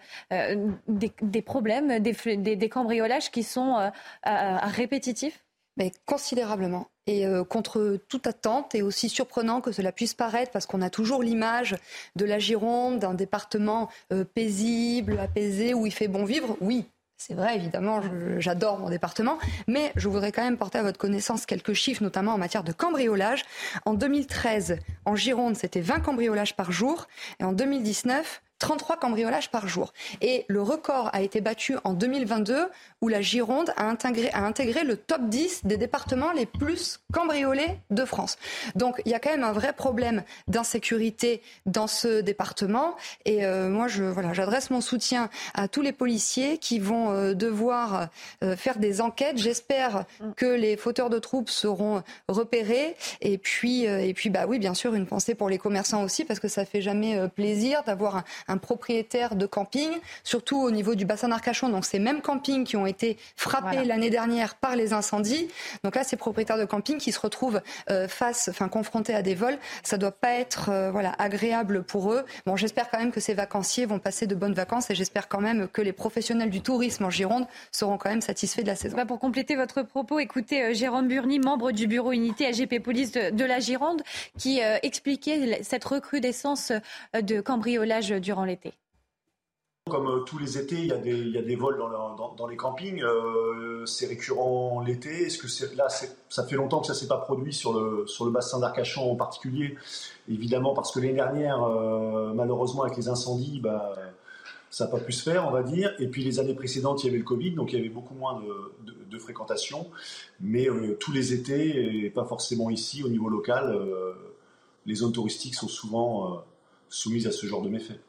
des, problèmes, des, des, cambriolages qui sont répétitifs? Mais considérablement. Et euh, contre toute attente, et aussi surprenant que cela puisse paraître, parce qu'on a toujours l'image de la Gironde, d'un département euh, paisible, apaisé, où il fait bon vivre. Oui, c'est vrai, évidemment, j'adore mon département, mais je voudrais quand même porter à votre connaissance quelques chiffres, notamment en matière de cambriolage. En 2013, en Gironde, c'était 20 cambriolages par jour, et en 2019, 33 cambriolages par jour. Et le record a été battu en 2022 où la Gironde a intégré, a intégré le top 10 des départements les plus cambriolés de France. Donc il y a quand même un vrai problème d'insécurité dans ce département. Et euh, moi, je, voilà, j'adresse mon soutien à tous les policiers qui vont euh, devoir euh, faire des enquêtes. J'espère que les fauteurs de troupes seront repérés. Et puis, et puis bah oui, bien sûr, une pensée pour les commerçants aussi, parce que ça fait jamais plaisir d'avoir un, un propriétaire de camping, surtout au niveau du bassin d'Arcachon. Donc ces mêmes campings qui ont été frappés l'année dernière par les incendies. Donc là, ces propriétaires de camping qui se retrouvent euh, face, enfin confrontés à des vols, ça doit pas être euh, voilà agréable pour eux. Bon, j'espère quand même que ces vacanciers vont passer de bonnes vacances et j'espère quand même que les professionnels du tourisme en Gironde seront quand même satisfaits de la saison. Bah, pour compléter votre propos, écoutez euh, Jérôme Burny, membre du bureau unité AGP Police de, la Gironde, qui expliquait cette recrudescence de cambriolage durant l'été. Comme euh, tous les étés, il y a des, vols dans, les campings. Euh, c'est récurrent l'été. Est-ce que là, ça fait longtemps que ça ne s'est pas produit sur le, sur le bassin d'Arcachon en particulier? Évidemment, parce que l'année dernière, euh, malheureusement, avec les incendies, bah, ça n'a pas pu se faire, on va dire. Et puis les années précédentes, il y avait le Covid, donc il y avait beaucoup moins de, de, fréquentation. Mais tous les étés, et pas forcément ici, au niveau local, les zones touristiques sont souvent soumises à ce genre de méfaits.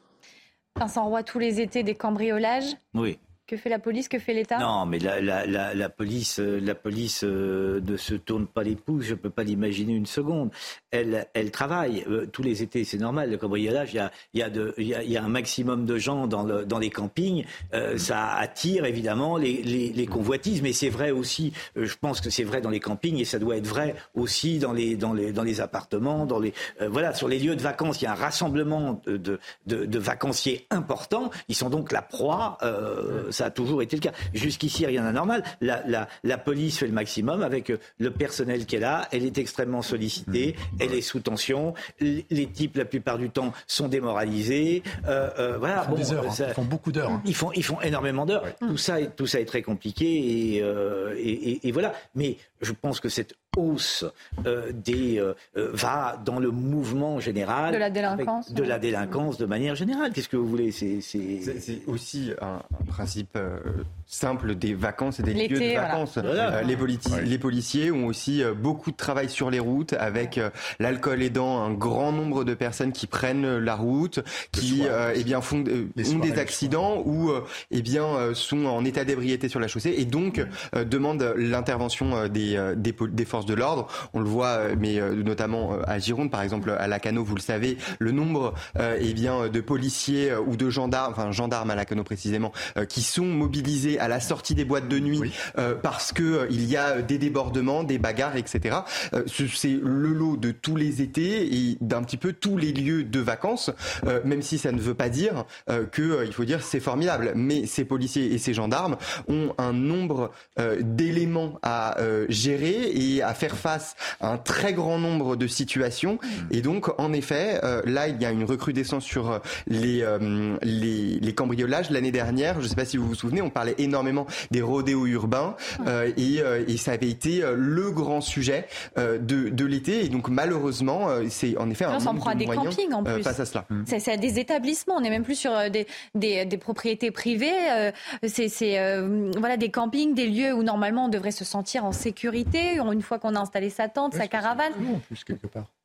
Vincent Roy, tous les étés des cambriolages? Oui. Que fait la police Que fait l'État? Non, mais la, police, la police euh, ne se tourne pas les pouces, je ne peux pas l'imaginer une seconde. Elle, travaille euh, tous les étés, c'est normal. Le cambriolage, il y a, un maximum de gens dans, le, dans les campings. Euh, ça attire évidemment les, convoitises, mais c'est vrai aussi, je pense que c'est vrai dans les campings et ça doit être vrai aussi dans les, appartements, dans les, voilà, sur les lieux de vacances. Il y a un rassemblement de, de, vacanciers importants. Ils sont donc la proie ça a toujours été le cas. Jusqu'ici, rien d'anormal. La, la, la, police fait le maximum avec euh, le personnel qu'elle a. Elle est extrêmement sollicitée. Mmh. Elle est sous tension. Les types, la plupart du temps, sont démoralisés. Euh, euh, voilà. Ils font, heures, hein. ils font beaucoup d'heures. Hein. Ils, font, ils font énormément d'heures. Tout, ça est, tout ça est très compliqué. Et, et, et, et, voilà. Mais je pense que cette hausse euh, des, euh, euh, va dans le mouvement général de la délinquance, de la délinquance de manière générale. Qu'est-ce que vous voulez? C'est aussi un, principe simple des vacances et des lieux de vacances. Les, les, policiers ont aussi beaucoup de travail sur les routes, avec l'alcool aidant un grand nombre de personnes qui prennent la route, qui eh bien font ont des accidents ou eh bien sont en état d'ébriété sur la chaussée et donc demandent l'intervention des, des, des forces de l'ordre. On le voit, euh, mais euh, notamment euh, à Gironde, par exemple, à Lacano, vous le savez, le nombre eh bien, de policiers ou de gendarmes, enfin gendarmes à Lacano précisément, qui sont mobilisés à la sortie des boîtes de nuit parce que il y a des débordements, des bagarres, etc. C'est le lot de tous les étés et d'un petit peu tous les lieux de vacances, même si ça ne veut pas dire que, il faut dire, c'est formidable. Mais ces policiers et ces gendarmes ont un nombre d'éléments à gérer et à faire face à un très grand nombre de situations. Mm. Et donc, en effet, euh, là, il y a une recrudescence sur euh, les, euh, les, les, cambriolages. L'année dernière, je ne sais pas si vous vous souvenez, on parlait énormément des rodéos urbains mm. et, et, ça avait été le grand sujet de, de l'été. Et donc, malheureusement, c'est en effet un on s'en prend à des campings en plus. face à cela. C'est des établissements. On n'est même plus sur des, des, des propriétés privées. c'est voilà des campings, des lieux où normalement on devrait se sentir en sécurité. Une fois qu'on a installé sa tente, sa caravane.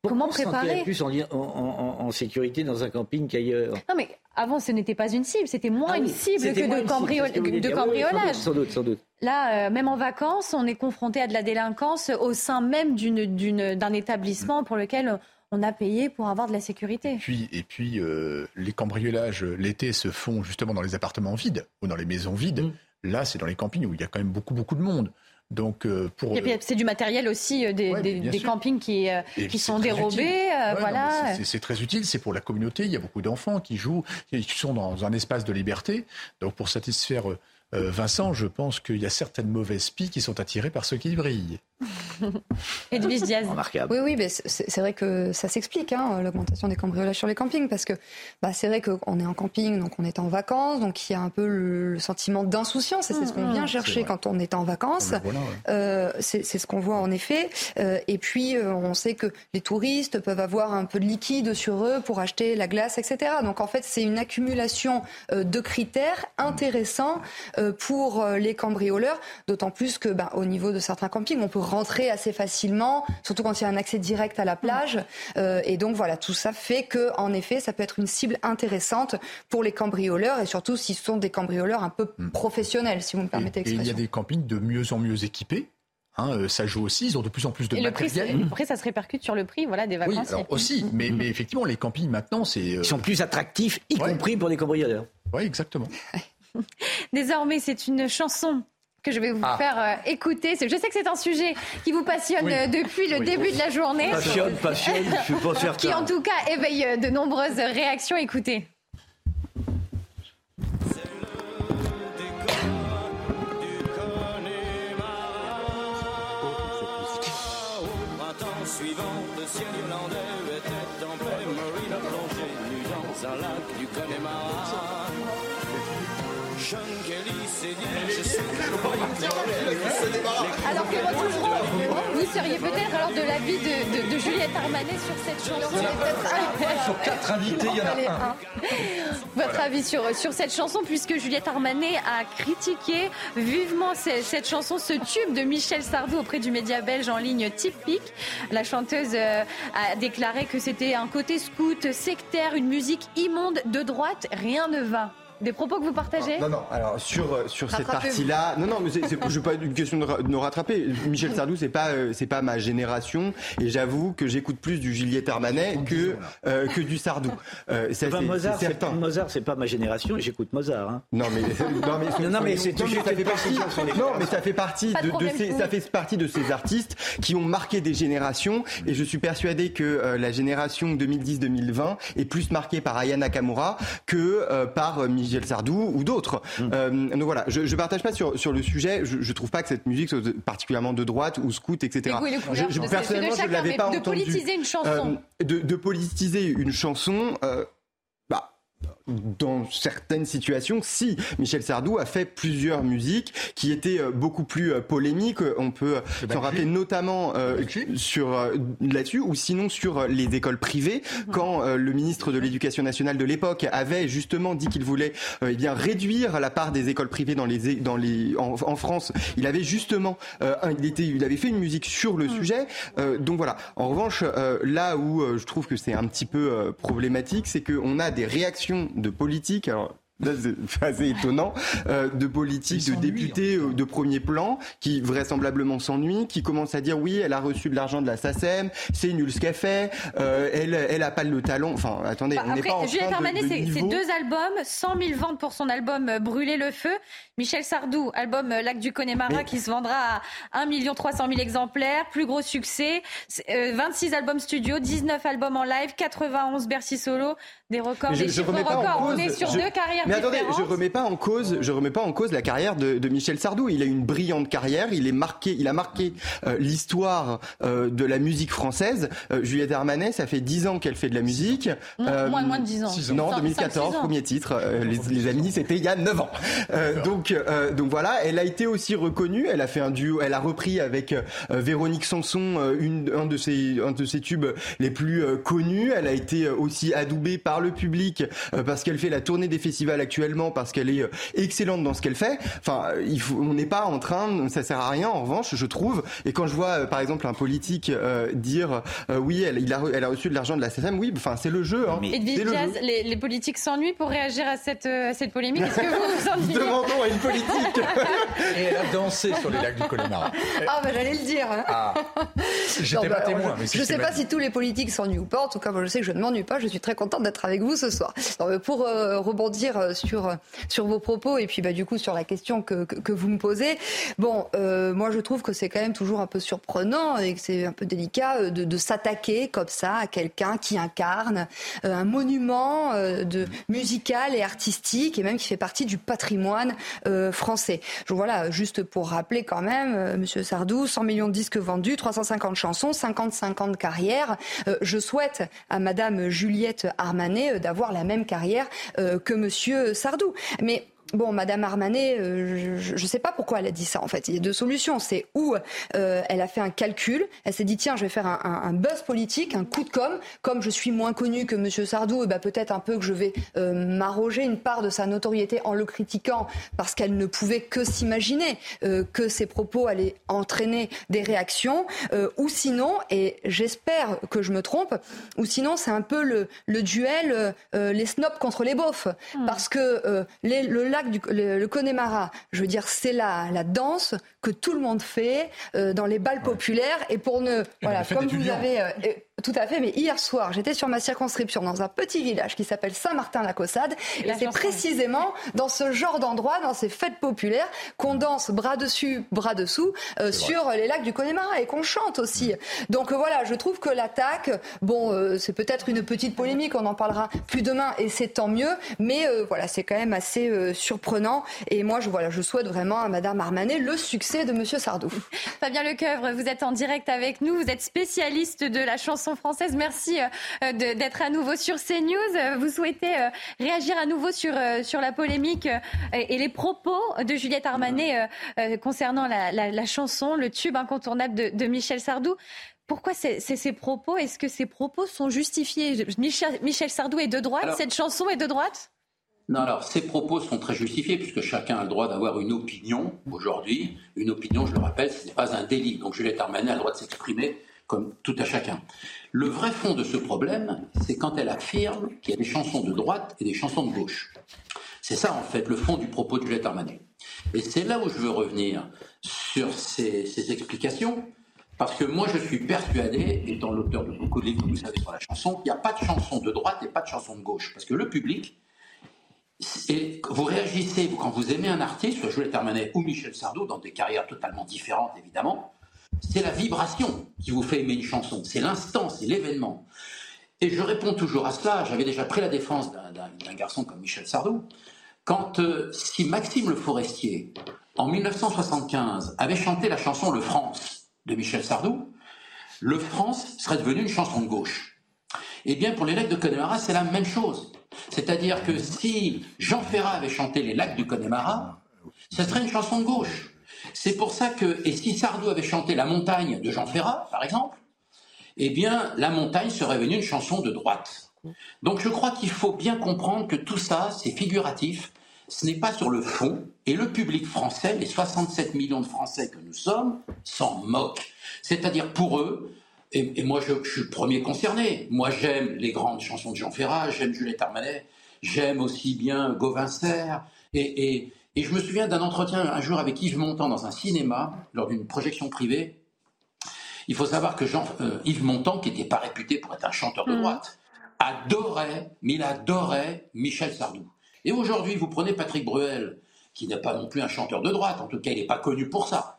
Comment préparer plus en, en, sécurité dans un camping qu'ailleurs. Non, mais avant, ce n'était pas une cible. C'était moins ah une cible que de, de cambriolage. sans, doute, sans doute, Là, euh, même en vacances, on est confronté à de la délinquance au sein même d'un établissement pour lequel on a payé pour avoir de la sécurité. Et puis, et puis euh, les cambriolages l'été se font justement dans les appartements vides ou dans les maisons vides. Mm. Là, c'est dans les campings où il y a quand même beaucoup, beaucoup de monde. Donc, euh, pour. C'est du matériel aussi, euh, des, campings qui, euh, qui sont dérobés. voilà. C'est très utile, c'est pour la communauté. Il y a beaucoup d'enfants qui jouent, qui sont dans un espace de liberté. Donc, pour satisfaire Vincent, je pense qu'il y a certaines mauvaises pies qui sont attirées par ceux qui brillent. Edwige Diaz. Oui, oui, mais c'est vrai que ça s'explique, hein, l'augmentation des cambriolages sur les campings, parce que bah, c'est vrai qu'on est en camping, donc on est en vacances, donc il y a un peu le, sentiment d'insouciance, et c'est ce qu'on vient chercher quand on est en vacances. euh, c'est ce qu'on voit en effet. Euh, et puis, euh, on sait que les touristes peuvent avoir un peu de liquide sur eux pour acheter la glace, etc. Donc en fait, c'est une accumulation euh, de critères intéressants pour les cambrioleurs, d'autant plus que bah, au niveau de certains campings, on peut rentrer assez facilement, surtout quand il y a un accès direct à la plage. Euh, et donc voilà, tout ça fait que, en effet, ça peut être une cible intéressante pour les cambrioleurs et surtout s'ils sont des cambrioleurs un peu hmm. professionnels, si vous me permettez l'expression. Et il y a des campings de mieux en mieux équipés. Hein, euh, ça joue aussi, ils ont de plus en plus de et matériel. Le prix, ça se répercute sur le prix voilà, des vacances. Oui, alors aussi, mais, mais effectivement, les campings maintenant, c'est... Ils sont plus attractifs, y compris pour les cambrioleurs. Oui, exactement. Désormais, c'est une chanson que je vais vous ah. faire euh, écouter. Je sais que c'est un sujet qui vous passionne euh, depuis le début de la journée. Passionne, passionne, je suis pas certain. Qui en tout cas éveille euh, de nombreuses réactions. Écoutez. Alors que vous seriez peut-être alors de l'avis de, de, Juliette Armanet sur cette chanson. Sur quatre invités, il y en a un. Votre avis sur, sur cette chanson, puisque Juliette Armanet a critiqué vivement cette, chanson, ce tube de Michel Sardou auprès du média belge en ligne typique. La chanteuse euh, a déclaré que c'était un côté scout, sectaire, une musique immonde de droite. Rien ne va. Des propos que vous partagez Non, non. Alors sur euh, sur cette partie-là, non, non, mais c'est, pas une question de, nous rattraper. Michel Sardou, c'est pas euh, c'est pas ma génération, et j'avoue que j'écoute plus du Juliette Armanet que euh, que du Sardou. Euh, ça, c'est, Mozart, certain. Mozart, c'est pas ma génération, et j'écoute Mozart. Hein. Non, mais non, mais, non, mais c'est non, mais ça fait partie. Non, mais ça fait partie de, de ces, ça fait partie de ces artistes qui ont marqué des générations, et je suis persuadé que la génération 2010-2020 est plus marquée par Aya Nakamura que par Michel Michel Sardou ou d'autres. Mm. Euh, donc voilà, je, ne partage pas sur, sur le sujet. Je, je trouve pas que cette musique soit particulièrement de droite ou scout, etc. je, personnellement, je ne l'avais pas de entendu. Politiser une chanson. Euh, de, de, politiser une chanson. Euh, dans certaines situations, si Michel Sardou a fait plusieurs musiques qui étaient euh, beaucoup plus euh, polémiques, on peut euh, s'en rappeler notamment sur là-dessus, ou sinon sur les écoles privées, mhm. quand le ministre de l'Éducation nationale de l'époque avait justement dit qu'il voulait eh bien réduire la part des écoles privées dans les dans les en, France. Il avait justement il était il avait fait une musique sur le mhm. sujet. donc voilà. En revanche, là où je trouve que c'est un petit peu problématique, c'est qu'on a des réactions de politique. Alors, c'est assez étonnant, euh, de politiques, de députés euh, de premier plan qui vraisemblablement s'ennuient, qui commencent à dire oui, elle a reçu de l'argent de la SACEM, c'est nul ce qu'elle fait, euh, elle, elle a pas le talent. Enfin, attendez, bah, on n'est pas en Juliette Armanet, c'est deux albums, 100 000 ventes pour son album Brûler le feu. Michel Sardou, album Lac du Connemara qui se vendra à 1 300 000 exemplaires, plus gros succès, 26 albums studio, 19 albums en live, 91 Bercy solo, des records, des chiffres records. On est sur deux carrières mais attendez, je remets pas en cause, je remets pas en cause la carrière de, de Michel Sardou. Il a une brillante carrière. Il est marqué, il a marqué euh, l'histoire euh, de la musique française. Euh, Juliette Armanet, ça fait dix ans qu'elle fait de la musique. moins, moins de dix ans. Non, 2014, premier titre. Les, les, amis, c'était il y a neuf ans. donc, donc voilà, elle a été aussi reconnue. Elle a fait un duo. Elle a repris avec Véronique Sanson une, un de ses, un de ses tubes les plus connus. Elle a été aussi adoubée par le public parce qu'elle fait la tournée des festivals actuellement parce qu'elle est euh, excellente dans ce qu'elle fait. Enfin, il faut, on n'est pas en train, ça sert à rien. En revanche, je trouve. Et quand je vois, euh, par exemple, un politique euh, dire oui, elle, il a, elle a reçu de l'argent de la CCM, oui, enfin, c'est le jeu. Hein. Et Jazz, les, les, politiques s'ennuient pour réagir à cette, cette polémique. Est-ce que vous vous ennuyez Demandons à une politique. Et elle a dansé sur les lacs du Connemara. Ah, bah j'allais le dire. Hein. Ah. J'étais pas bah, témoin. Mais je ne sais pas si tous les politiques s'ennuient ou pas. En tout cas, moi, je sais que je ne m'ennuie pas. Je suis très contente d'être avec vous ce soir. pour rebondir sur, sur vos propos et puis bah, du coup sur la question que, que, vous me posez, bon, moi je trouve que c'est quand même toujours un peu surprenant et que c'est un peu délicat de, de s'attaquer comme ça à quelqu'un qui incarne un monument musical et artistique et même qui fait partie du patrimoine français. Voilà, juste pour rappeler quand même, Monsieur Sardou, 100 millions de disques vendus, 350 chansons, 50-50 de carrière. Euh, je souhaite à Madame Juliette Armanet euh, d'avoir la même carrière euh, que Monsieur Sardou. Mais Bon, Madame Armanet, euh, je ne sais pas pourquoi elle a dit ça en fait. Il y a deux solutions. C'est où euh, elle a fait un calcul, elle s'est dit tiens, je vais faire un, buzz politique, un coup de com. Comme je suis moins connue que Monsieur Sardou, eh ben, peut-être un peu que je vais euh, m'arroger une part de sa notoriété en le critiquant parce qu'elle ne pouvait que s'imaginer que ses propos allaient entraîner des réactions. ou sinon, et j'espère que je me trompe, ou sinon c'est un peu le, duel les snobs contre les beaufs, hmm. parce que les, le du, le, Connemara, je veux dire, c'est la, la danse que tout le monde fait euh, dans les balles populaires. Et pour ne, voilà, comme vous avez, euh, tout à fait, mais hier soir, j'étais sur ma circonscription dans un petit village qui s'appelle Saint-Martin-la-Caussade. Et, c'est précisément dans ce genre d'endroit, dans ces fêtes populaires, qu'on danse bras dessus, bras dessous euh, sur les lacs du Connemara et qu'on chante aussi. Donc voilà, je trouve que l'attaque, bon, c'est peut-être une petite polémique, on en parlera plus demain et c'est tant mieux, mais voilà, c'est quand même assez surprenant. Et moi, je, voilà, je souhaite vraiment à Madame Armanet le succès de Monsieur Sardou. Fabien Lecoeuvre, vous êtes en direct avec nous, vous êtes spécialiste de la chanson française. Merci euh, d'être à nouveau sur CNews. Vous souhaitez euh, réagir à nouveau sur, euh, sur la polémique et les propos de Juliette Armanet concernant la, chanson, le tube incontournable de, Michel Sardou. Pourquoi c'est ces propos? Est-ce que ces propos sont justifiés? Michel, Michel Sardou est de droite, cette chanson est de droite? Non, alors ces propos sont très justifiés puisque chacun a le droit d'avoir une opinion aujourd'hui. Une opinion, je le rappelle, ce n'est pas un délit. Donc Juliette Armanet a le droit de s'exprimer comme tout à chacun. Le vrai fond de ce problème, c'est quand elle affirme qu'il y a des chansons de droite et des chansons de gauche. C'est ça en fait le fond du propos de Juliette Armanet. Et c'est là où je veux revenir sur ces, explications. Parce que moi, je suis persuadé, étant l'auteur de beaucoup de livres, vous savez, sur la chanson, qu'il n'y a pas de chanson de droite et pas de chanson de gauche. Parce que le public, vous réagissez, quand vous aimez un artiste, soit Juliette Armanet ou Michel Sardou, dans des carrières totalement différentes évidemment, c'est la vibration qui vous fait aimer une chanson, c'est l'instant, c'est l'événement. Et je réponds toujours à cela, j'avais déjà pris la défense d'un garçon comme Michel Sardou, quand euh, si Maxime Le Forestier, en 1975, avait chanté la chanson Le France de Michel Sardou, Le France serait devenu une chanson de gauche. Eh bien, pour les lettres de Connemara, c'est la même chose. C'est-à-dire que si Jean Ferrat avait chanté Les lacs du Connemara, ce serait une chanson de gauche. C'est pour ça que, et si Sardou avait chanté La montagne de Jean Ferrat, par exemple, eh bien, La montagne serait venue une chanson de droite. Donc je crois qu'il faut bien comprendre que tout ça, c'est figuratif, ce n'est pas sur le fond, et le public français, les 67 millions de Français que nous sommes, s'en moquent. C'est-à-dire pour eux, et, moi, je, suis le premier concerné. Moi, j'aime les grandes chansons de Jean Ferrat, j'aime Juliette Armanet, j'aime aussi bien Gauvin Et, et, et, je me souviens d'un entretien un jour avec Yves Montand dans un cinéma, lors d'une projection privée. Il faut savoir que Jean, euh, Yves Montand, qui n'était pas réputé pour être un chanteur de mmh. droite, adorait, mais il adorait Michel Sardou. Et aujourd'hui, vous prenez Patrick Bruel, qui n'est pas non plus un chanteur de droite, en tout cas, il n'est pas connu pour ça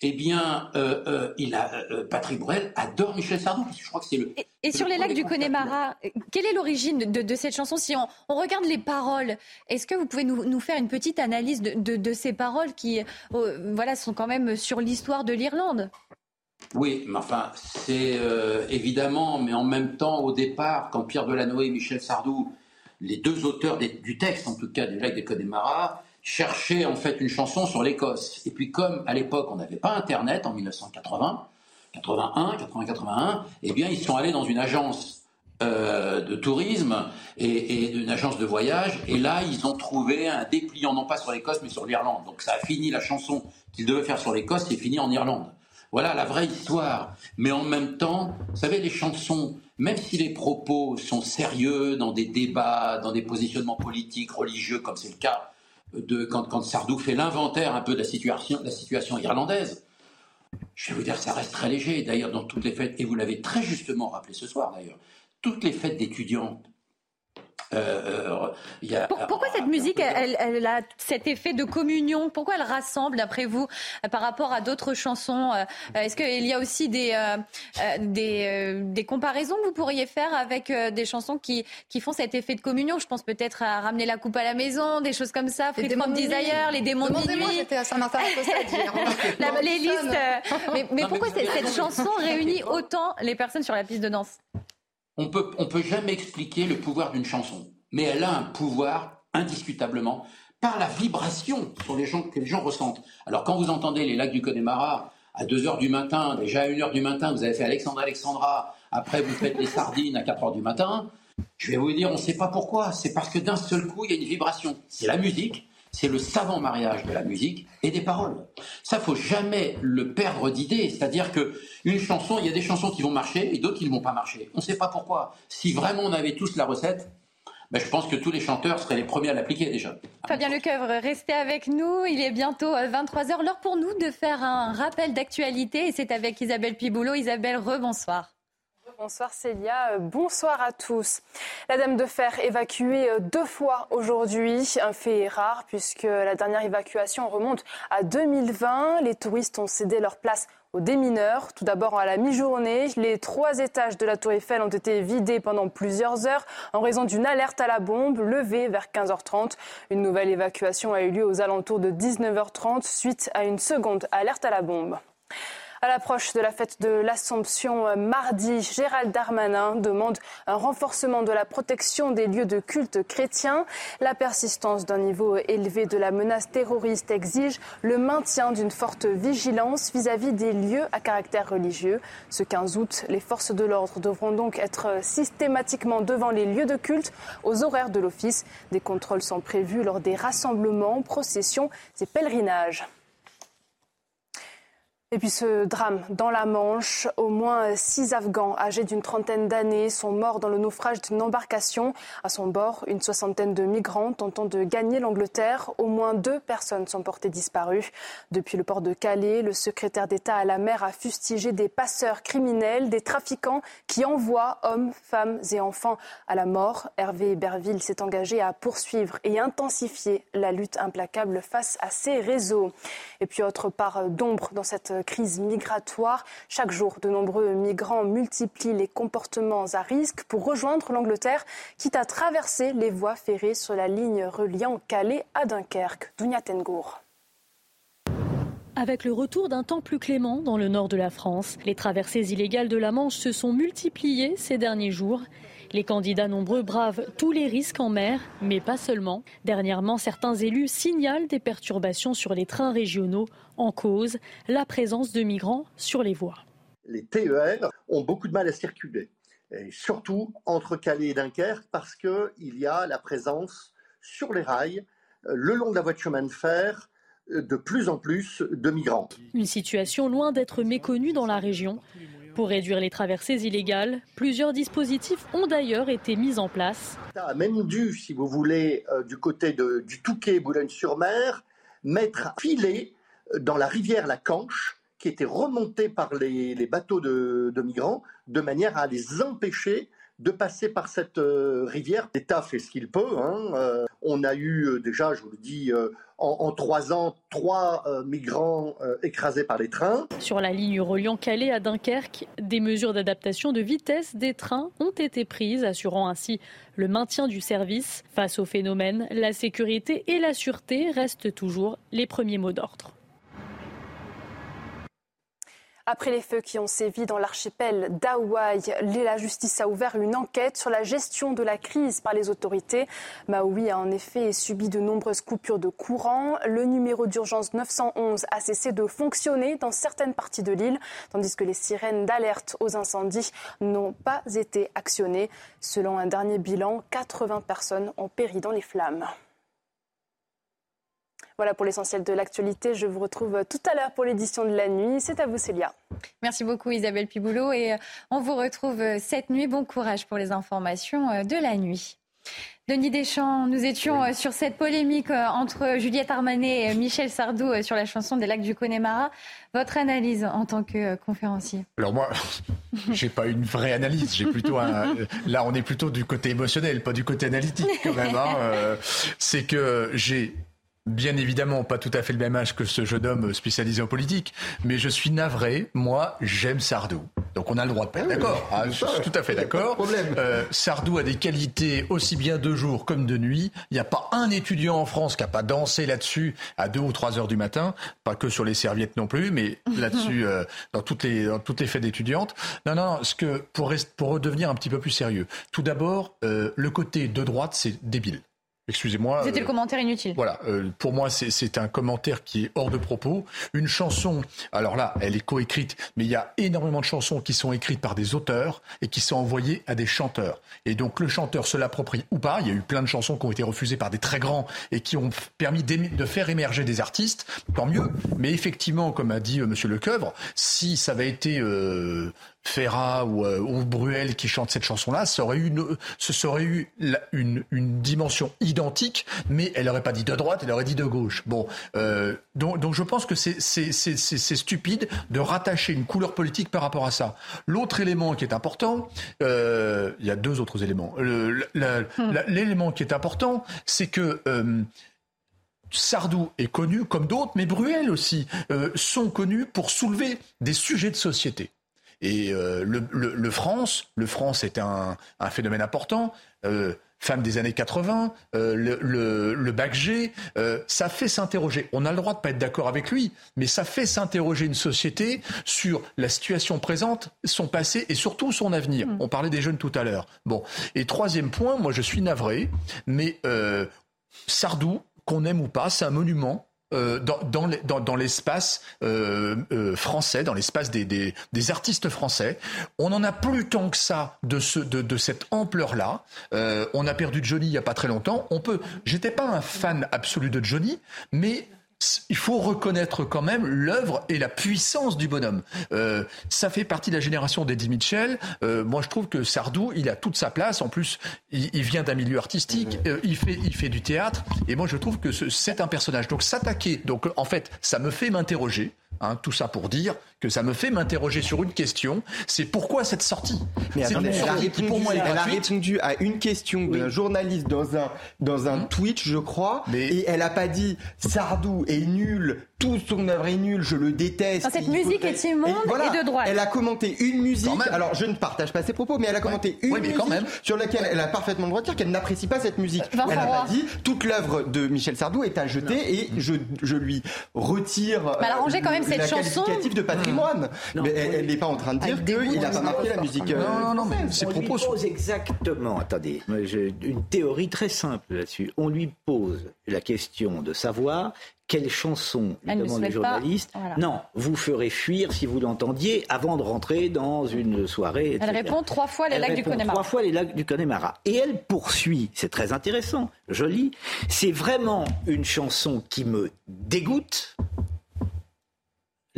eh bien, euh, euh, il a, euh, Patrick Bruel adore Michel Sardou, parce que je crois que c'est le. Et, sur les lacs du Connemara, quelle est l'origine de, cette chanson Si on, regarde les paroles, est-ce que vous pouvez nous, faire une petite analyse de, ces paroles qui, voilà, sont quand même sur l'histoire de l'Irlande? Oui, mais enfin, c'est évidemment, mais en même temps, au départ, quand Pierre Delanoë et Michel Sardou, les deux auteurs du texte, en tout cas, du lac des Connemara, chercher en fait une chanson sur l'Écosse. Et puis comme à l'époque on n'avait pas Internet en 1980, 81, 80, 81, eh bien ils sont allés dans une agence euh, de tourisme et, une agence de voyage. Et là, ils ont trouvé un dépliant, non pas sur l'Écosse, mais sur l'Irlande. Donc ça a fini la chanson qu'ils devaient faire sur l'Écosse, c'est fini en Irlande. Voilà la vraie histoire. Mais en même temps, vous savez, les chansons, même si les propos sont sérieux dans des débats, dans des positionnements politiques, religieux, comme c'est le cas de, quand, Sardou fait l'inventaire un peu de la situation, la situation irlandaise, je vais vous dire, ça reste très léger. D'ailleurs, dans toutes les fêtes, et vous l'avez très justement rappelé ce soir d'ailleurs, toutes les fêtes d'étudiants euh, pourquoi cette musique, elle, a cet effet de communion? Pourquoi elle rassemble, d'après vous, euh, par rapport à d'autres chansons? Euh, Est-ce qu'il y a aussi des, des, comparaisons que vous pourriez faire avec des chansons qui, qui font cet effet de communion? Je pense peut-être à Ramener la coupe à la maison, des choses comme ça, Free From Desire, les démons de minuit. J'étais à Saint-Martin les listes. Mais, mais pourquoi cette chanson réunit autant les personnes sur la piste de danse? On peut, on peut jamais expliquer le pouvoir d'une chanson, mais elle a un pouvoir indiscutablement par la vibration sur les gens, que les gens ressentent. Alors quand vous entendez les lacs du Connemara à 2 heures du matin, déjà à 1 heure du matin, vous avez fait Alexandra Alexandra, après vous faites les sardines à 4 heures du matin, je vais vous dire, on ne sait pas pourquoi. C'est parce que d'un seul coup, il y a une vibration. C'est la musique, c'est le savant mariage de la musique et des paroles. Ça, faut jamais le perdre d'idée. C'est-à-dire que une chanson, il y a des chansons qui vont marcher et d'autres qui ne vont pas marcher. On ne sait pas pourquoi. Si vraiment on avait tous la recette, ben, je pense que tous les chanteurs seraient les premiers à l'appliquer déjà. Fabien Lecoeuvre, restez avec nous. Il est bientôt 23h. L'heure pour nous de faire un rappel d'actualité et c'est avec Isabelle Piboulot. Isabelle, rebonsoir. Bonsoir Célia, euh, bonsoir à tous. La Dame de Fer évacuée euh, deux fois aujourd'hui, un fait rare puisque la dernière évacuation remonte à 2020. Les touristes ont cédé leur place aux démineurs. Tout d'abord à la mi-journée, les trois étages de la Tour Eiffel ont été vidés pendant plusieurs heures en raison d'une alerte à la bombe levée vers 15h30. Une nouvelle évacuation a eu lieu aux alentours de 19h30 suite à une seconde alerte à la bombe. À l'approche de la fête de l'Assomption euh, mardi, Gérald Darmanin demande un renforcement de la protection des lieux de culte chrétiens. La persistance d'un niveau élevé de la menace terroriste exige le maintien d'une forte vigilance vis-à-vis des lieux à caractère religieux. Ce 15 août, les forces de l'ordre devront donc être systématiquement devant les lieux de culte aux horaires de l'office. Des contrôles sont prévus lors des rassemblements, processions et pèlerinages. Et puis ce drame dans la Manche, au moins six Afghans âgés d'une trentaine d'années sont morts dans le naufrage d'une embarcation. À son bord, une soixantaine de migrants tentant de gagner l'Angleterre. Au moins deux personnes sont portées disparues. Depuis le port de Calais, le secrétaire d'État à la mer a fustigé des passeurs criminels, des trafiquants qui envoient hommes, femmes et enfants à la mort. Hervé Berville s'est engagé à poursuivre et intensifier la lutte implacable face à ces réseaux. Et puis autre part d'ombre dans cette crise migratoire. Chaque jour, de nombreux migrants multiplient les comportements à risque pour rejoindre l'Angleterre, quitte à traverser les voies ferrées sur la ligne reliant Calais à Dunkerque. Dounia Tengour. Avec le retour d'un temps plus clément dans le nord de la France, les traversées illégales de la Manche se sont multipliées ces derniers jours. Les candidats nombreux bravent tous les risques en mer, mais pas seulement. Dernièrement, certains élus signalent des perturbations sur les trains régionaux en cause la présence de migrants sur les voies. Les TER ont beaucoup de mal à circuler, et surtout entre Calais et Dunkerque, parce qu'il y a la présence sur les rails, euh, le long de la voie de chemin de fer, euh, de plus en plus de migrants. Une situation loin d'être méconnue dans la région. Pour réduire les traversées illégales, plusieurs dispositifs ont d'ailleurs été mis en place. a même dû, si vous voulez, euh, du côté du Touquet, Boulogne-sur-Mer, mettre filet dans la rivière la Canche, qui était remontée par les, bateaux de, migrants, de manière à les empêcher de passer par cette euh, rivière. L'État fait ce qu'il peut. Hein, euh, on a eu euh, déjà, je vous le dis, en, trois ans, trois migrants écrasés par les trains. Sur la ligne reliant Calais à Dunkerque, des mesures d'adaptation de vitesse des trains ont été prises, assurant ainsi le maintien du service. Face au phénomène, la sécurité et la sûreté restent toujours les premiers mots d'ordre. Après les feux qui ont sévi dans l'archipel d'Hawaï, la justice a ouvert une enquête sur la gestion de la crise par les autorités. Maui a en effet subi de nombreuses coupures de courant. Le numéro d'urgence 911 a cessé de fonctionner dans certaines parties de l'île, tandis que les sirènes d'alerte aux incendies n'ont pas été actionnées. Selon un dernier bilan, 80 personnes ont péri dans les flammes. Voilà pour l'essentiel de l'actualité. Je vous retrouve tout à l'heure pour l'édition de la nuit. C'est à vous, Célia. Merci beaucoup, Isabelle Piboulot. Et euh, on vous retrouve euh, cette nuit. Bon courage pour les informations euh, de la nuit. Denis Deschamps, nous étions euh, sur cette polémique euh, entre Juliette Armanet et Michel Sardou euh, sur la chanson des lacs du Connemara. Votre analyse en tant que conférencier? Alors moi, j'ai pas une vraie analyse. J'ai plutôt un... là, on est plutôt du côté émotionnel, pas du côté analytique quand même. Hein. C'est que j'ai bien évidemment pas tout à fait le même âge que ce jeune homme spécialisé en politique, mais je suis navré. Moi, j'aime Sardou. Donc on a le droit de pas être d'accord. Hein, je suis tout à fait d'accord. Euh, Sardou a des qualités aussi bien de jour comme de nuit. Il n'y a pas un étudiant en France qui a pas dansé là-dessus à 2 ou 3 heures du matin. Pas que sur les serviettes non plus, mais là-dessus, euh, dans, toutes les, dans toutes les fêtes d'étudiantes. Non, non, ce que, pour, pour redevenir un petit peu plus sérieux. Tout d'abord, euh, le côté de droite, c'est débile. Excusez-moi. C'était le euh, commentaire inutile. Voilà, euh, pour moi, c'est un commentaire qui est hors de propos. Une chanson, alors là, elle est coécrite, mais il y a énormément de chansons qui sont écrites par des auteurs et qui sont envoyées à des chanteurs. Et donc, le chanteur se l'approprie ou pas. Il y a eu plein de chansons qui ont été refusées par des très grands et qui ont permis de faire émerger des artistes. Tant mieux. Mais effectivement, comme a dit M. Euh, Monsieur Lecoeuvre, si ça avait été Ferrat euh, ou, Bruel qui chante cette chanson-là, ça aurait eu, une, ce serait eu une, une, dimension identique, mais elle n'aurait pas dit de droite, elle aurait dit de gauche. Bon, euh, donc, donc, je pense que c'est stupide de rattacher une couleur politique par rapport à ça. L'autre élément qui est important, euh, il y a deux autres éléments. Hmm. L'élément qui est important, c'est que Sardou est connu comme d'autres, mais Bruel aussi, sont connus pour soulever des sujets de société. Et euh, le, le, France, le France est un, un phénomène important. Euh, femme des années 80, euh, le, le, le, bac G, euh, ça fait s'interroger. On a le droit de pas être d'accord avec lui, mais ça fait s'interroger une société sur la situation présente, son passé et surtout son avenir. Hmm. On parlait des jeunes tout à l'heure. Bon. Et troisième point, moi je suis navré, mais euh, Sardou, qu'on aime ou pas, c'est un monument euh, dans, l'espace euh, euh, français, dans l'espace des, des, artistes français. On n'en a plus tant que ça de, ce, de, de cette ampleur-là. on a perdu Johnny il n'y a pas très longtemps. On peut. J'étais pas un fan absolu de Johnny, mais il faut reconnaître quand même l'œuvre et la puissance du bonhomme. Euh, ça fait partie de la génération d'Eddie Mitchell. Euh, moi, je trouve que Sardou, il a toute sa place. En plus, il, il vient d'un milieu artistique. Euh, il fait, il fait du théâtre. Et moi, je trouve que c'est un personnage. Donc, s'attaquer. Donc, en fait, ça me fait m'interroger. Hein, tout ça pour dire que ça me fait m'interroger sur une question, c'est pourquoi cette sortie Mais elle, a répondu, pour moi elle a répondu à une question d'un journaliste dans un, dans un hum. Twitch, je crois, et elle a pas dit Sardou est nul, toute son œuvre est nulle, je le déteste. cette musique est immonde et, de droite. Elle a commenté une musique, alors je ne partage pas ses propos, mais elle a commenté une musique sur laquelle elle a parfaitement le droit de dire qu'elle n'apprécie pas cette musique. elle n'a pas dit toute l'œuvre de Michel Sardou est à jeter et je, je lui retire bah, elle a rangé quand même cette chanson. de patrimoine. mais elle n'est pas en train de dire qu'il n'a pas marqué la musique. Non, non, non, mais ses propos pose exactement, attendez, une théorie très simple là-dessus. On lui pose la question de savoir quelle chanson lui demandent les journalistes Non, vous ferez fuir si vous l'entendiez avant de rentrer dans une soirée. Elle répond trois fois les lacs du Connemara. Trois fois les lacs du Connemara. Et elle poursuit, c'est très intéressant, joli. C'est vraiment une chanson qui me dégoûte.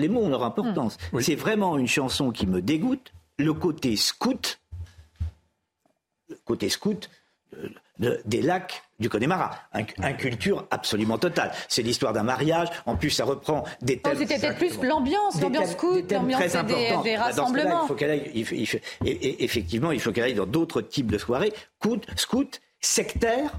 Les mots ont leur importance. Hmm. C'est vraiment une chanson qui me dégoûte. Le côté scout, le côté scout, euh, des lacs du Connemara. Un, culture absolument totale. C'est l'histoire d'un mariage. En plus, ça reprend des thèmes. C'était peut-être plus l'ambiance, l'ambiance scout, l'ambiance des, des, rassemblements. il faut il effectivement, il faut qu'elle aille dans d'autres types de soirées. Scout, scout, sectaire,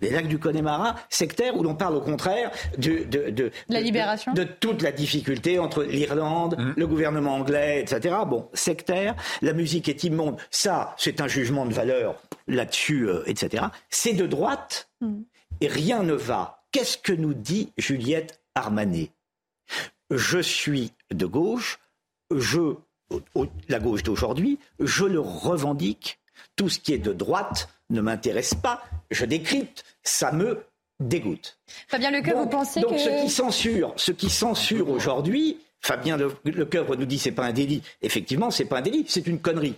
les lacs du Connemara, sectaire où l'on parle au contraire de, de, la libération, de, toute la difficulté entre l'Irlande, mmh. le gouvernement anglais, etc. Bon, sectaire, la musique est immonde. Ça, c'est un jugement de valeur là-dessus, euh, etc. C'est de droite mmh. et rien ne va. Qu'est-ce que nous dit Juliette Armanet? Je suis de gauche, je la gauche d'aujourd'hui, je le revendique. Tout ce qui est de droite ne m'intéresse pas, je décrypte, ça me dégoûte. Fabien Lecoeur, vous pensez donc que... ce qui censure, ce qui censure aujourd'hui, Fabien Lecoeur nous dit c'est pas un délit. Effectivement, c'est pas un délit, c'est une connerie.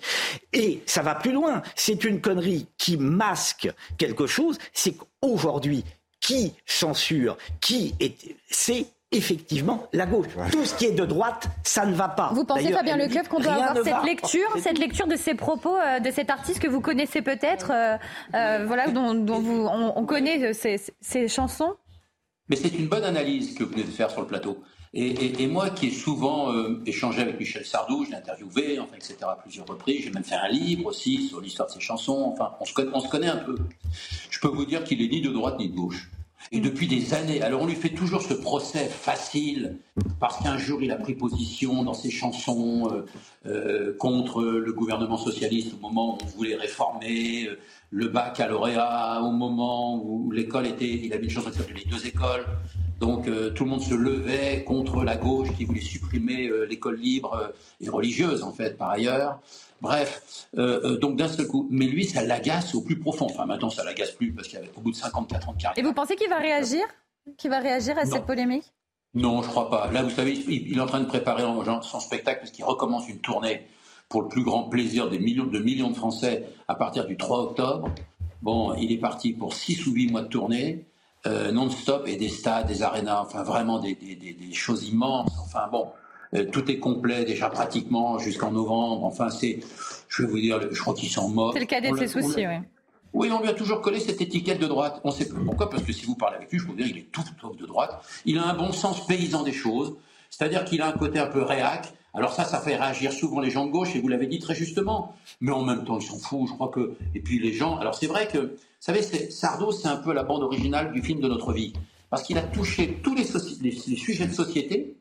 Et ça va plus loin. C'est une connerie qui masque quelque chose. C'est qu'aujourd'hui, qui censure, qui est, c'est effectivement la gauche. Tout ce qui est de droite, ça ne va pas. Vous pensez, Fabien Leclerc, qu'on doit avoir cette lecture, cette lecture de ces propos euh, de cet artiste que vous connaissez peut-être, euh, euh, voilà, dont, vous, on, connaît ces, chansons? Mais c'est une bonne analyse que vous venez de faire sur le plateau. Et, moi qui ai souvent échangé avec Michel Sardou, je l'ai interviewé, enfin, etc., à plusieurs reprises, j'ai même fait un livre aussi sur l'histoire de ses chansons, enfin, on se, on se connaît un peu. Je peux vous dire qu'il est ni de droite ni de gauche. Et depuis des années, alors on lui fait toujours ce procès facile, parce qu'un jour il a pris position dans ses chansons euh, euh, contre le gouvernement socialiste au moment où on voulait réformer euh, le baccalauréat, au moment où l'école était, il avait une chanson qui s'appelait Les deux écoles. Donc tout le monde se levait contre la gauche qui voulait supprimer l'école libre et religieuse en fait par ailleurs. Bref, euh, euh, donc d'un seul coup, mais lui, ça l'agace au plus profond. Enfin, maintenant, ça l'agace plus parce qu'au bout de 54 ans de carrière. Et vous pensez qu'il va réagir? Qu'il va réagir à cette polémique? Non, je crois pas. Là, vous savez, il est en train de préparer son spectacle parce qu'il recommence une tournée pour le plus grand plaisir des millions de millions de Français à partir du 3 octobre. Bon, il est parti pour 6 ou 8 mois de tournée. Euh, non-stop et des stades, des arénas, enfin vraiment des, des, des choses immenses. Enfin bon, euh, tout est complet déjà pratiquement jusqu'en novembre. Enfin, c'est, je vais vous dire, je crois qu'ils sont morts. C'est le cadet de ses soucis, oui. Oui, on lui a toujours collé cette étiquette de droite. On sait pourquoi, parce que si vous parlez avec lui, je vous dire, il est tout sauf de droite. Il a un bon sens paysan des choses, c'est-à-dire qu'il a un côté un peu réac. Alors ça, ça fait réagir souvent les gens de gauche, et vous l'avez dit très justement. Mais en même temps, ils s'en foutent, je crois que... Et puis les gens... Alors c'est vrai que, vous savez, Sardo, c'est un peu la bande originale du film de notre vie. Parce qu'il a touché tous les, les sujets de société,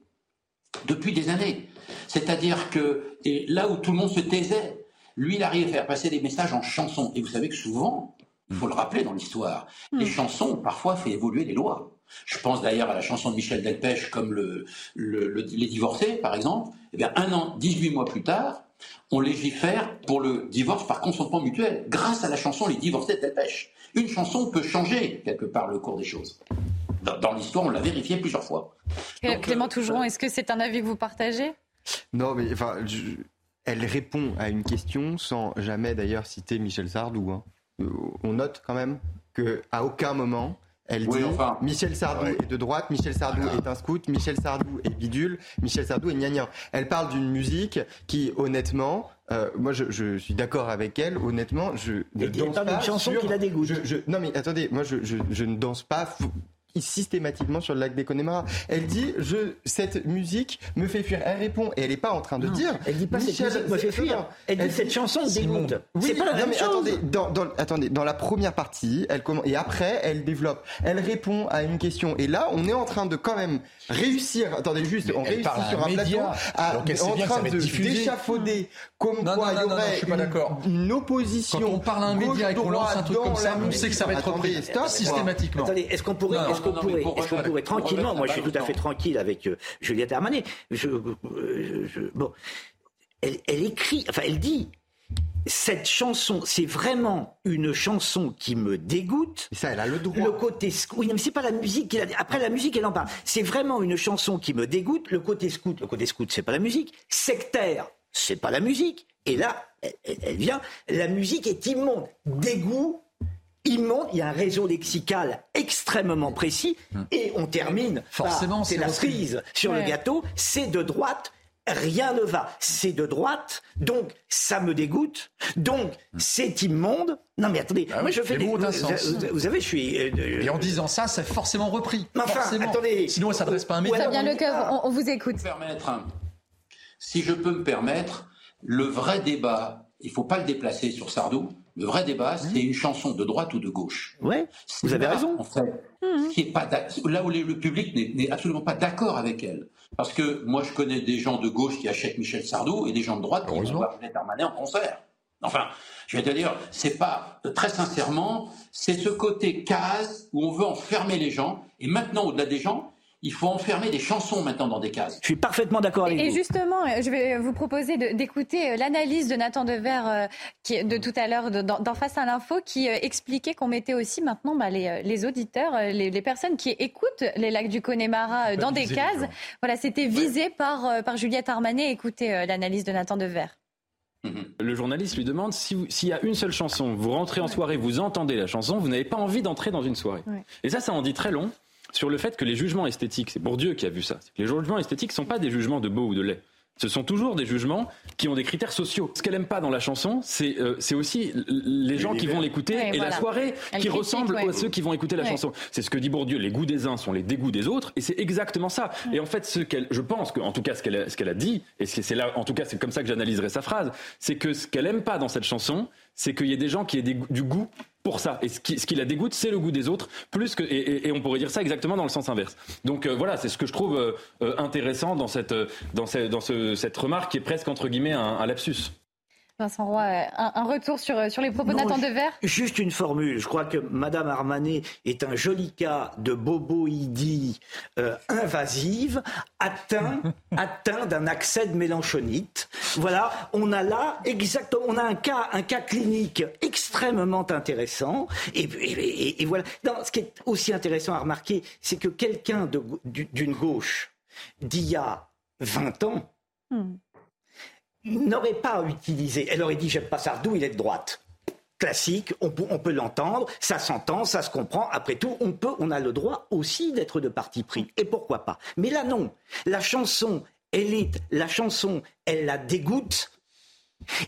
depuis des années. C'est-à-dire que et là où tout le monde se taisait, lui, il arrive à faire passer des messages en chansons. Et vous savez que souvent, il faut le rappeler dans l'histoire, les hmm. chansons ont parfois fait évoluer les lois. Je pense d'ailleurs à la chanson de Michel Delpech comme le, Les divorcés, par exemple. Eh bien, un an, 18 mois plus tard, on légifère pour le divorce par consentement mutuel, grâce à la chanson Les divorcés de Delpech. Une chanson peut changer quelque part le cours des choses dans, l'histoire, on l'a vérifié plusieurs fois. Clément euh, Tougeron, est-ce que c'est un avis que vous partagez? Non, mais enfin, elle répond à une question sans jamais d'ailleurs citer Michel Sardou. Hein. Euh, on note quand même qu'à aucun moment elle dit Michel Sardou est de droite, Michel Sardou est un scout, Michel Sardou est bidule, Michel Sardou est gnagnan. Elle parle d'une musique qui, honnêtement, euh, moi je, suis d'accord avec elle, honnêtement, je ne danse pas. une chanson qui la dégoûte. non mais attendez, moi je, je ne danse pas systématiquement sur le lac des Connemara. Elle dit je cette musique me fait fuir. Elle répond et elle n'est pas en train de dire. Elle dit pas cette musique me fait fuir. Elle, dit cette chanson démonte. c'est pas la même chose. Attendez, dans, dans, attendez, dans la première partie, elle commence et après elle développe. Elle répond à une question et là on est en train de quand même réussir. Attendez juste, on réussit sur un plateau à, en train de d'échafauder comme quoi il y aurait une, opposition. Quand on parle à un média et qu'on lance un truc comme ça, on sait que ça va être repris systématiquement. Attendez, est-ce qu'on pourrait est-ce qu'on pourrait, tranquillement, moi je suis tout à fait tranquille avec euh, Juliette Armanet, euh, bon, elle, écrit, enfin elle dit, cette chanson, c'est vraiment une chanson qui me dégoûte. Ça, elle a le droit. Le côté oui, mais c'est pas la musique. Qui Après la musique, elle en parle. C'est vraiment une chanson qui me dégoûte. Le côté scout, le côté scout, c'est pas la musique. Sectaire, c'est pas la musique. Et là, elle vient. La musique est immonde. Dégoût, immonde, il y a un réseau lexical extrêmement précis, hum. et on termine Forcément, c'est la cerise sur le gâteau, c'est de droite, rien ne va. C'est de droite, donc ça me dégoûte, donc hum. c'est immonde. Non mais attendez, ah moi je fais des... Vous, vous, savez, je suis... Euh, et en disant ça, c'est forcément repris. Enfin, attendez... Sinon, ça s'adresse pas à un. Fabien Lecoeur, on, on vous écoute. Si je peux me permettre, le vrai débat, il ne faut pas le déplacer sur Sardou, le vrai débat, c'est une chanson de droite ou de gauche. Ouais, vous avez raison. En fait, mmh. qui est pas là où le public n'est absolument pas d'accord avec elle. Parce que moi, je connais des gens de gauche qui achètent Michel Sardou et des gens de droite qui vont voir Juliette Armanet en concert. Enfin, je vais te dire, c'est pas, très sincèrement, c'est ce côté case où on veut enfermer les gens. Et maintenant, au-delà des gens, il faut enfermer des chansons maintenant dans des cases. Je suis parfaitement d'accord avec vous. Et justement, euh, je vais vous proposer d'écouter euh, l'analyse de Nathan Dever euh, qui, de tout à l'heure dans, Face à l'info qui expliquait qu'on mettait aussi maintenant bah, les, auditeurs, les, personnes qui écoutent les lacs du Connemara dans des cases. Voilà, c'était visé par, par Juliette Armanet. Écoutez l'analyse de Nathan Dever. Mhm. Le journaliste lui demande s'il y a une seule chanson, vous rentrez en soirée, vous entendez la chanson, vous n'avez pas envie d'entrer dans une soirée. Et ça, ça en dit très long sur le fait que les jugements esthétiques, c'est Bourdieu qui a vu ça, les jugements esthétiques ne sont pas des jugements de beau ou de laid. Ce sont toujours des jugements qui ont des critères sociaux. Ce qu'elle aime pas dans la chanson, c'est euh, aussi les gens qui vont l'écouter et la soirée qui ressemble à ceux qui vont écouter la chanson. C'est ce que dit Bourdieu. Les goûts des uns sont les dégoûts des autres, et c'est exactement ça. Et en fait, ce qu'elle, je pense que, en tout cas, ce qu'elle, ce qu'elle a dit, et c'est là, en tout cas, c'est comme ça que j'analyserai sa phrase, c'est que ce qu'elle aime pas dans cette chanson, c'est qu'il y ait des gens qui aient du goût pour ça. Et ce qui, ce qui la dégoûte, c'est le goût des autres, plus que et, on pourrait dire ça exactement dans le sens inverse. Donc euh, voilà, c'est ce que je trouve euh, euh, intéressant dans cette dans, dans cette remarque qui est presque entre guillemets un lapsus. Vincent Roy, euh, un, retour sur, euh, sur les propos Nathan Dever Juste une formule. Je crois que Madame Armanet est un joli cas de boboïdie euh, invasive, atteint, atteint d'un accès de mélanchonite. Voilà, on a là exactement, on a un cas, un cas clinique extrêmement intéressant. Et, voilà. ce qui est aussi intéressant à remarquer, c'est que quelqu'un d'une gauche d'il y a 20 ans, hmm n'aurait pas utilisé. Elle aurait dit J'aime pas Sardou, il est de droite. Classique, on peut, l'entendre, ça s'entend, ça se comprend. Après tout, on peut, on a le droit aussi d'être de parti pris. Et pourquoi pas? Mais là, non. La chanson, elle est, la chanson, elle la dégoûte.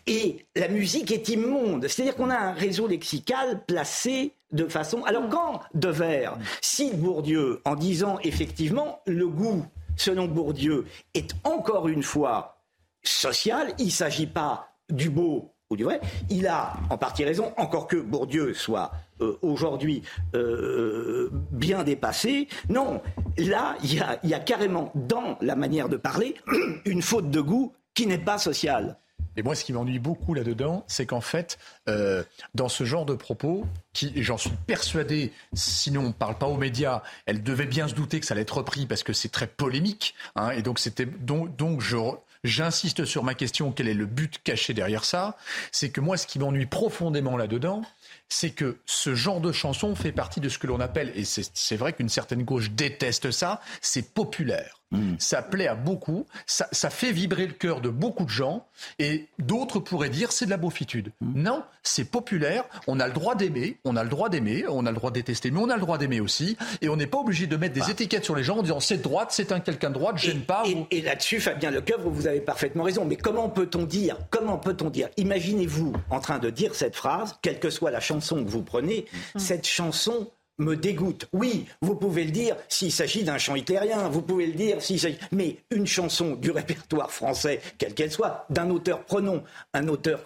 Et la musique est immonde. C'est-à-dire qu'on a un réseau lexical placé de façon. Alors, quand Devers cite Bourdieu en disant effectivement le goût, selon Bourdieu, est encore une fois social. Il ne s'agit pas du beau ou du vrai. Il a en partie raison, encore que Bourdieu soit euh, aujourd'hui euh, bien dépassé. Non, là, il y a, carrément dans la manière de parler une faute de goût qui n'est pas sociale. Et moi, ce qui m'ennuie beaucoup là-dedans, c'est qu'en fait, euh, dans ce genre de propos, qui, j'en suis persuadé, sinon on ne parle pas aux médias, elle devait bien se douter que ça allait être repris parce que c'est très polémique. Hein, et donc, c'était donc, donc je, J'insiste sur ma question, quel est le but caché derrière ça? C'est que moi, ce qui m'ennuie profondément là-dedans, c'est que ce genre de chanson fait partie de ce que l'on appelle, et c'est vrai qu'une certaine gauche déteste ça, c'est populaire. Hmm. Ça plaît à beaucoup, ça, fait vibrer le cœur de beaucoup de gens, et d'autres pourraient dire c'est de la beaufitude. Hmm. Non, c'est populaire, on a le droit d'aimer, on a le droit d'aimer, on a le droit de détester, mais on a le droit d'aimer aussi, et on n'est pas obligé de mettre des bah. étiquettes sur les gens en disant c'est droite, c'est un quelqu'un de droite, j'aime pas. Et, là-dessus, Fabien Lecoeuvre, vous avez parfaitement raison, mais comment peut-on dire, comment peut-on dire, imaginez-vous en train de dire cette phrase, quelle que soit la chanson que vous prenez, hmm. cette chanson me dégoûte. Oui, vous pouvez le dire s'il s'agit d'un chant hitlérien, vous pouvez le dire s'il s'agit... Mais une chanson du répertoire français, quelle qu'elle soit, d'un auteur, prenons un auteur,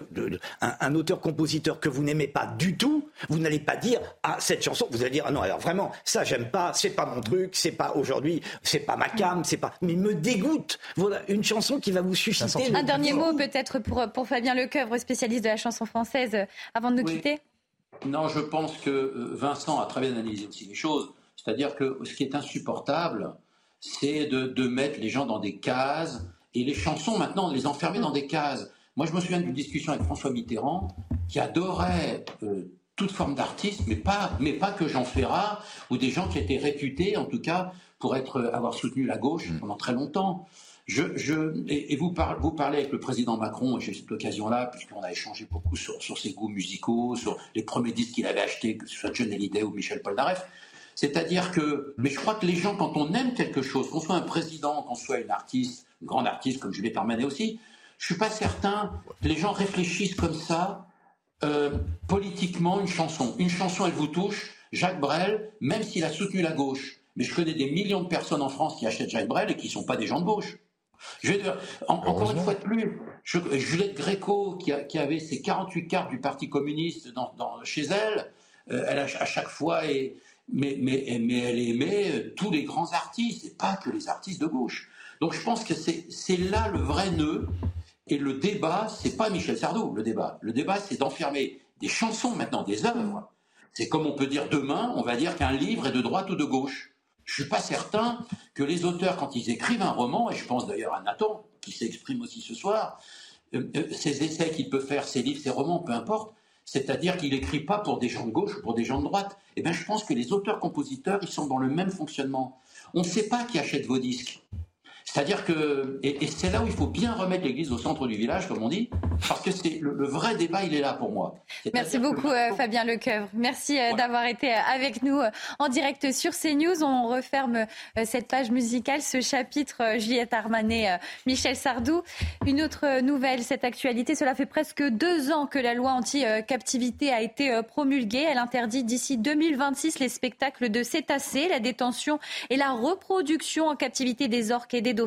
un, auteur-compositeur que vous n'aimez pas du tout, vous n'allez pas dire, ah, cette chanson, vous allez dire, ah non, alors vraiment, ça j'aime pas, c'est pas mon truc, c'est pas aujourd'hui, c'est pas ma cam, c'est pas... Mais me dégoûte. Voilà, une chanson qui va vous susciter... Un dernier mot peut-être pour, pour Fabien Lecoeuvre, spécialiste de la chanson française, euh, avant de nous quitter non, je pense que euh, Vincent a très bien analysé aussi les choses. C'est-à-dire que ce qui est insupportable, c'est de, mettre les gens dans des cases et les chansons maintenant, de les enfermer dans des cases. Moi, je me souviens d'une discussion avec François Mitterrand qui adorait euh, toute forme d'artiste, mais pas, mais pas que Jean Ferrat ou des gens qui étaient réputés, en tout cas, pour être, avoir soutenu la gauche mm. pendant très longtemps. Et, vous, parlez avec le président Macron, et j'ai cette occasion-là, puisqu'on a échangé beaucoup sur, ses goûts musicaux, sur les premiers disques qu'il avait achetés, que ce soit John Hallyday ou Michel Polnareff. C'est-à-dire que, mais je crois que les gens, quand on aime quelque chose, qu'on soit un président, qu'on soit une artiste, une grande artiste comme Juliette Armanet aussi, je suis pas certain que les gens réfléchissent comme ça, euh, politiquement, une chanson. Une chanson, elle vous touche. Jacques Brel, même s'il a soutenu la gauche, mais je connais des millions de personnes en France qui achètent Jacques Brel et qui ne sont pas des gens de gauche. Je encore une fois de plus, Juliette Gréco, qui, avait ses 48 cartes du Parti communiste chez elle, euh, elle a, à chaque fois, mais, mais, elle aimait euh, tous les grands artistes, et pas que les artistes de gauche. Donc je pense que c'est là le vrai nœud. Et le débat, c'est pas Michel Sardou, le débat. Le débat, c'est d'enfermer des chansons maintenant, des œuvres. C'est comme on peut dire demain, on va dire qu'un livre est de droite ou de gauche. Je ne suis pas certain que les auteurs, quand ils écrivent un roman, et je pense d'ailleurs à Nathan, qui s'exprime aussi ce soir, euh, euh, ces essais qu'il peut faire, ces livres, ces romans, peu importe, c'est-à-dire qu'il n'écrit pas pour des gens de gauche ou pour des gens de droite. Eh bien, je pense que les auteurs-compositeurs, ils sont dans le même fonctionnement. On ne sait pas qui achète vos disques. C'est-à-dire que, et, c'est là où il faut bien remettre l'église au centre du village, comme on dit, parce que c'est le, vrai débat, il est là pour moi. Merci beaucoup, euh, Fabien Lecoeuvre. Merci euh, d'avoir été euh, avec nous en direct sur CNews. On referme cette page musicale, ce chapitre Juliette Armanet, Michel Sardou. Une autre nouvelle, cette actualité, cela fait presque deux ans que la loi anti-captivité a été promulguée. Elle interdit d'ici 2026 les spectacles de cétacés, la détention et la reproduction en captivité des orques et des dauphins.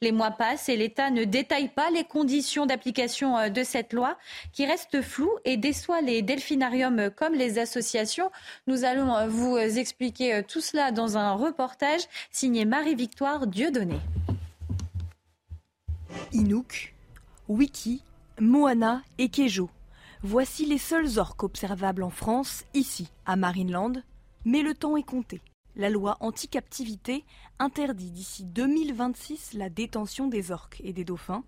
Les mois passent et l'État ne détaille pas les conditions d'application euh, de cette loi qui reste floue et déçoit les delphinariums comme les associations. Nous allons euh, vous expliquer euh, tout cela dans un reportage signé Marie-Victoire Dieudonné. Inouk, Wiki, Moana et Kejo. Voici les seuls orques observables en France, ici, à Marineland, mais le temps est compté la loi anti-captivité interdit d'ici 2026 la détention des orques et des dauphins.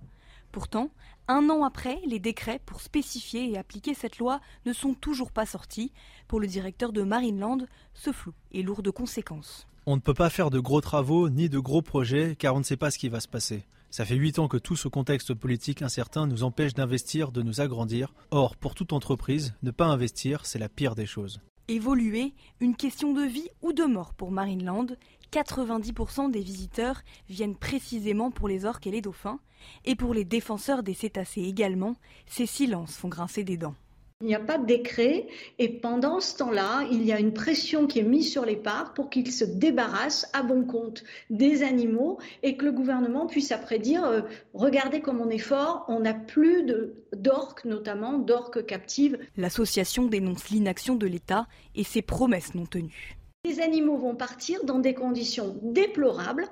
Pourtant, un an après, les décrets pour spécifier et appliquer cette loi ne sont toujours pas sortis. Pour le directeur de Marineland, ce flou est lourd de conséquences. On ne peut pas faire de gros travaux ni de gros projets car on ne sait pas ce qui va se passer. Ça fait huit ans que tout ce contexte politique incertain nous empêche d'investir, de nous agrandir. Or, pour toute entreprise, ne pas investir, c'est la pire des choses. Évoluer, une question de vie ou de mort pour Marineland. 90% des visiteurs viennent précisément pour les orques et les dauphins, et pour les défenseurs des cétacés également, ces silences font grincer des dents. Il n'y a pas de décret et pendant ce temps-là, il y a une pression qui est mise sur les parcs pour qu'ils se débarrassent à bon compte des animaux et que le gouvernement puisse après dire euh, regardez comme on est fort, on n'a plus d'orques, notamment d'orques captives. L'association dénonce l'inaction de l'État et ses promesses non tenues. Les animaux vont partir dans des conditions déplorables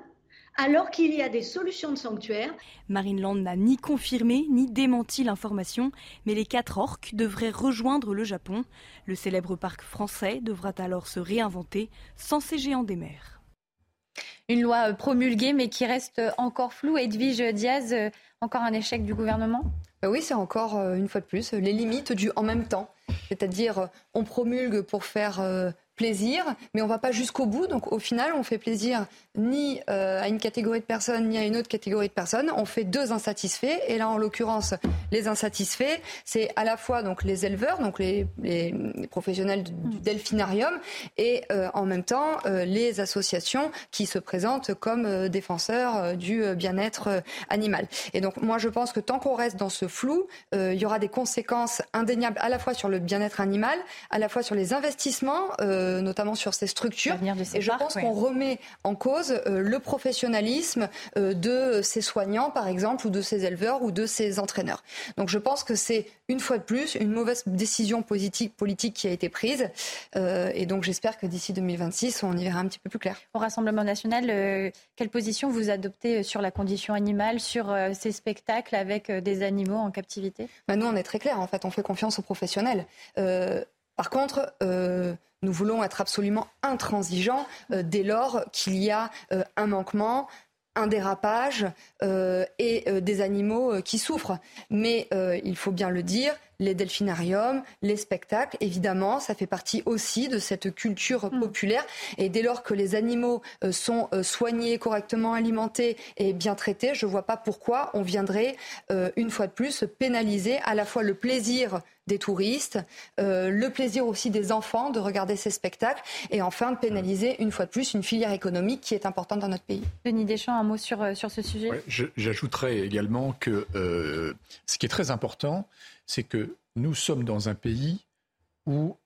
alors qu'il y a des solutions de sanctuaire. Marineland n'a ni confirmé ni démenti l'information, mais les quatre orques devraient rejoindre le Japon. Le célèbre parc français devra alors se réinventer sans ces géants des mers. Une loi promulguée mais qui reste encore floue. Edwige Diaz, encore un échec du gouvernement? Euh, Oui, c'est encore, euh, une fois de plus, les limites du en même temps. C'est-à-dire, euh, on promulgue pour faire plaisir, mais on va pas jusqu'au bout. Donc au final, on fait plaisir ni euh, à une catégorie de personnes ni à une autre catégorie de personnes. On fait deux insatisfaits. Et là, en l'occurrence, les insatisfaits, c'est à la fois donc les éleveurs, donc les, les, professionnels du, mm. delphinarium, et euh, en même temps euh, les associations qui se présentent comme défenseurs du bien-être animal. Et donc moi, je pense que tant qu'on reste dans ce flou, il y aura des conséquences indéniables à la fois sur le bien-être animal, à la fois sur les investissements. Notamment sur ces structures. et je pense qu'on remet en cause euh, le professionnalisme euh, de ces soignants, par exemple, ou de ces éleveurs, ou de ces entraîneurs. Donc je pense que c'est une fois de plus une mauvaise décision politique, politique qui a été prise. et donc j'espère que d'ici 2026, on y verra un petit peu plus clair. Au Rassemblement national, quelle position vous adoptez sur la condition animale, sur ces spectacles avec des animaux en captivité? Ben, Nous, on est très clair. En fait, on fait confiance aux professionnels. par contre, nous voulons être absolument intransigeants euh, dès lors qu'il y a euh, un manquement, un dérapage euh, et des animaux qui souffrent. Mais il faut bien le dire, les delphinariums, les spectacles, évidemment, ça fait partie aussi de cette culture mm. populaire. Et dès lors que les animaux sont soignés, correctement alimentés et bien traités, je ne vois pas pourquoi on viendrait, une fois de plus, pénaliser à la fois le plaisir des touristes, euh, le plaisir aussi des enfants de regarder ces spectacles et enfin de pénaliser une fois de plus une filière économique qui est importante dans notre pays. Denis Deschamps, un mot sur, euh, sur ce sujet? J'ajouterais également que euh, ce qui est très important, c'est que nous sommes dans un pays où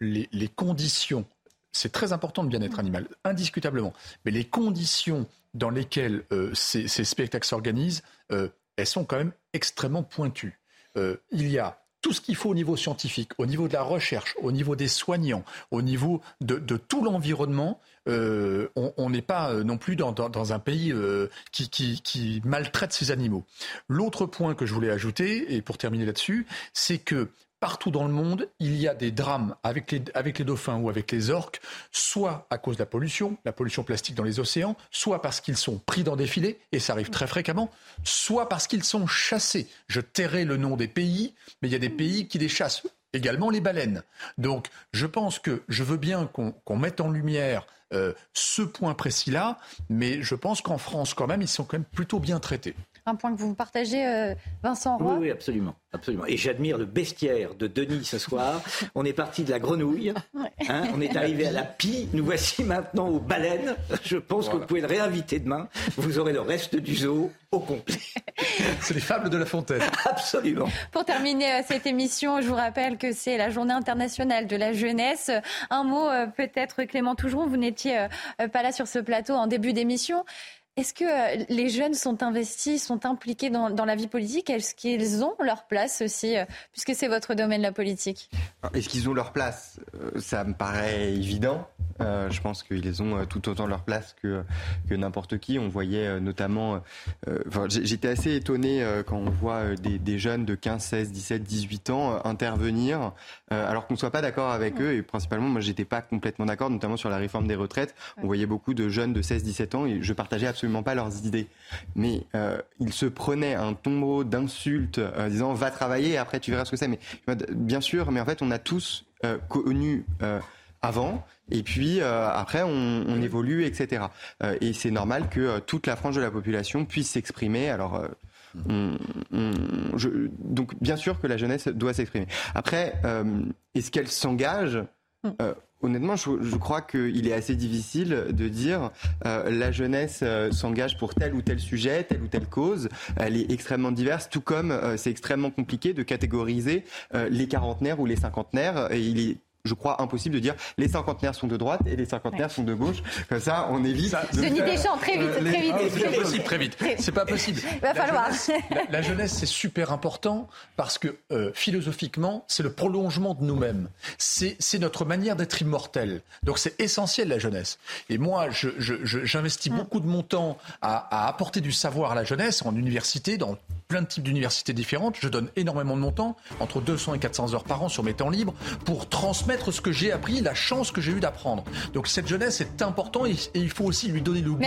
les, les conditions c'est très important le bien-être animal, indiscutablement. Mais les conditions dans lesquelles ces, ces, spectacles s'organisent, elles sont quand même extrêmement pointues. il y a tout ce qu'il faut au niveau scientifique, au niveau de la recherche, au niveau des soignants, au niveau de, tout l'environnement. Euh, on n'est pas euh, non plus dans, un pays euh, qui, qui, maltraite ses animaux. L'autre point que je voulais ajouter, et pour terminer là-dessus, c'est que partout dans le monde, il y a des drames avec les, dauphins ou avec les orques, soit à cause de la pollution, la pollution plastique dans les océans, soit parce qu'ils sont pris dans des filets, et ça arrive très fréquemment, soit parce qu'ils sont chassés. Je tairai le nom des pays, mais il y a des pays qui les chassent. également les baleines. Donc je pense que je veux bien qu'on mette en lumière euh, ce point précis-là, mais je pense qu'en France, quand même, ils sont quand même plutôt bien traités un point que vous partagez, euh, Vincent Roy. Oui, absolument, absolument. Et j'admire le bestiaire de Denis ce soir. On est parti de la grenouille, hein, on est arrivé à la pie, nous voici maintenant aux baleines. Je pense que vous pouvez le réinviter demain. Vous aurez le reste du zoo au complet. C'est les fables de La Fontaine. Absolument. Pour terminer euh, cette émission, je vous rappelle que c'est la journée internationale de la jeunesse. Un mot euh, peut-être, Clément Tougeron, vous n'étiez pas là sur ce plateau en début d'émission. Est-ce que euh, les jeunes sont investis, sont impliqués dans, la vie politique? Est-ce qu'ils ont leur place aussi, euh, puisque c'est votre domaine, la politique? Est-ce qu'ils ont leur place? Euh, Ça me paraît évident. Je pense qu'ils ont tout autant leur place que, que n'importe qui. On voyait notamment... J'étais assez étonné quand on voit des, jeunes de 15, 16, 17, 18 ans intervenir, alors qu'on ne soit pas d'accord avec eux. Et principalement, moi, j'étais pas complètement d'accord, notamment sur la réforme des retraites. On voyait beaucoup de jeunes de 16, 17 ans et je partageais absolument pas leurs idées. Mais euh, ils se prenaient un tombeau d'insultes euh, disant va travailler et après tu verras ce que c'est. Mais bien sûr, mais en fait on a tous euh, connu avant et puis après on, évolue, etc. et c'est normal que toute la frange de la population puisse s'exprimer. Alors donc bien sûr que la jeunesse doit s'exprimer. Après, est-ce qu'elle s'engage? Honnêtement, je, crois qu'il est assez difficile de dire euh, la jeunesse euh, s'engage pour tel ou tel sujet, telle ou telle cause. Elle est extrêmement diverse, tout comme euh, c'est extrêmement compliqué de catégoriser les quarantenaires ou les cinquantenaires. Et il est je crois, impossible de dire les cinquantenaires sont de droite et les cinquantenaires sont de gauche. Comme ça, on évite. de Denis Deschamps, très vite, très vite. c'est pas possible, très vite. C'est pas possible. Il va falloir. la, jeunesse, c'est super important parce que euh, philosophiquement, c'est le prolongement de nous-mêmes. C'est notre manière d'être immortel. Donc c'est essentiel la jeunesse. Et moi, j'investis mm. beaucoup de mon temps à, à apporter du savoir à la jeunesse en université, dans plein de types d'universités différentes. Je donne énormément de mon temps, entre 200 et 400 heures par an sur mes temps libres, pour transmettre ce que j'ai appris, la chance que j'ai eu d'apprendre. Donc cette jeunesse est importante et, il faut aussi lui donner le goût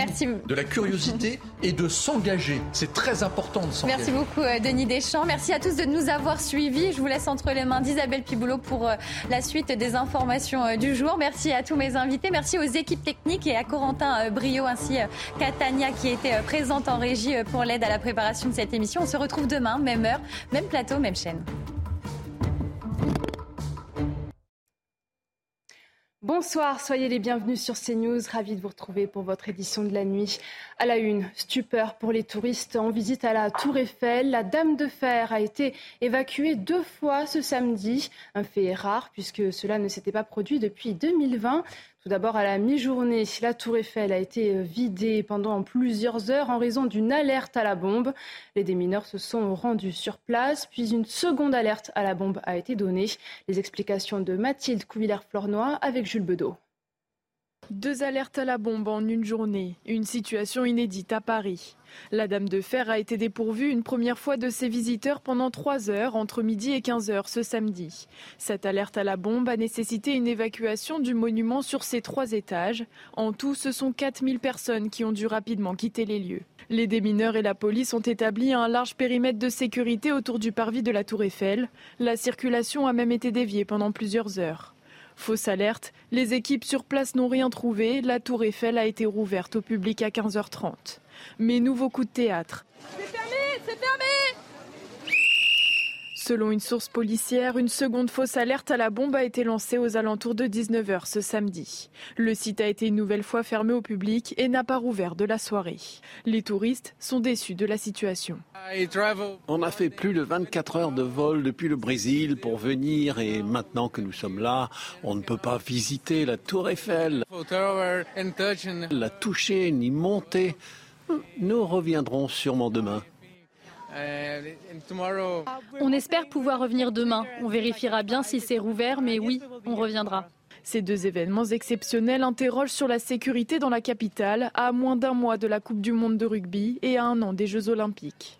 de la curiosité et de s'engager. C'est très important de s'engager. Merci beaucoup euh, Denis Deschamps. Merci à tous de nous avoir suivis. Je vous laisse entre les mains d'Isabelle Piboulot pour euh, la suite des informations euh, du jour. Merci à tous mes invités. Merci aux équipes techniques et à Corentin Brio ainsi qu'à Tania qui était présente en régie pour l'aide à la préparation de cette émission se retrouve demain, même heure, même plateau, même chaîne. Bonsoir, soyez les bienvenus sur CNews. Ravi de vous retrouver pour votre édition de la nuit. À la une, stupeur pour les touristes en visite à la Tour Eiffel. La Dame de Fer a été évacuée deux fois ce samedi. Un fait rare puisque cela ne s'était pas produit depuis 2020. Tout d'abord, à la mi-journée, la tour Eiffel a été euh, vidée pendant plusieurs heures en raison d'une alerte à la bombe. Les démineurs se sont rendus sur place, puis une seconde alerte à la bombe a été donnée. Les explications de Mathilde Couvillère-Flornois avec Jules Bedeau. Deux alertes à la bombe en une journée, une situation inédite à Paris. La Dame de Fer a été dépourvue une première fois de ses visiteurs pendant trois heures entre midi et 15 heures ce samedi. Cette alerte à la bombe a nécessité une évacuation du monument sur ses trois étages. En tout, ce sont 4000 personnes qui ont dû rapidement quitter les lieux. Les démineurs et la police ont établi un large périmètre de sécurité autour du parvis de la Tour Eiffel. La circulation a même été déviée pendant plusieurs heures. Fausse alerte, les équipes sur place n'ont rien trouvé. La tour Eiffel a été rouverte au public à 15h30. Mais nouveau coup de théâtre. C'est fermé, c'est fermé Selon une source policière, une seconde fausse alerte à la bombe a été lancée aux alentours de 19h ce samedi. Le site a été une nouvelle fois fermé au public et n'a pas rouvert de la soirée. Les touristes sont déçus de la situation. On a fait plus de 24 heures de vol depuis le Brésil pour venir et maintenant que nous sommes là, on ne peut pas visiter la tour Eiffel, la toucher ni monter. Nous reviendrons sûrement demain. On espère pouvoir revenir demain. On vérifiera bien si c'est rouvert, mais oui, on reviendra. Ces deux événements exceptionnels interrogent sur la sécurité dans la capitale, à moins d'un mois de la Coupe du Monde de rugby et à un an des Jeux olympiques.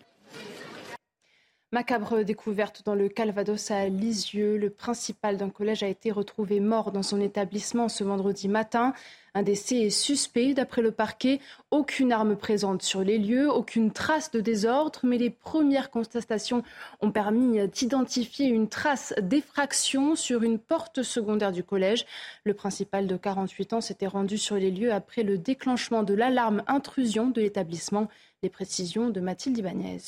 Macabre découverte dans le Calvados à Lisieux. Le principal d'un collège a été retrouvé mort dans son établissement ce vendredi matin. Un décès est suspect d'après le parquet. Aucune arme présente sur les lieux, aucune trace de désordre, mais les premières constatations ont permis d'identifier une trace d'effraction sur une porte secondaire du collège. Le principal de 48 ans s'était rendu sur les lieux après le déclenchement de l'alarme intrusion de l'établissement. Les précisions de Mathilde Ibanez.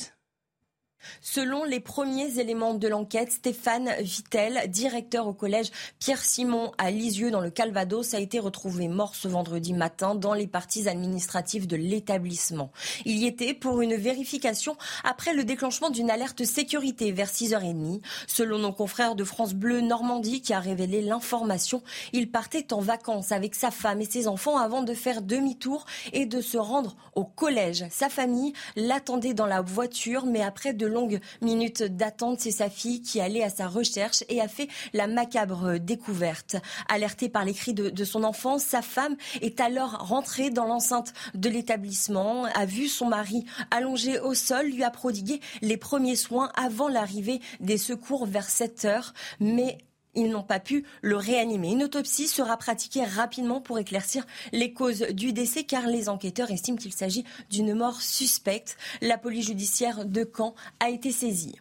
Selon les premiers éléments de l'enquête, Stéphane Vittel, directeur au collège Pierre-Simon à Lisieux dans le Calvados, a été retrouvé mort ce vendredi matin dans les parties administratives de l'établissement. Il y était pour une vérification après le déclenchement d'une alerte sécurité vers 6h30. Selon nos confrères de France Bleu Normandie qui a révélé l'information, il partait en vacances avec sa femme et ses enfants avant de faire demi-tour et de se rendre au collège. Sa famille l'attendait dans la voiture, mais après de longues minutes d'attente. C'est sa fille qui allait à sa recherche et a fait la macabre découverte. Alertée par les cris de, de son enfant, sa femme est alors rentrée dans l'enceinte de l'établissement, a vu son mari allongé au sol, lui a prodigué les premiers soins avant l'arrivée des secours vers 7 heures. Mais ils n'ont pas pu le réanimer. Une autopsie sera pratiquée rapidement pour éclaircir les causes du décès car les enquêteurs estiment qu'il s'agit d'une mort suspecte. La police judiciaire de Caen a été saisie.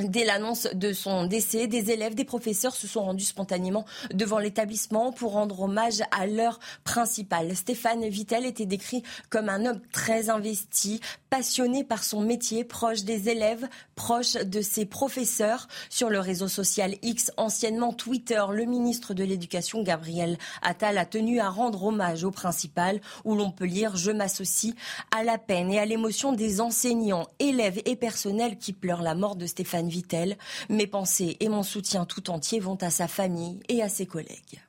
Dès l'annonce de son décès, des élèves, des professeurs se sont rendus spontanément devant l'établissement pour rendre hommage à leur principal. Stéphane Vittel était décrit comme un homme très investi, passionné par son métier, proche des élèves, proche de ses professeurs. Sur le réseau social X, anciennement Twitter, le ministre de l'Éducation, Gabriel Attal, a tenu à rendre hommage au principal, où l'on peut lire Je m'associe à la peine et à l'émotion des enseignants, élèves et personnels qui pleurent la mort de Stéphane Vittel. Mes pensées et mon soutien tout entier vont à sa famille et à ses collègues.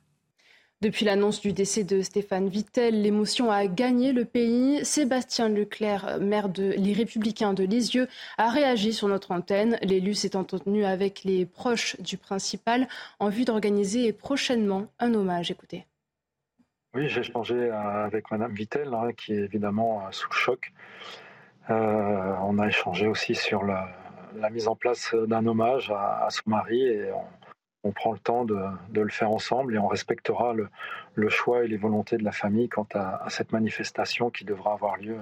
Depuis l'annonce du décès de Stéphane Vittel, l'émotion a gagné le pays. Sébastien Leclerc, maire de Les Républicains de Lisieux, a réagi sur notre antenne. L'élu s'est entretenu avec les proches du principal en vue d'organiser prochainement un hommage. Écoutez. Oui, j'ai échangé avec Madame Vittel, hein, qui est évidemment sous le choc. Euh, on a échangé aussi sur la, la mise en place d'un hommage à, son mari et on, prend le temps de, le faire ensemble et on respectera le, choix et les volontés de la famille quant à, cette manifestation qui devra avoir lieu,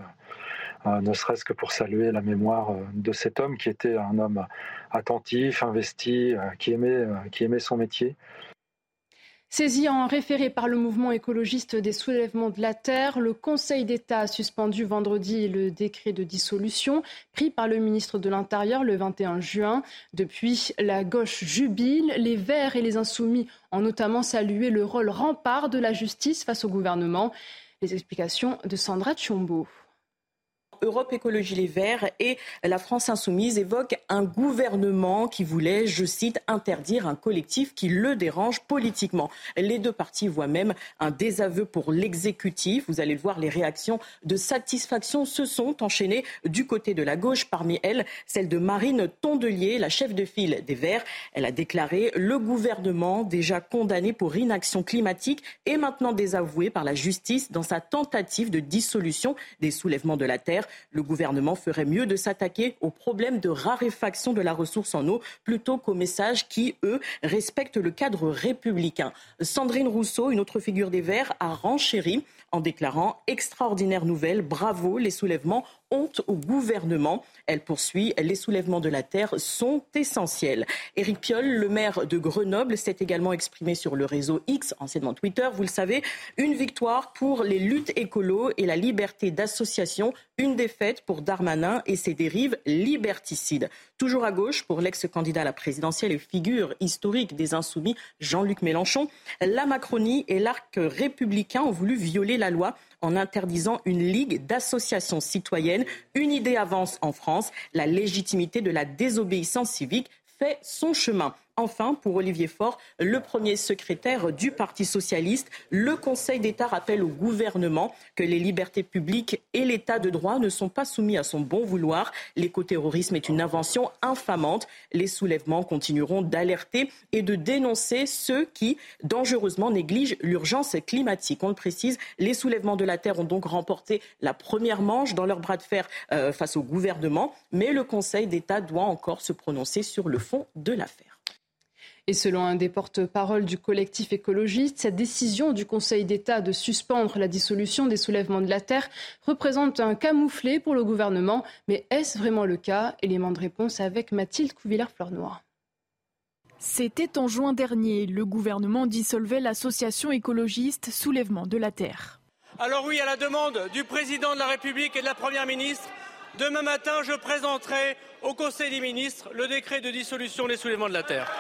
euh, ne serait-ce que pour saluer la mémoire euh, de cet homme qui était un homme attentif, investi, euh, qui aimait, qui aimait son métier Saisi en référé par le mouvement écologiste des soulèvements de la Terre, le Conseil d'État a suspendu vendredi le décret de dissolution pris par le ministre de l'Intérieur le 21 juin. Depuis, la gauche jubile, les Verts et les Insoumis ont notamment salué le rôle rempart de la justice face au gouvernement. Les explications de Sandra Tchombo. Europe Écologie Les Verts et la France Insoumise évoquent un gouvernement qui voulait, je cite, interdire un collectif qui le dérange politiquement. Les deux partis voient même un désaveu pour l'exécutif. Vous allez le voir, les réactions de satisfaction se sont enchaînées du côté de la gauche. Parmi elles, celle de Marine Tondelier, la chef de file des Verts. Elle a déclaré le gouvernement déjà condamné pour inaction climatique et maintenant désavoué par la justice dans sa tentative de dissolution des soulèvements de la terre le gouvernement ferait mieux de s'attaquer aux problèmes de raréfaction de la ressource en eau plutôt qu'aux messages qui, eux, respectent le cadre républicain. Sandrine Rousseau, une autre figure des Verts, a renchéri en déclarant extraordinaire nouvelle, bravo, les soulèvements honte au gouvernement. Elle poursuit, les soulèvements de la terre sont essentiels. Éric Piolle, le maire de Grenoble, s'est également exprimé sur le réseau X, anciennement Twitter. Vous le savez, une victoire pour les luttes écolo et la liberté d'association, une défaite pour Darmanin et ses dérives liberticides. Toujours à gauche, pour l'ex-candidat à la présidentielle et figure historique des insoumis, Jean-Luc Mélenchon, la Macronie et l'arc républicain ont voulu violer la loi en interdisant une ligue d'associations citoyennes. Une idée avance en France, la légitimité de la désobéissance civique fait son chemin. Enfin, pour Olivier Faure, le premier secrétaire du Parti socialiste, le Conseil d'État rappelle au gouvernement que les libertés publiques et l'État de droit ne sont pas soumis à son bon vouloir. L'écoterrorisme est une invention infamante. Les soulèvements continueront d'alerter et de dénoncer ceux qui dangereusement négligent l'urgence climatique. On le précise, les soulèvements de la Terre ont donc remporté la première manche dans leur bras de fer euh, face au gouvernement, mais le Conseil d'État doit encore se prononcer sur le fond de l'affaire. Et selon un des porte-parole du collectif écologiste, cette décision du Conseil d'État de suspendre la dissolution des soulèvements de la Terre représente un camouflet pour le gouvernement. Mais est-ce vraiment le cas? Élément de réponse avec Mathilde Couvillard-Fleurnoir. C'était en juin dernier. Le gouvernement dissolvait l'association écologiste Soulèvement de la Terre. Alors oui, à la demande du président de la République et de la Première ministre, demain matin, je présenterai au Conseil des ministres le décret de dissolution des soulèvements de la Terre.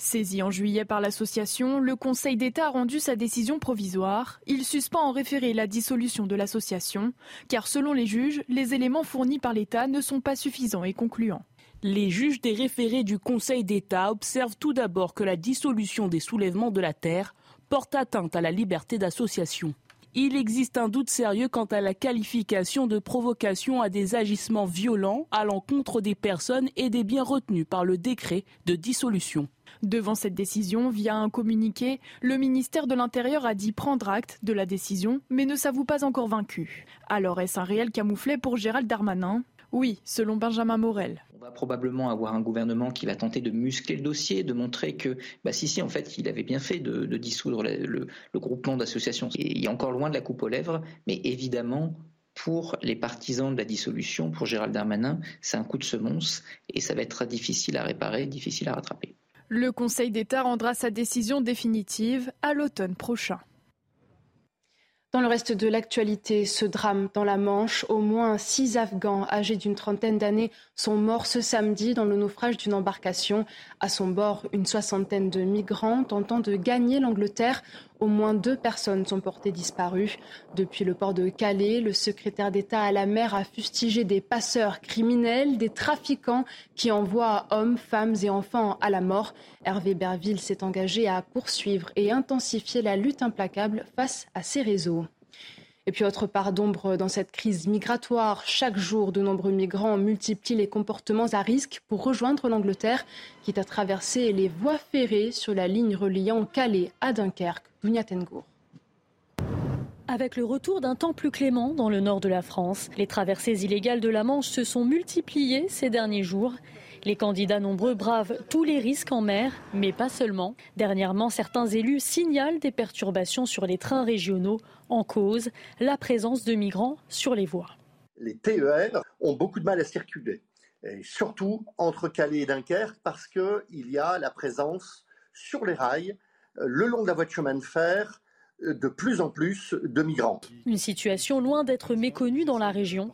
Saisi en juillet par l'association, le Conseil d'État a rendu sa décision provisoire. Il suspend en référé la dissolution de l'association, car selon les juges, les éléments fournis par l'État ne sont pas suffisants et concluants. Les juges des référés du Conseil d'État observent tout d'abord que la dissolution des soulèvements de la terre porte atteinte à la liberté d'association. Il existe un doute sérieux quant à la qualification de provocation à des agissements violents à l'encontre des personnes et des biens retenus par le décret de dissolution. Devant cette décision, via un communiqué, le ministère de l'Intérieur a dit prendre acte de la décision, mais ne s'avoue pas encore vaincu. Alors est-ce un réel camouflet pour Gérald Darmanin? Oui, selon Benjamin Morel. On va probablement avoir un gouvernement qui va tenter de muscler le dossier, de montrer que, bah si, si, en fait, il avait bien fait de, dissoudre le, le groupement d'associations. Il est encore loin de la coupe aux lèvres, mais évidemment, pour les partisans de la dissolution, pour Gérald Darmanin, c'est un coup de semonce et ça va être difficile à réparer, difficile à rattraper. Le Conseil d'État rendra sa décision définitive à l'automne prochain. Dans le reste de l'actualité, ce drame dans la Manche, au moins six Afghans âgés d'une trentaine d'années sont morts ce samedi dans le naufrage d'une embarcation. À son bord, une soixantaine de migrants tentant de gagner l'Angleterre. Au moins deux personnes sont portées disparues. Depuis le port de Calais, le secrétaire d'État à la mer a fustigé des passeurs criminels, des trafiquants qui envoient hommes, femmes et enfants à la mort. Hervé Berville s'est engagé à poursuivre et intensifier la lutte implacable face à ces réseaux. Et puis autre part d'ombre dans cette crise migratoire, chaque jour de nombreux migrants multiplient les comportements à risque pour rejoindre l'Angleterre, quitte à traverser les voies ferrées sur la ligne reliant Calais à Dunkerque. Avec le retour d'un temps plus clément dans le nord de la France, les traversées illégales de la Manche se sont multipliées ces derniers jours. Les candidats nombreux bravent tous les risques en mer, mais pas seulement. Dernièrement, certains élus signalent des perturbations sur les trains régionaux en cause la présence de migrants sur les voies. Les TER ont beaucoup de mal à circuler, et surtout entre Calais et Dunkerque, parce qu'il y a la présence sur les rails, euh, le long de la voie de chemin de fer, euh, de plus en plus de migrants. Une situation loin d'être méconnue dans la région.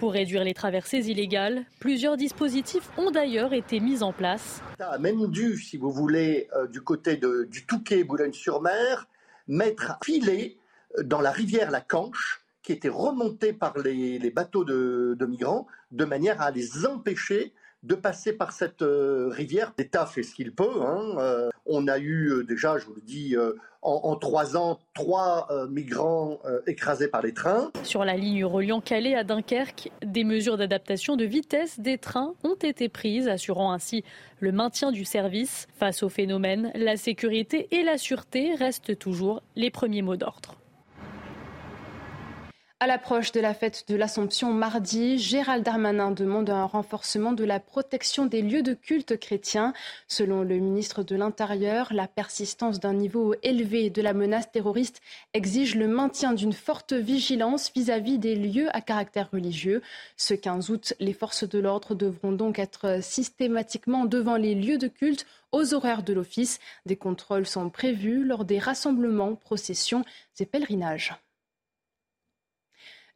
Pour réduire les traversées illégales, plusieurs dispositifs ont d'ailleurs été mis en place. a même dû, si vous voulez, euh, du côté du Touquet, Boulogne-sur-Mer, mettre un filet dans la rivière La Canche, qui était remontée par les, bateaux de, migrants, de manière à les empêcher de passer par cette euh, rivière. L'État fait ce qu'il peut. Hein. Euh, on a eu euh, déjà, je vous le dis, en, trois ans, trois migrants écrasés par les trains. Sur la ligne reliant Calais à Dunkerque, des mesures d'adaptation de vitesse des trains ont été prises, assurant ainsi le maintien du service. Face au phénomène, la sécurité et la sûreté restent toujours les premiers mots d'ordre. À l'approche de la fête de l'Assomption mardi, Gérald Darmanin demande un renforcement de la protection des lieux de culte chrétiens. Selon le ministre de l'Intérieur, la persistance d'un niveau élevé de la menace terroriste exige le maintien d'une forte vigilance vis-à-vis des lieux à caractère religieux. Ce 15 août, les forces de l'ordre devront donc être systématiquement devant les lieux de culte aux horaires de l'office. Des contrôles sont prévus lors des rassemblements, processions et pèlerinages.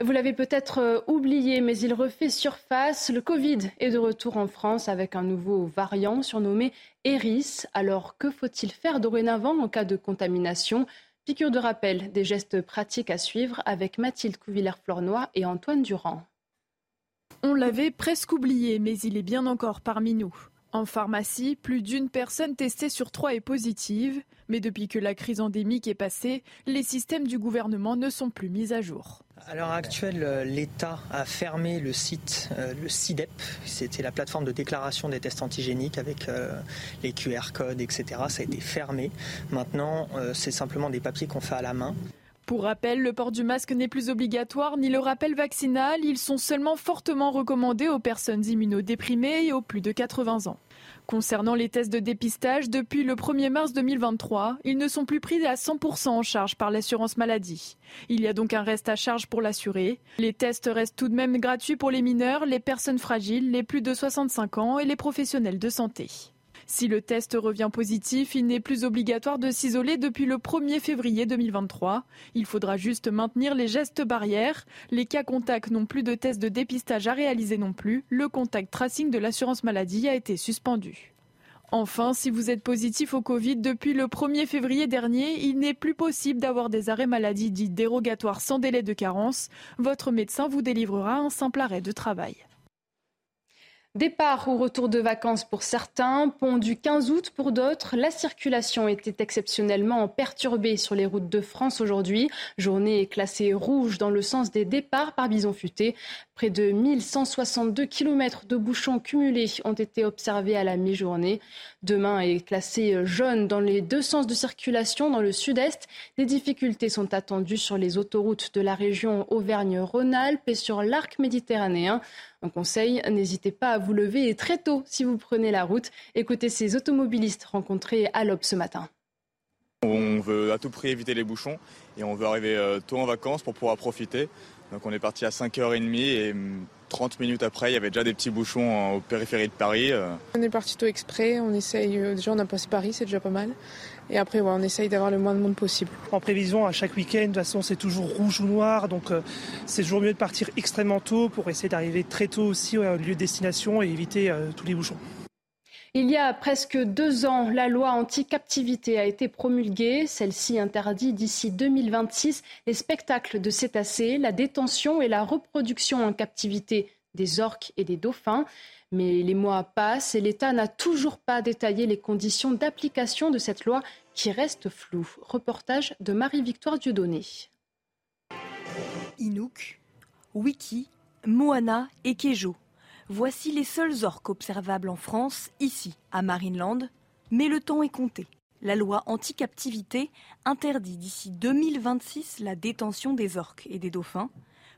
Vous l'avez peut-être euh, oublié, mais il refait surface. Le Covid est de retour en France avec un nouveau variant surnommé Eris. Alors que faut-il faire dorénavant en cas de contamination? Piqûre de rappel, des gestes pratiques à suivre avec Mathilde Couvillère-Flornois et Antoine Durand. On l'avait presque oublié, mais il est bien encore parmi nous. En pharmacie, plus d'une personne testée sur trois est positive. Mais depuis que la crise endémique est passée, les systèmes du gouvernement ne sont plus mis à jour. À l'heure actuelle, l'État a fermé le site, euh, le CIDEP. C'était la plateforme de déclaration des tests antigéniques avec euh, les QR codes, etc. Ça a été fermé. Maintenant, euh, c'est simplement des papiers qu'on fait à la main. Pour rappel, le port du masque n'est plus obligatoire ni le rappel vaccinal. Ils sont seulement fortement recommandés aux personnes immunodéprimées et aux plus de 80 ans. Concernant les tests de dépistage, depuis le 1er mars 2023, ils ne sont plus pris à 100% en charge par l'assurance maladie. Il y a donc un reste à charge pour l'assuré. Les tests restent tout de même gratuits pour les mineurs, les personnes fragiles, les plus de 65 ans et les professionnels de santé. Si le test revient positif, il n'est plus obligatoire de s'isoler depuis le 1er février 2023. Il faudra juste maintenir les gestes barrières. Les cas contacts n'ont plus de tests de dépistage à réaliser non plus. Le contact tracing de l'assurance maladie a été suspendu. Enfin, si vous êtes positif au Covid depuis le 1er février dernier, il n'est plus possible d'avoir des arrêts maladie dits dérogatoires sans délai de carence. Votre médecin vous délivrera un simple arrêt de travail. Départ ou retour de vacances pour certains, pont du 15 août pour d'autres. La circulation était exceptionnellement perturbée sur les routes de France aujourd'hui. Journée classée rouge dans le sens des départs par bison futé. Près de 1162 km de bouchons cumulés ont été observés à la mi-journée. Demain est classé jaune dans les deux sens de circulation dans le sud-est. Des difficultés sont attendues sur les autoroutes de la région Auvergne-Rhône-Alpes et sur l'arc méditerranéen. Un conseil, n'hésitez pas à vous lever très tôt si vous prenez la route. Écoutez ces automobilistes rencontrés à l'Aube ce matin. On veut à tout prix éviter les bouchons et on veut arriver euh, tôt en vacances pour pouvoir profiter. Donc on est parti à 5h30 et 30 minutes après, il y avait déjà des petits bouchons au périphérie de Paris. Euh. On est parti tôt exprès, on essaye, euh, déjà on a passé Paris, c'est déjà pas mal. Et après, on essaye d'avoir le moins de monde possible. En prévision, à chaque week-end, de toute façon, c'est toujours rouge ou noir. Donc, euh, c'est toujours mieux de partir extrêmement tôt pour essayer d'arriver très tôt aussi au lieu de destination et éviter tous les bouchons. Il y a presque deux ans, la loi anti-captivité a été promulguée. Celle-ci interdit d'ici 2026 les spectacles de cétacés, la détention et la reproduction en captivité des orques et des dauphins. Mais les mois passent et l'État n'a toujours pas détaillé les conditions d'application de cette loi qui reste floue. Reportage de Marie-Victoire Dieudonné. Inouk, Wiki, Moana et Kejo Voici les seuls orques observables en France, ici, à Marineland. Mais le temps est compté. La loi anti-captivité interdit d'ici 2026 la détention des orques et des dauphins.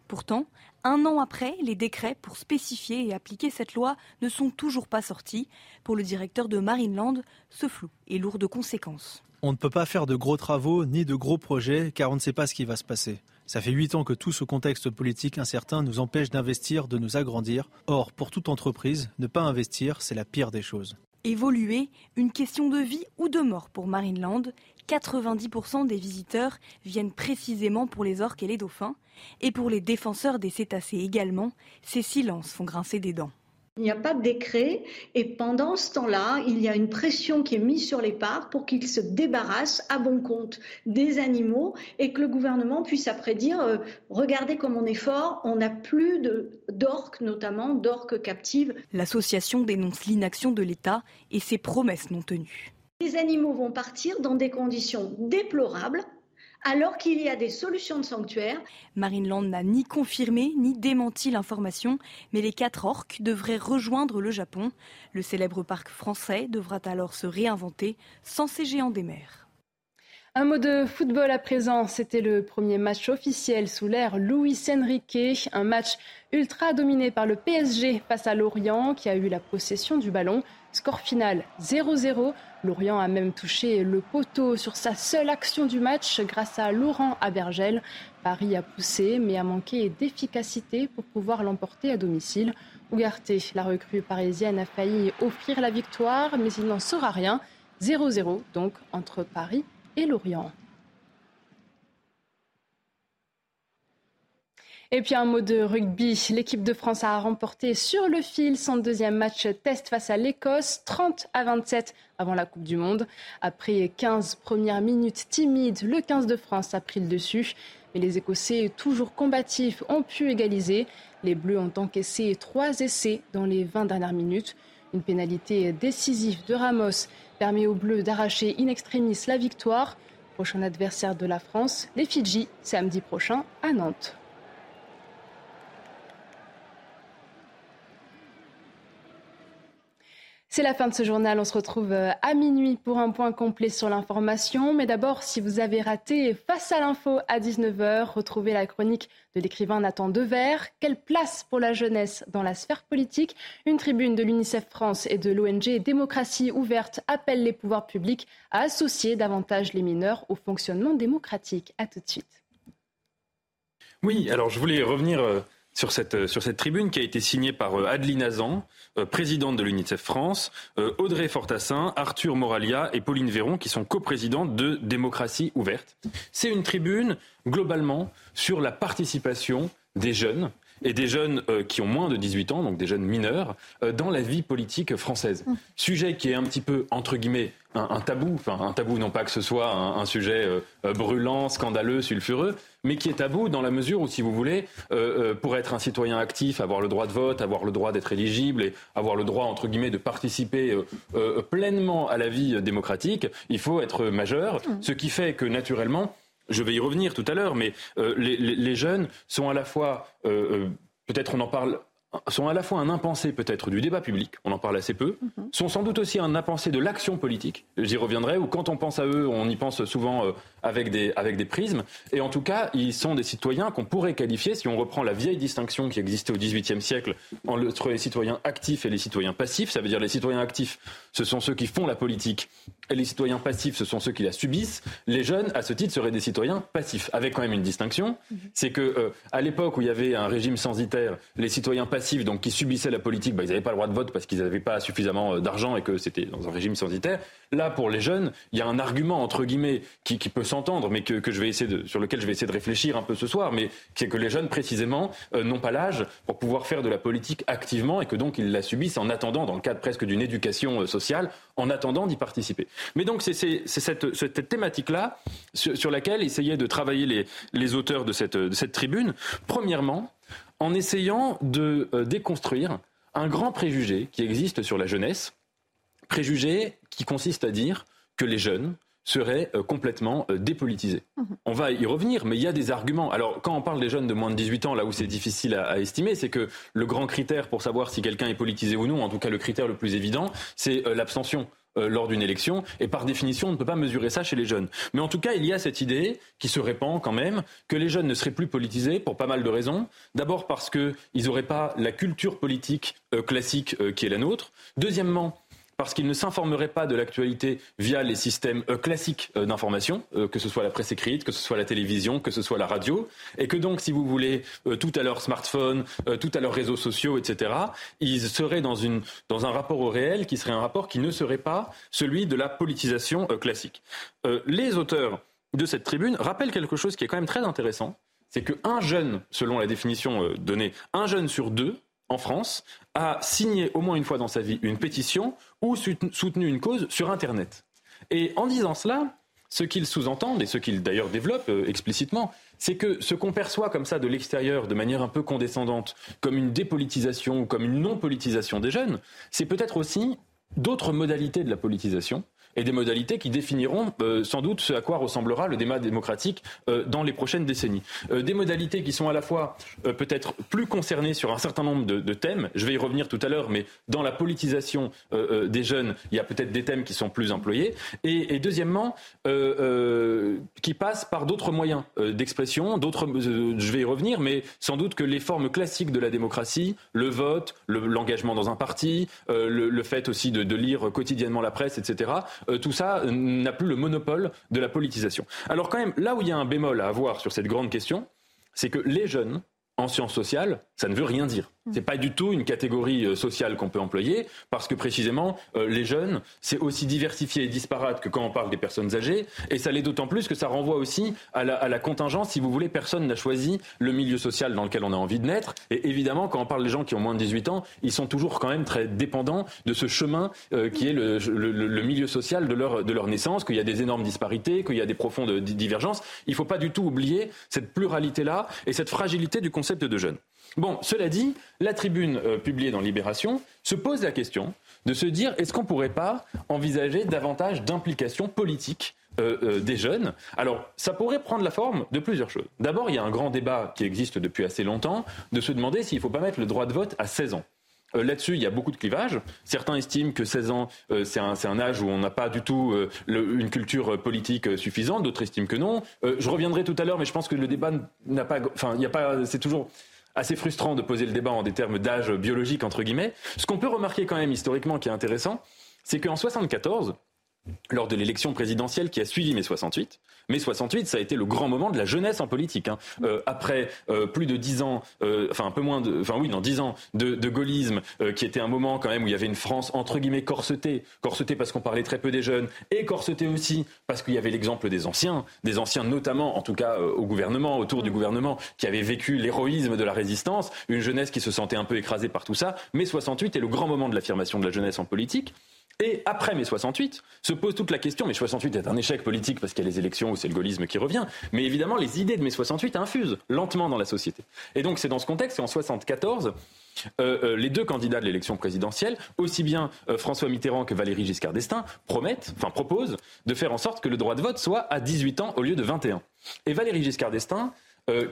Pourtant, un an après, les décrets pour spécifier et appliquer cette loi ne sont toujours pas sortis. Pour le directeur de Marineland, ce flou est lourd de conséquences. On ne peut pas faire de gros travaux ni de gros projets car on ne sait pas ce qui va se passer. Ça fait huit ans que tout ce contexte politique incertain nous empêche d'investir, de nous agrandir. Or, pour toute entreprise, ne pas investir, c'est la pire des choses. Évoluer, une question de vie ou de mort pour Marineland. 90% des visiteurs viennent précisément pour les orques et les dauphins. Et pour les défenseurs des cétacés également, ces silences font grincer des dents. Il n'y a pas de décret et pendant ce temps-là, il y a une pression qui est mise sur les parcs pour qu'ils se débarrassent à bon compte des animaux et que le gouvernement puisse après dire euh, regardez comme on est fort, on n'a plus d'orques, notamment d'orques captives. L'association dénonce l'inaction de l'État et ses promesses non tenues. Les animaux vont partir dans des conditions déplorables alors qu'il y a des solutions de sanctuaire. Marineland n'a ni confirmé ni démenti l'information, mais les quatre orques devraient rejoindre le Japon. Le célèbre parc français devra alors se réinventer sans ces géants des mers. Un mot de football à présent. C'était le premier match officiel sous l'ère Luis Enrique. Un match ultra dominé par le PSG face à Lorient qui a eu la possession du ballon. Score final 0-0. Lorient a même touché le poteau sur sa seule action du match grâce à Laurent Abergel. Paris a poussé mais a manqué d'efficacité pour pouvoir l'emporter à domicile. Ougarté, la recrue parisienne, a failli offrir la victoire, mais il n'en sera rien. 0-0 donc entre Paris et Lorient. Et puis un mot de rugby. L'équipe de France a remporté sur le fil son deuxième match test face à l'Écosse, 30 à 27 avant la Coupe du Monde. Après 15 premières minutes timides, le 15 de France a pris le dessus. Mais les Écossais, toujours combatifs, ont pu égaliser. Les Bleus ont encaissé trois essais dans les 20 dernières minutes. Une pénalité décisive de Ramos permet aux Bleus d'arracher in extremis la victoire. Prochain adversaire de la France, les Fidji, samedi prochain à Nantes. C'est la fin de ce journal. On se retrouve euh, à minuit pour un point complet sur l'information. Mais d'abord, si vous avez raté Face à l'info à 19h, retrouvez la chronique de l'écrivain Nathan Dever. Quelle place pour la jeunesse dans la sphère politique? Une tribune de l'UNICEF France et de l'ONG Démocratie ouverte appelle les pouvoirs publics à associer davantage les mineurs au fonctionnement démocratique. A tout de suite. Oui, alors je voulais revenir euh, sur cette, euh, sur cette tribune qui a été signée par Adeline Azan, euh, présidente de l'UNICEF France, euh, Audrey Fortassin, Arthur Moralia et Pauline Véron, qui sont coprésidentes de Démocratie ouverte. C'est une tribune, globalement, sur la participation des jeunes et des jeunes euh, qui ont moins de 18 ans, donc des jeunes mineurs, dans la vie politique française. Mmh. Sujet qui est un petit peu, entre guillemets, un, tabou, enfin un tabou non pas que ce soit un, sujet euh, euh, brûlant, scandaleux, sulfureux, mais qui est tabou dans la mesure où, si vous voulez, euh, pour être un citoyen actif, avoir le droit de vote, avoir le droit d'être éligible et avoir le droit, entre guillemets, de participer pleinement à la vie démocratique, il faut être majeur, mmh. ce qui fait que naturellement, je vais y revenir tout à l'heure, mais les, les, jeunes sont à la fois, peut-être on en parle sont à la fois un impensé peut-être du débat public, on en parle assez peu, mhm. sont sans doute aussi un impensé de l'action politique, j'y reviendrai, ou quand on pense à eux, on y pense souvent euh, avec, des, avec des prismes, et en tout cas, ils sont des citoyens qu'on pourrait qualifier, si on reprend la vieille distinction qui existait au XVIIIe siècle entre les citoyens actifs et les citoyens passifs, ça veut dire les citoyens actifs, ce sont ceux qui font la politique, les citoyens passifs, ce sont ceux qui la subissent, les jeunes, à ce titre, seraient des citoyens passifs, avec quand même une distinction, c'est que euh, à l'époque où il y avait un régime censitaire, les citoyens passifs donc qui subissaient la politique, bah, ils n'avaient pas le droit de vote parce qu'ils n'avaient pas suffisamment euh, d'argent et que c'était dans un régime censitaire. Là, pour les jeunes, il y a un argument entre guillemets qui, peut s'entendre, mais que, je vais essayer de, sur lequel je vais essayer de réfléchir un peu ce soir, mais c'est que les jeunes précisément euh, n'ont pas l'âge pour pouvoir faire de la politique activement et que donc ils la subissent en attendant, dans le cadre presque d'une éducation euh, sociale, en attendant d'y participer. Mais donc c'est cette, cette thématique-là sur, laquelle essayaient de travailler les, les auteurs de cette, de cette tribune. Premièrement, en essayant de euh, déconstruire un grand préjugé qui existe sur la jeunesse, préjugé qui consiste à dire que les jeunes seraient euh, complètement euh, dépolitisés. Mhm. On va y revenir, mais il y a des arguments. Alors, quand on parle des jeunes de moins de 18 ans, là où c'est difficile à, estimer, c'est que le grand critère pour savoir si quelqu'un est politisé ou non, en tout cas le critère le plus évident, c'est l'abstention. Euh, lors d'une élection. Et par définition, on ne peut pas mesurer ça chez les jeunes. Mais en tout cas, il y a cette idée qui se répand quand même que les jeunes ne seraient plus politisés pour pas mal de raisons. D'abord parce qu'ils n'auraient pas la culture politique euh, classique euh, qui est la nôtre. Deuxièmement, parce qu'ils ne s'informeraient pas de l'actualité via les systèmes euh, classiques euh, d'information, euh, que ce soit la presse écrite, que ce soit la télévision, que ce soit la radio, et que donc, si vous voulez, tout à leur smartphone, tout à leurs réseaux sociaux, etc., ils seraient dans, dans un rapport au réel qui serait un rapport qui ne serait pas celui de la politisation classique. les auteurs de cette tribune rappellent quelque chose qui est quand même très intéressant, c'est qu'un jeune, selon la définition donnée, un jeune sur deux en France a signé au moins une fois dans sa vie une pétition ou soutenu une cause sur Internet. Et en disant cela, ce qu'ils sous-entendent, et ce qu'ils d'ailleurs développent euh, explicitement, c'est que ce qu'on perçoit comme ça de l'extérieur, de manière un peu condescendante, comme une dépolitisation ou comme une non-politisation des jeunes, c'est peut-être aussi d'autres modalités de la politisation et des modalités qui définiront euh, sans doute ce à quoi ressemblera le débat démocratique euh, dans les prochaines décennies. Euh, des modalités qui sont à la fois peut-être plus concernées sur un certain nombre de, thèmes, je vais y revenir tout à l'heure, mais dans la politisation des jeunes, il y a peut-être des thèmes qui sont plus employés, et, et deuxièmement, qui passent par d'autres moyens d'expression, d'autres, je vais y revenir, mais sans doute que les formes classiques de la démocratie, le vote, l'engagement dans un parti, le, le, fait aussi de, de lire quotidiennement la presse, etc., euh, tout ça n'a plus le monopole de la politisation. Alors quand même, là où il y a un bémol à avoir sur cette grande question, c'est que les jeunes en sciences sociales, ça ne veut rien dire. C'est pas du tout une catégorie euh, sociale qu'on peut employer parce que précisément euh, les jeunes, c'est aussi diversifié et disparate que quand on parle des personnes âgées et ça l'est d'autant plus que ça renvoie aussi à la, à la, contingence. Si vous voulez, personne n'a choisi le milieu social dans lequel on a envie de naître et évidemment, quand on parle des gens qui ont moins de 18 ans, ils sont toujours quand même très dépendants de ce chemin euh, qui est le, le, le, milieu social de leur, de leur naissance, qu'il y a des énormes disparités, qu'il y a des profondes divergences. Il faut pas du tout oublier cette pluralité-là et cette fragilité du concept de jeunes. Bon, cela dit, la tribune euh, publiée dans Libération se pose la question de se dire est-ce qu'on pourrait pas envisager davantage d'implication politique euh, euh, des jeunes? Alors, ça pourrait prendre la forme de plusieurs choses. D'abord, il y a un grand débat qui existe depuis assez longtemps de se demander s'il ne faut pas mettre le droit de vote à 16 ans. Là-dessus, il y a beaucoup de clivages. Certains estiment que 16 ans, c'est un, âge où on n'a pas du tout une culture politique suffisante. D'autres estiment que non. je reviendrai tout à l'heure, mais je pense que le débat n'a pas. Enfin, il n'y a pas. C'est toujours assez frustrant de poser le débat en des termes d'âge biologique entre guillemets. Ce qu'on peut remarquer quand même historiquement, qui est intéressant, c'est qu'en 74, lors de l'élection présidentielle qui a suivi mai 68. Mai 68, ça a été le grand moment de la jeunesse en politique. Hein. Euh, après euh, plus de dix ans, euh, enfin un peu moins de, enfin oui, dans dix ans de, de gaullisme, qui était un moment quand même où il y avait une France entre guillemets corsetée, corsetée parce qu'on parlait très peu des jeunes, et corsetée aussi parce qu'il y avait l'exemple des anciens, des anciens notamment, en tout cas au gouvernement, autour du gouvernement, qui avaient vécu l'héroïsme de la résistance, une jeunesse qui se sentait un peu écrasée par tout ça. Mai 68 est le grand moment de l'affirmation de la jeunesse en politique. Et après mai 68, se pose toute la question, mais 68 est un échec politique parce qu'il y a les élections où c'est le gaullisme qui revient, mais évidemment les idées de mai 68 infusent lentement dans la société. Et donc c'est dans ce contexte qu'en 74, euh, euh, les deux candidats de l'élection présidentielle, aussi bien euh, François Mitterrand que Valéry Giscard d'Estaing, promettent, enfin proposent de faire en sorte que le droit de vote soit à 18 ans au lieu de 21. Et Valéry Giscard d'Estaing,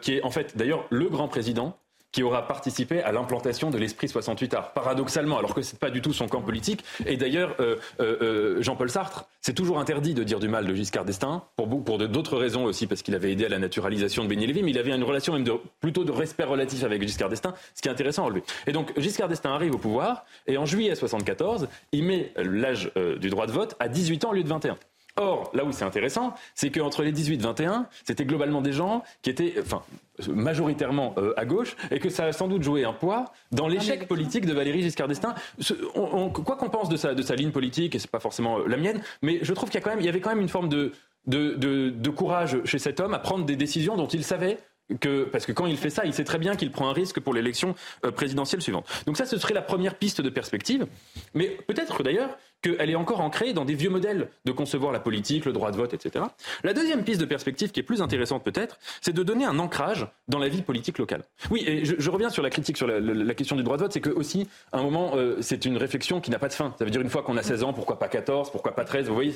qui est en fait d'ailleurs le grand président qui aura participé à l'implantation de l'esprit 68 art. Paradoxalement, alors que c'est pas du tout son camp politique. Et d'ailleurs, euh, euh, euh, Jean-Paul Sartre, c'est toujours interdit de dire du mal de Giscard d'Estaing, pour, pour d'autres raisons aussi, parce qu'il avait aidé à la naturalisation de Béni Lévy, mais il avait une relation même de, plutôt de respect relatif avec Giscard d'Estaing, ce qui est intéressant à relever. Et donc, Giscard d'Estaing arrive au pouvoir, et en juillet 74, il met l'âge du droit de vote à 18 ans au lieu de 21. Or, là où c'est intéressant, c'est qu'entre les 18 et 21, c'était globalement des gens qui étaient, enfin, majoritairement euh, à gauche, et que ça a sans doute joué un poids dans l'échec politique de Valéry Giscard d'Estaing. quoi qu'on pense de sa, de sa ligne politique, et c'est pas forcément euh, la mienne, mais je trouve qu'il y, a quand même, il y avait quand même une forme de, de, de courage chez cet homme à prendre des décisions dont il savait que, parce que quand il fait ça, il sait très bien qu'il prend un risque pour l'élection euh, présidentielle suivante. Donc ça, ce serait la première piste de perspective. Mais peut-être d'ailleurs qu'elle est encore ancrée dans des vieux modèles de concevoir la politique, le droit de vote, etc. La deuxième piste de perspective qui est plus intéressante peut-être, c'est de donner un ancrage dans la vie politique locale. Oui, et je, reviens sur la critique sur la, question du droit de vote, c'est que aussi, à un moment, euh, c'est une réflexion qui n'a pas de fin. Ça veut dire une fois qu'on a 16 ans, pourquoi pas 14, pourquoi pas 13, vous voyez.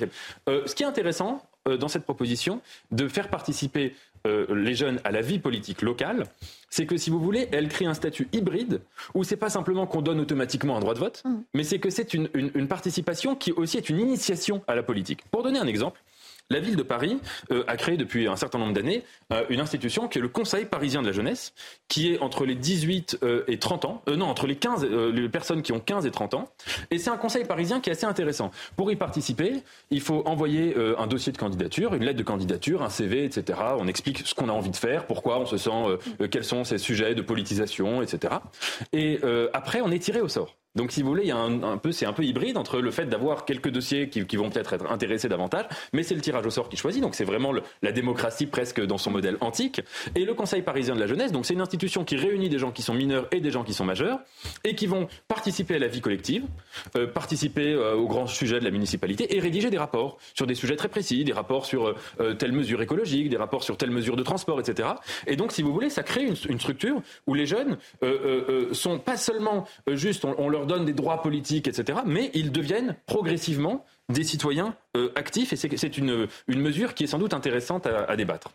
Euh, ce qui est intéressant dans cette proposition, de faire participer euh, les jeunes à la vie politique locale, c'est que si vous voulez, elle crée un statut hybride où c'est pas simplement qu'on donne automatiquement un droit de vote, mm. mais c'est que c'est une, une, participation qui aussi est une initiation à la politique. Pour donner un exemple, la ville de Paris euh, a créé depuis un certain nombre d'années euh, une institution qui est le Conseil parisien de la jeunesse, qui est entre les 18 euh, et 30 ans, non, entre les 15, les personnes qui ont 15 et 30 ans. Et c'est un conseil parisien qui est assez intéressant. Pour y participer, il faut envoyer un dossier de candidature, une lettre de candidature, un CV, etc. On explique ce qu'on a envie de faire, pourquoi on se sent, quels sont ces sujets de politisation, etc. Et après, on est tiré au sort. Donc, si vous voulez, un, c'est un peu hybride entre le fait d'avoir quelques dossiers qui, vont peut-être être intéressés davantage, mais c'est le tirage au sort qui choisit. Donc, c'est vraiment la démocratie presque dans son modèle antique. Et le Conseil parisien de la jeunesse, donc c'est une institution qui réunit des gens qui sont mineurs et des gens qui sont majeurs et qui vont participer à la vie collective, euh, participer euh, aux grands sujets de la municipalité et rédiger des rapports sur des sujets très précis, des rapports sur euh, telle mesure écologique, des rapports sur telle mesure de transport, etc. Et donc, si vous voulez, ça crée une, structure où les jeunes sont pas seulement juste, leur donne des droits politiques, etc., mais ils deviennent progressivement des citoyens euh, actifs et c'est une, mesure qui est sans doute intéressante à débattre.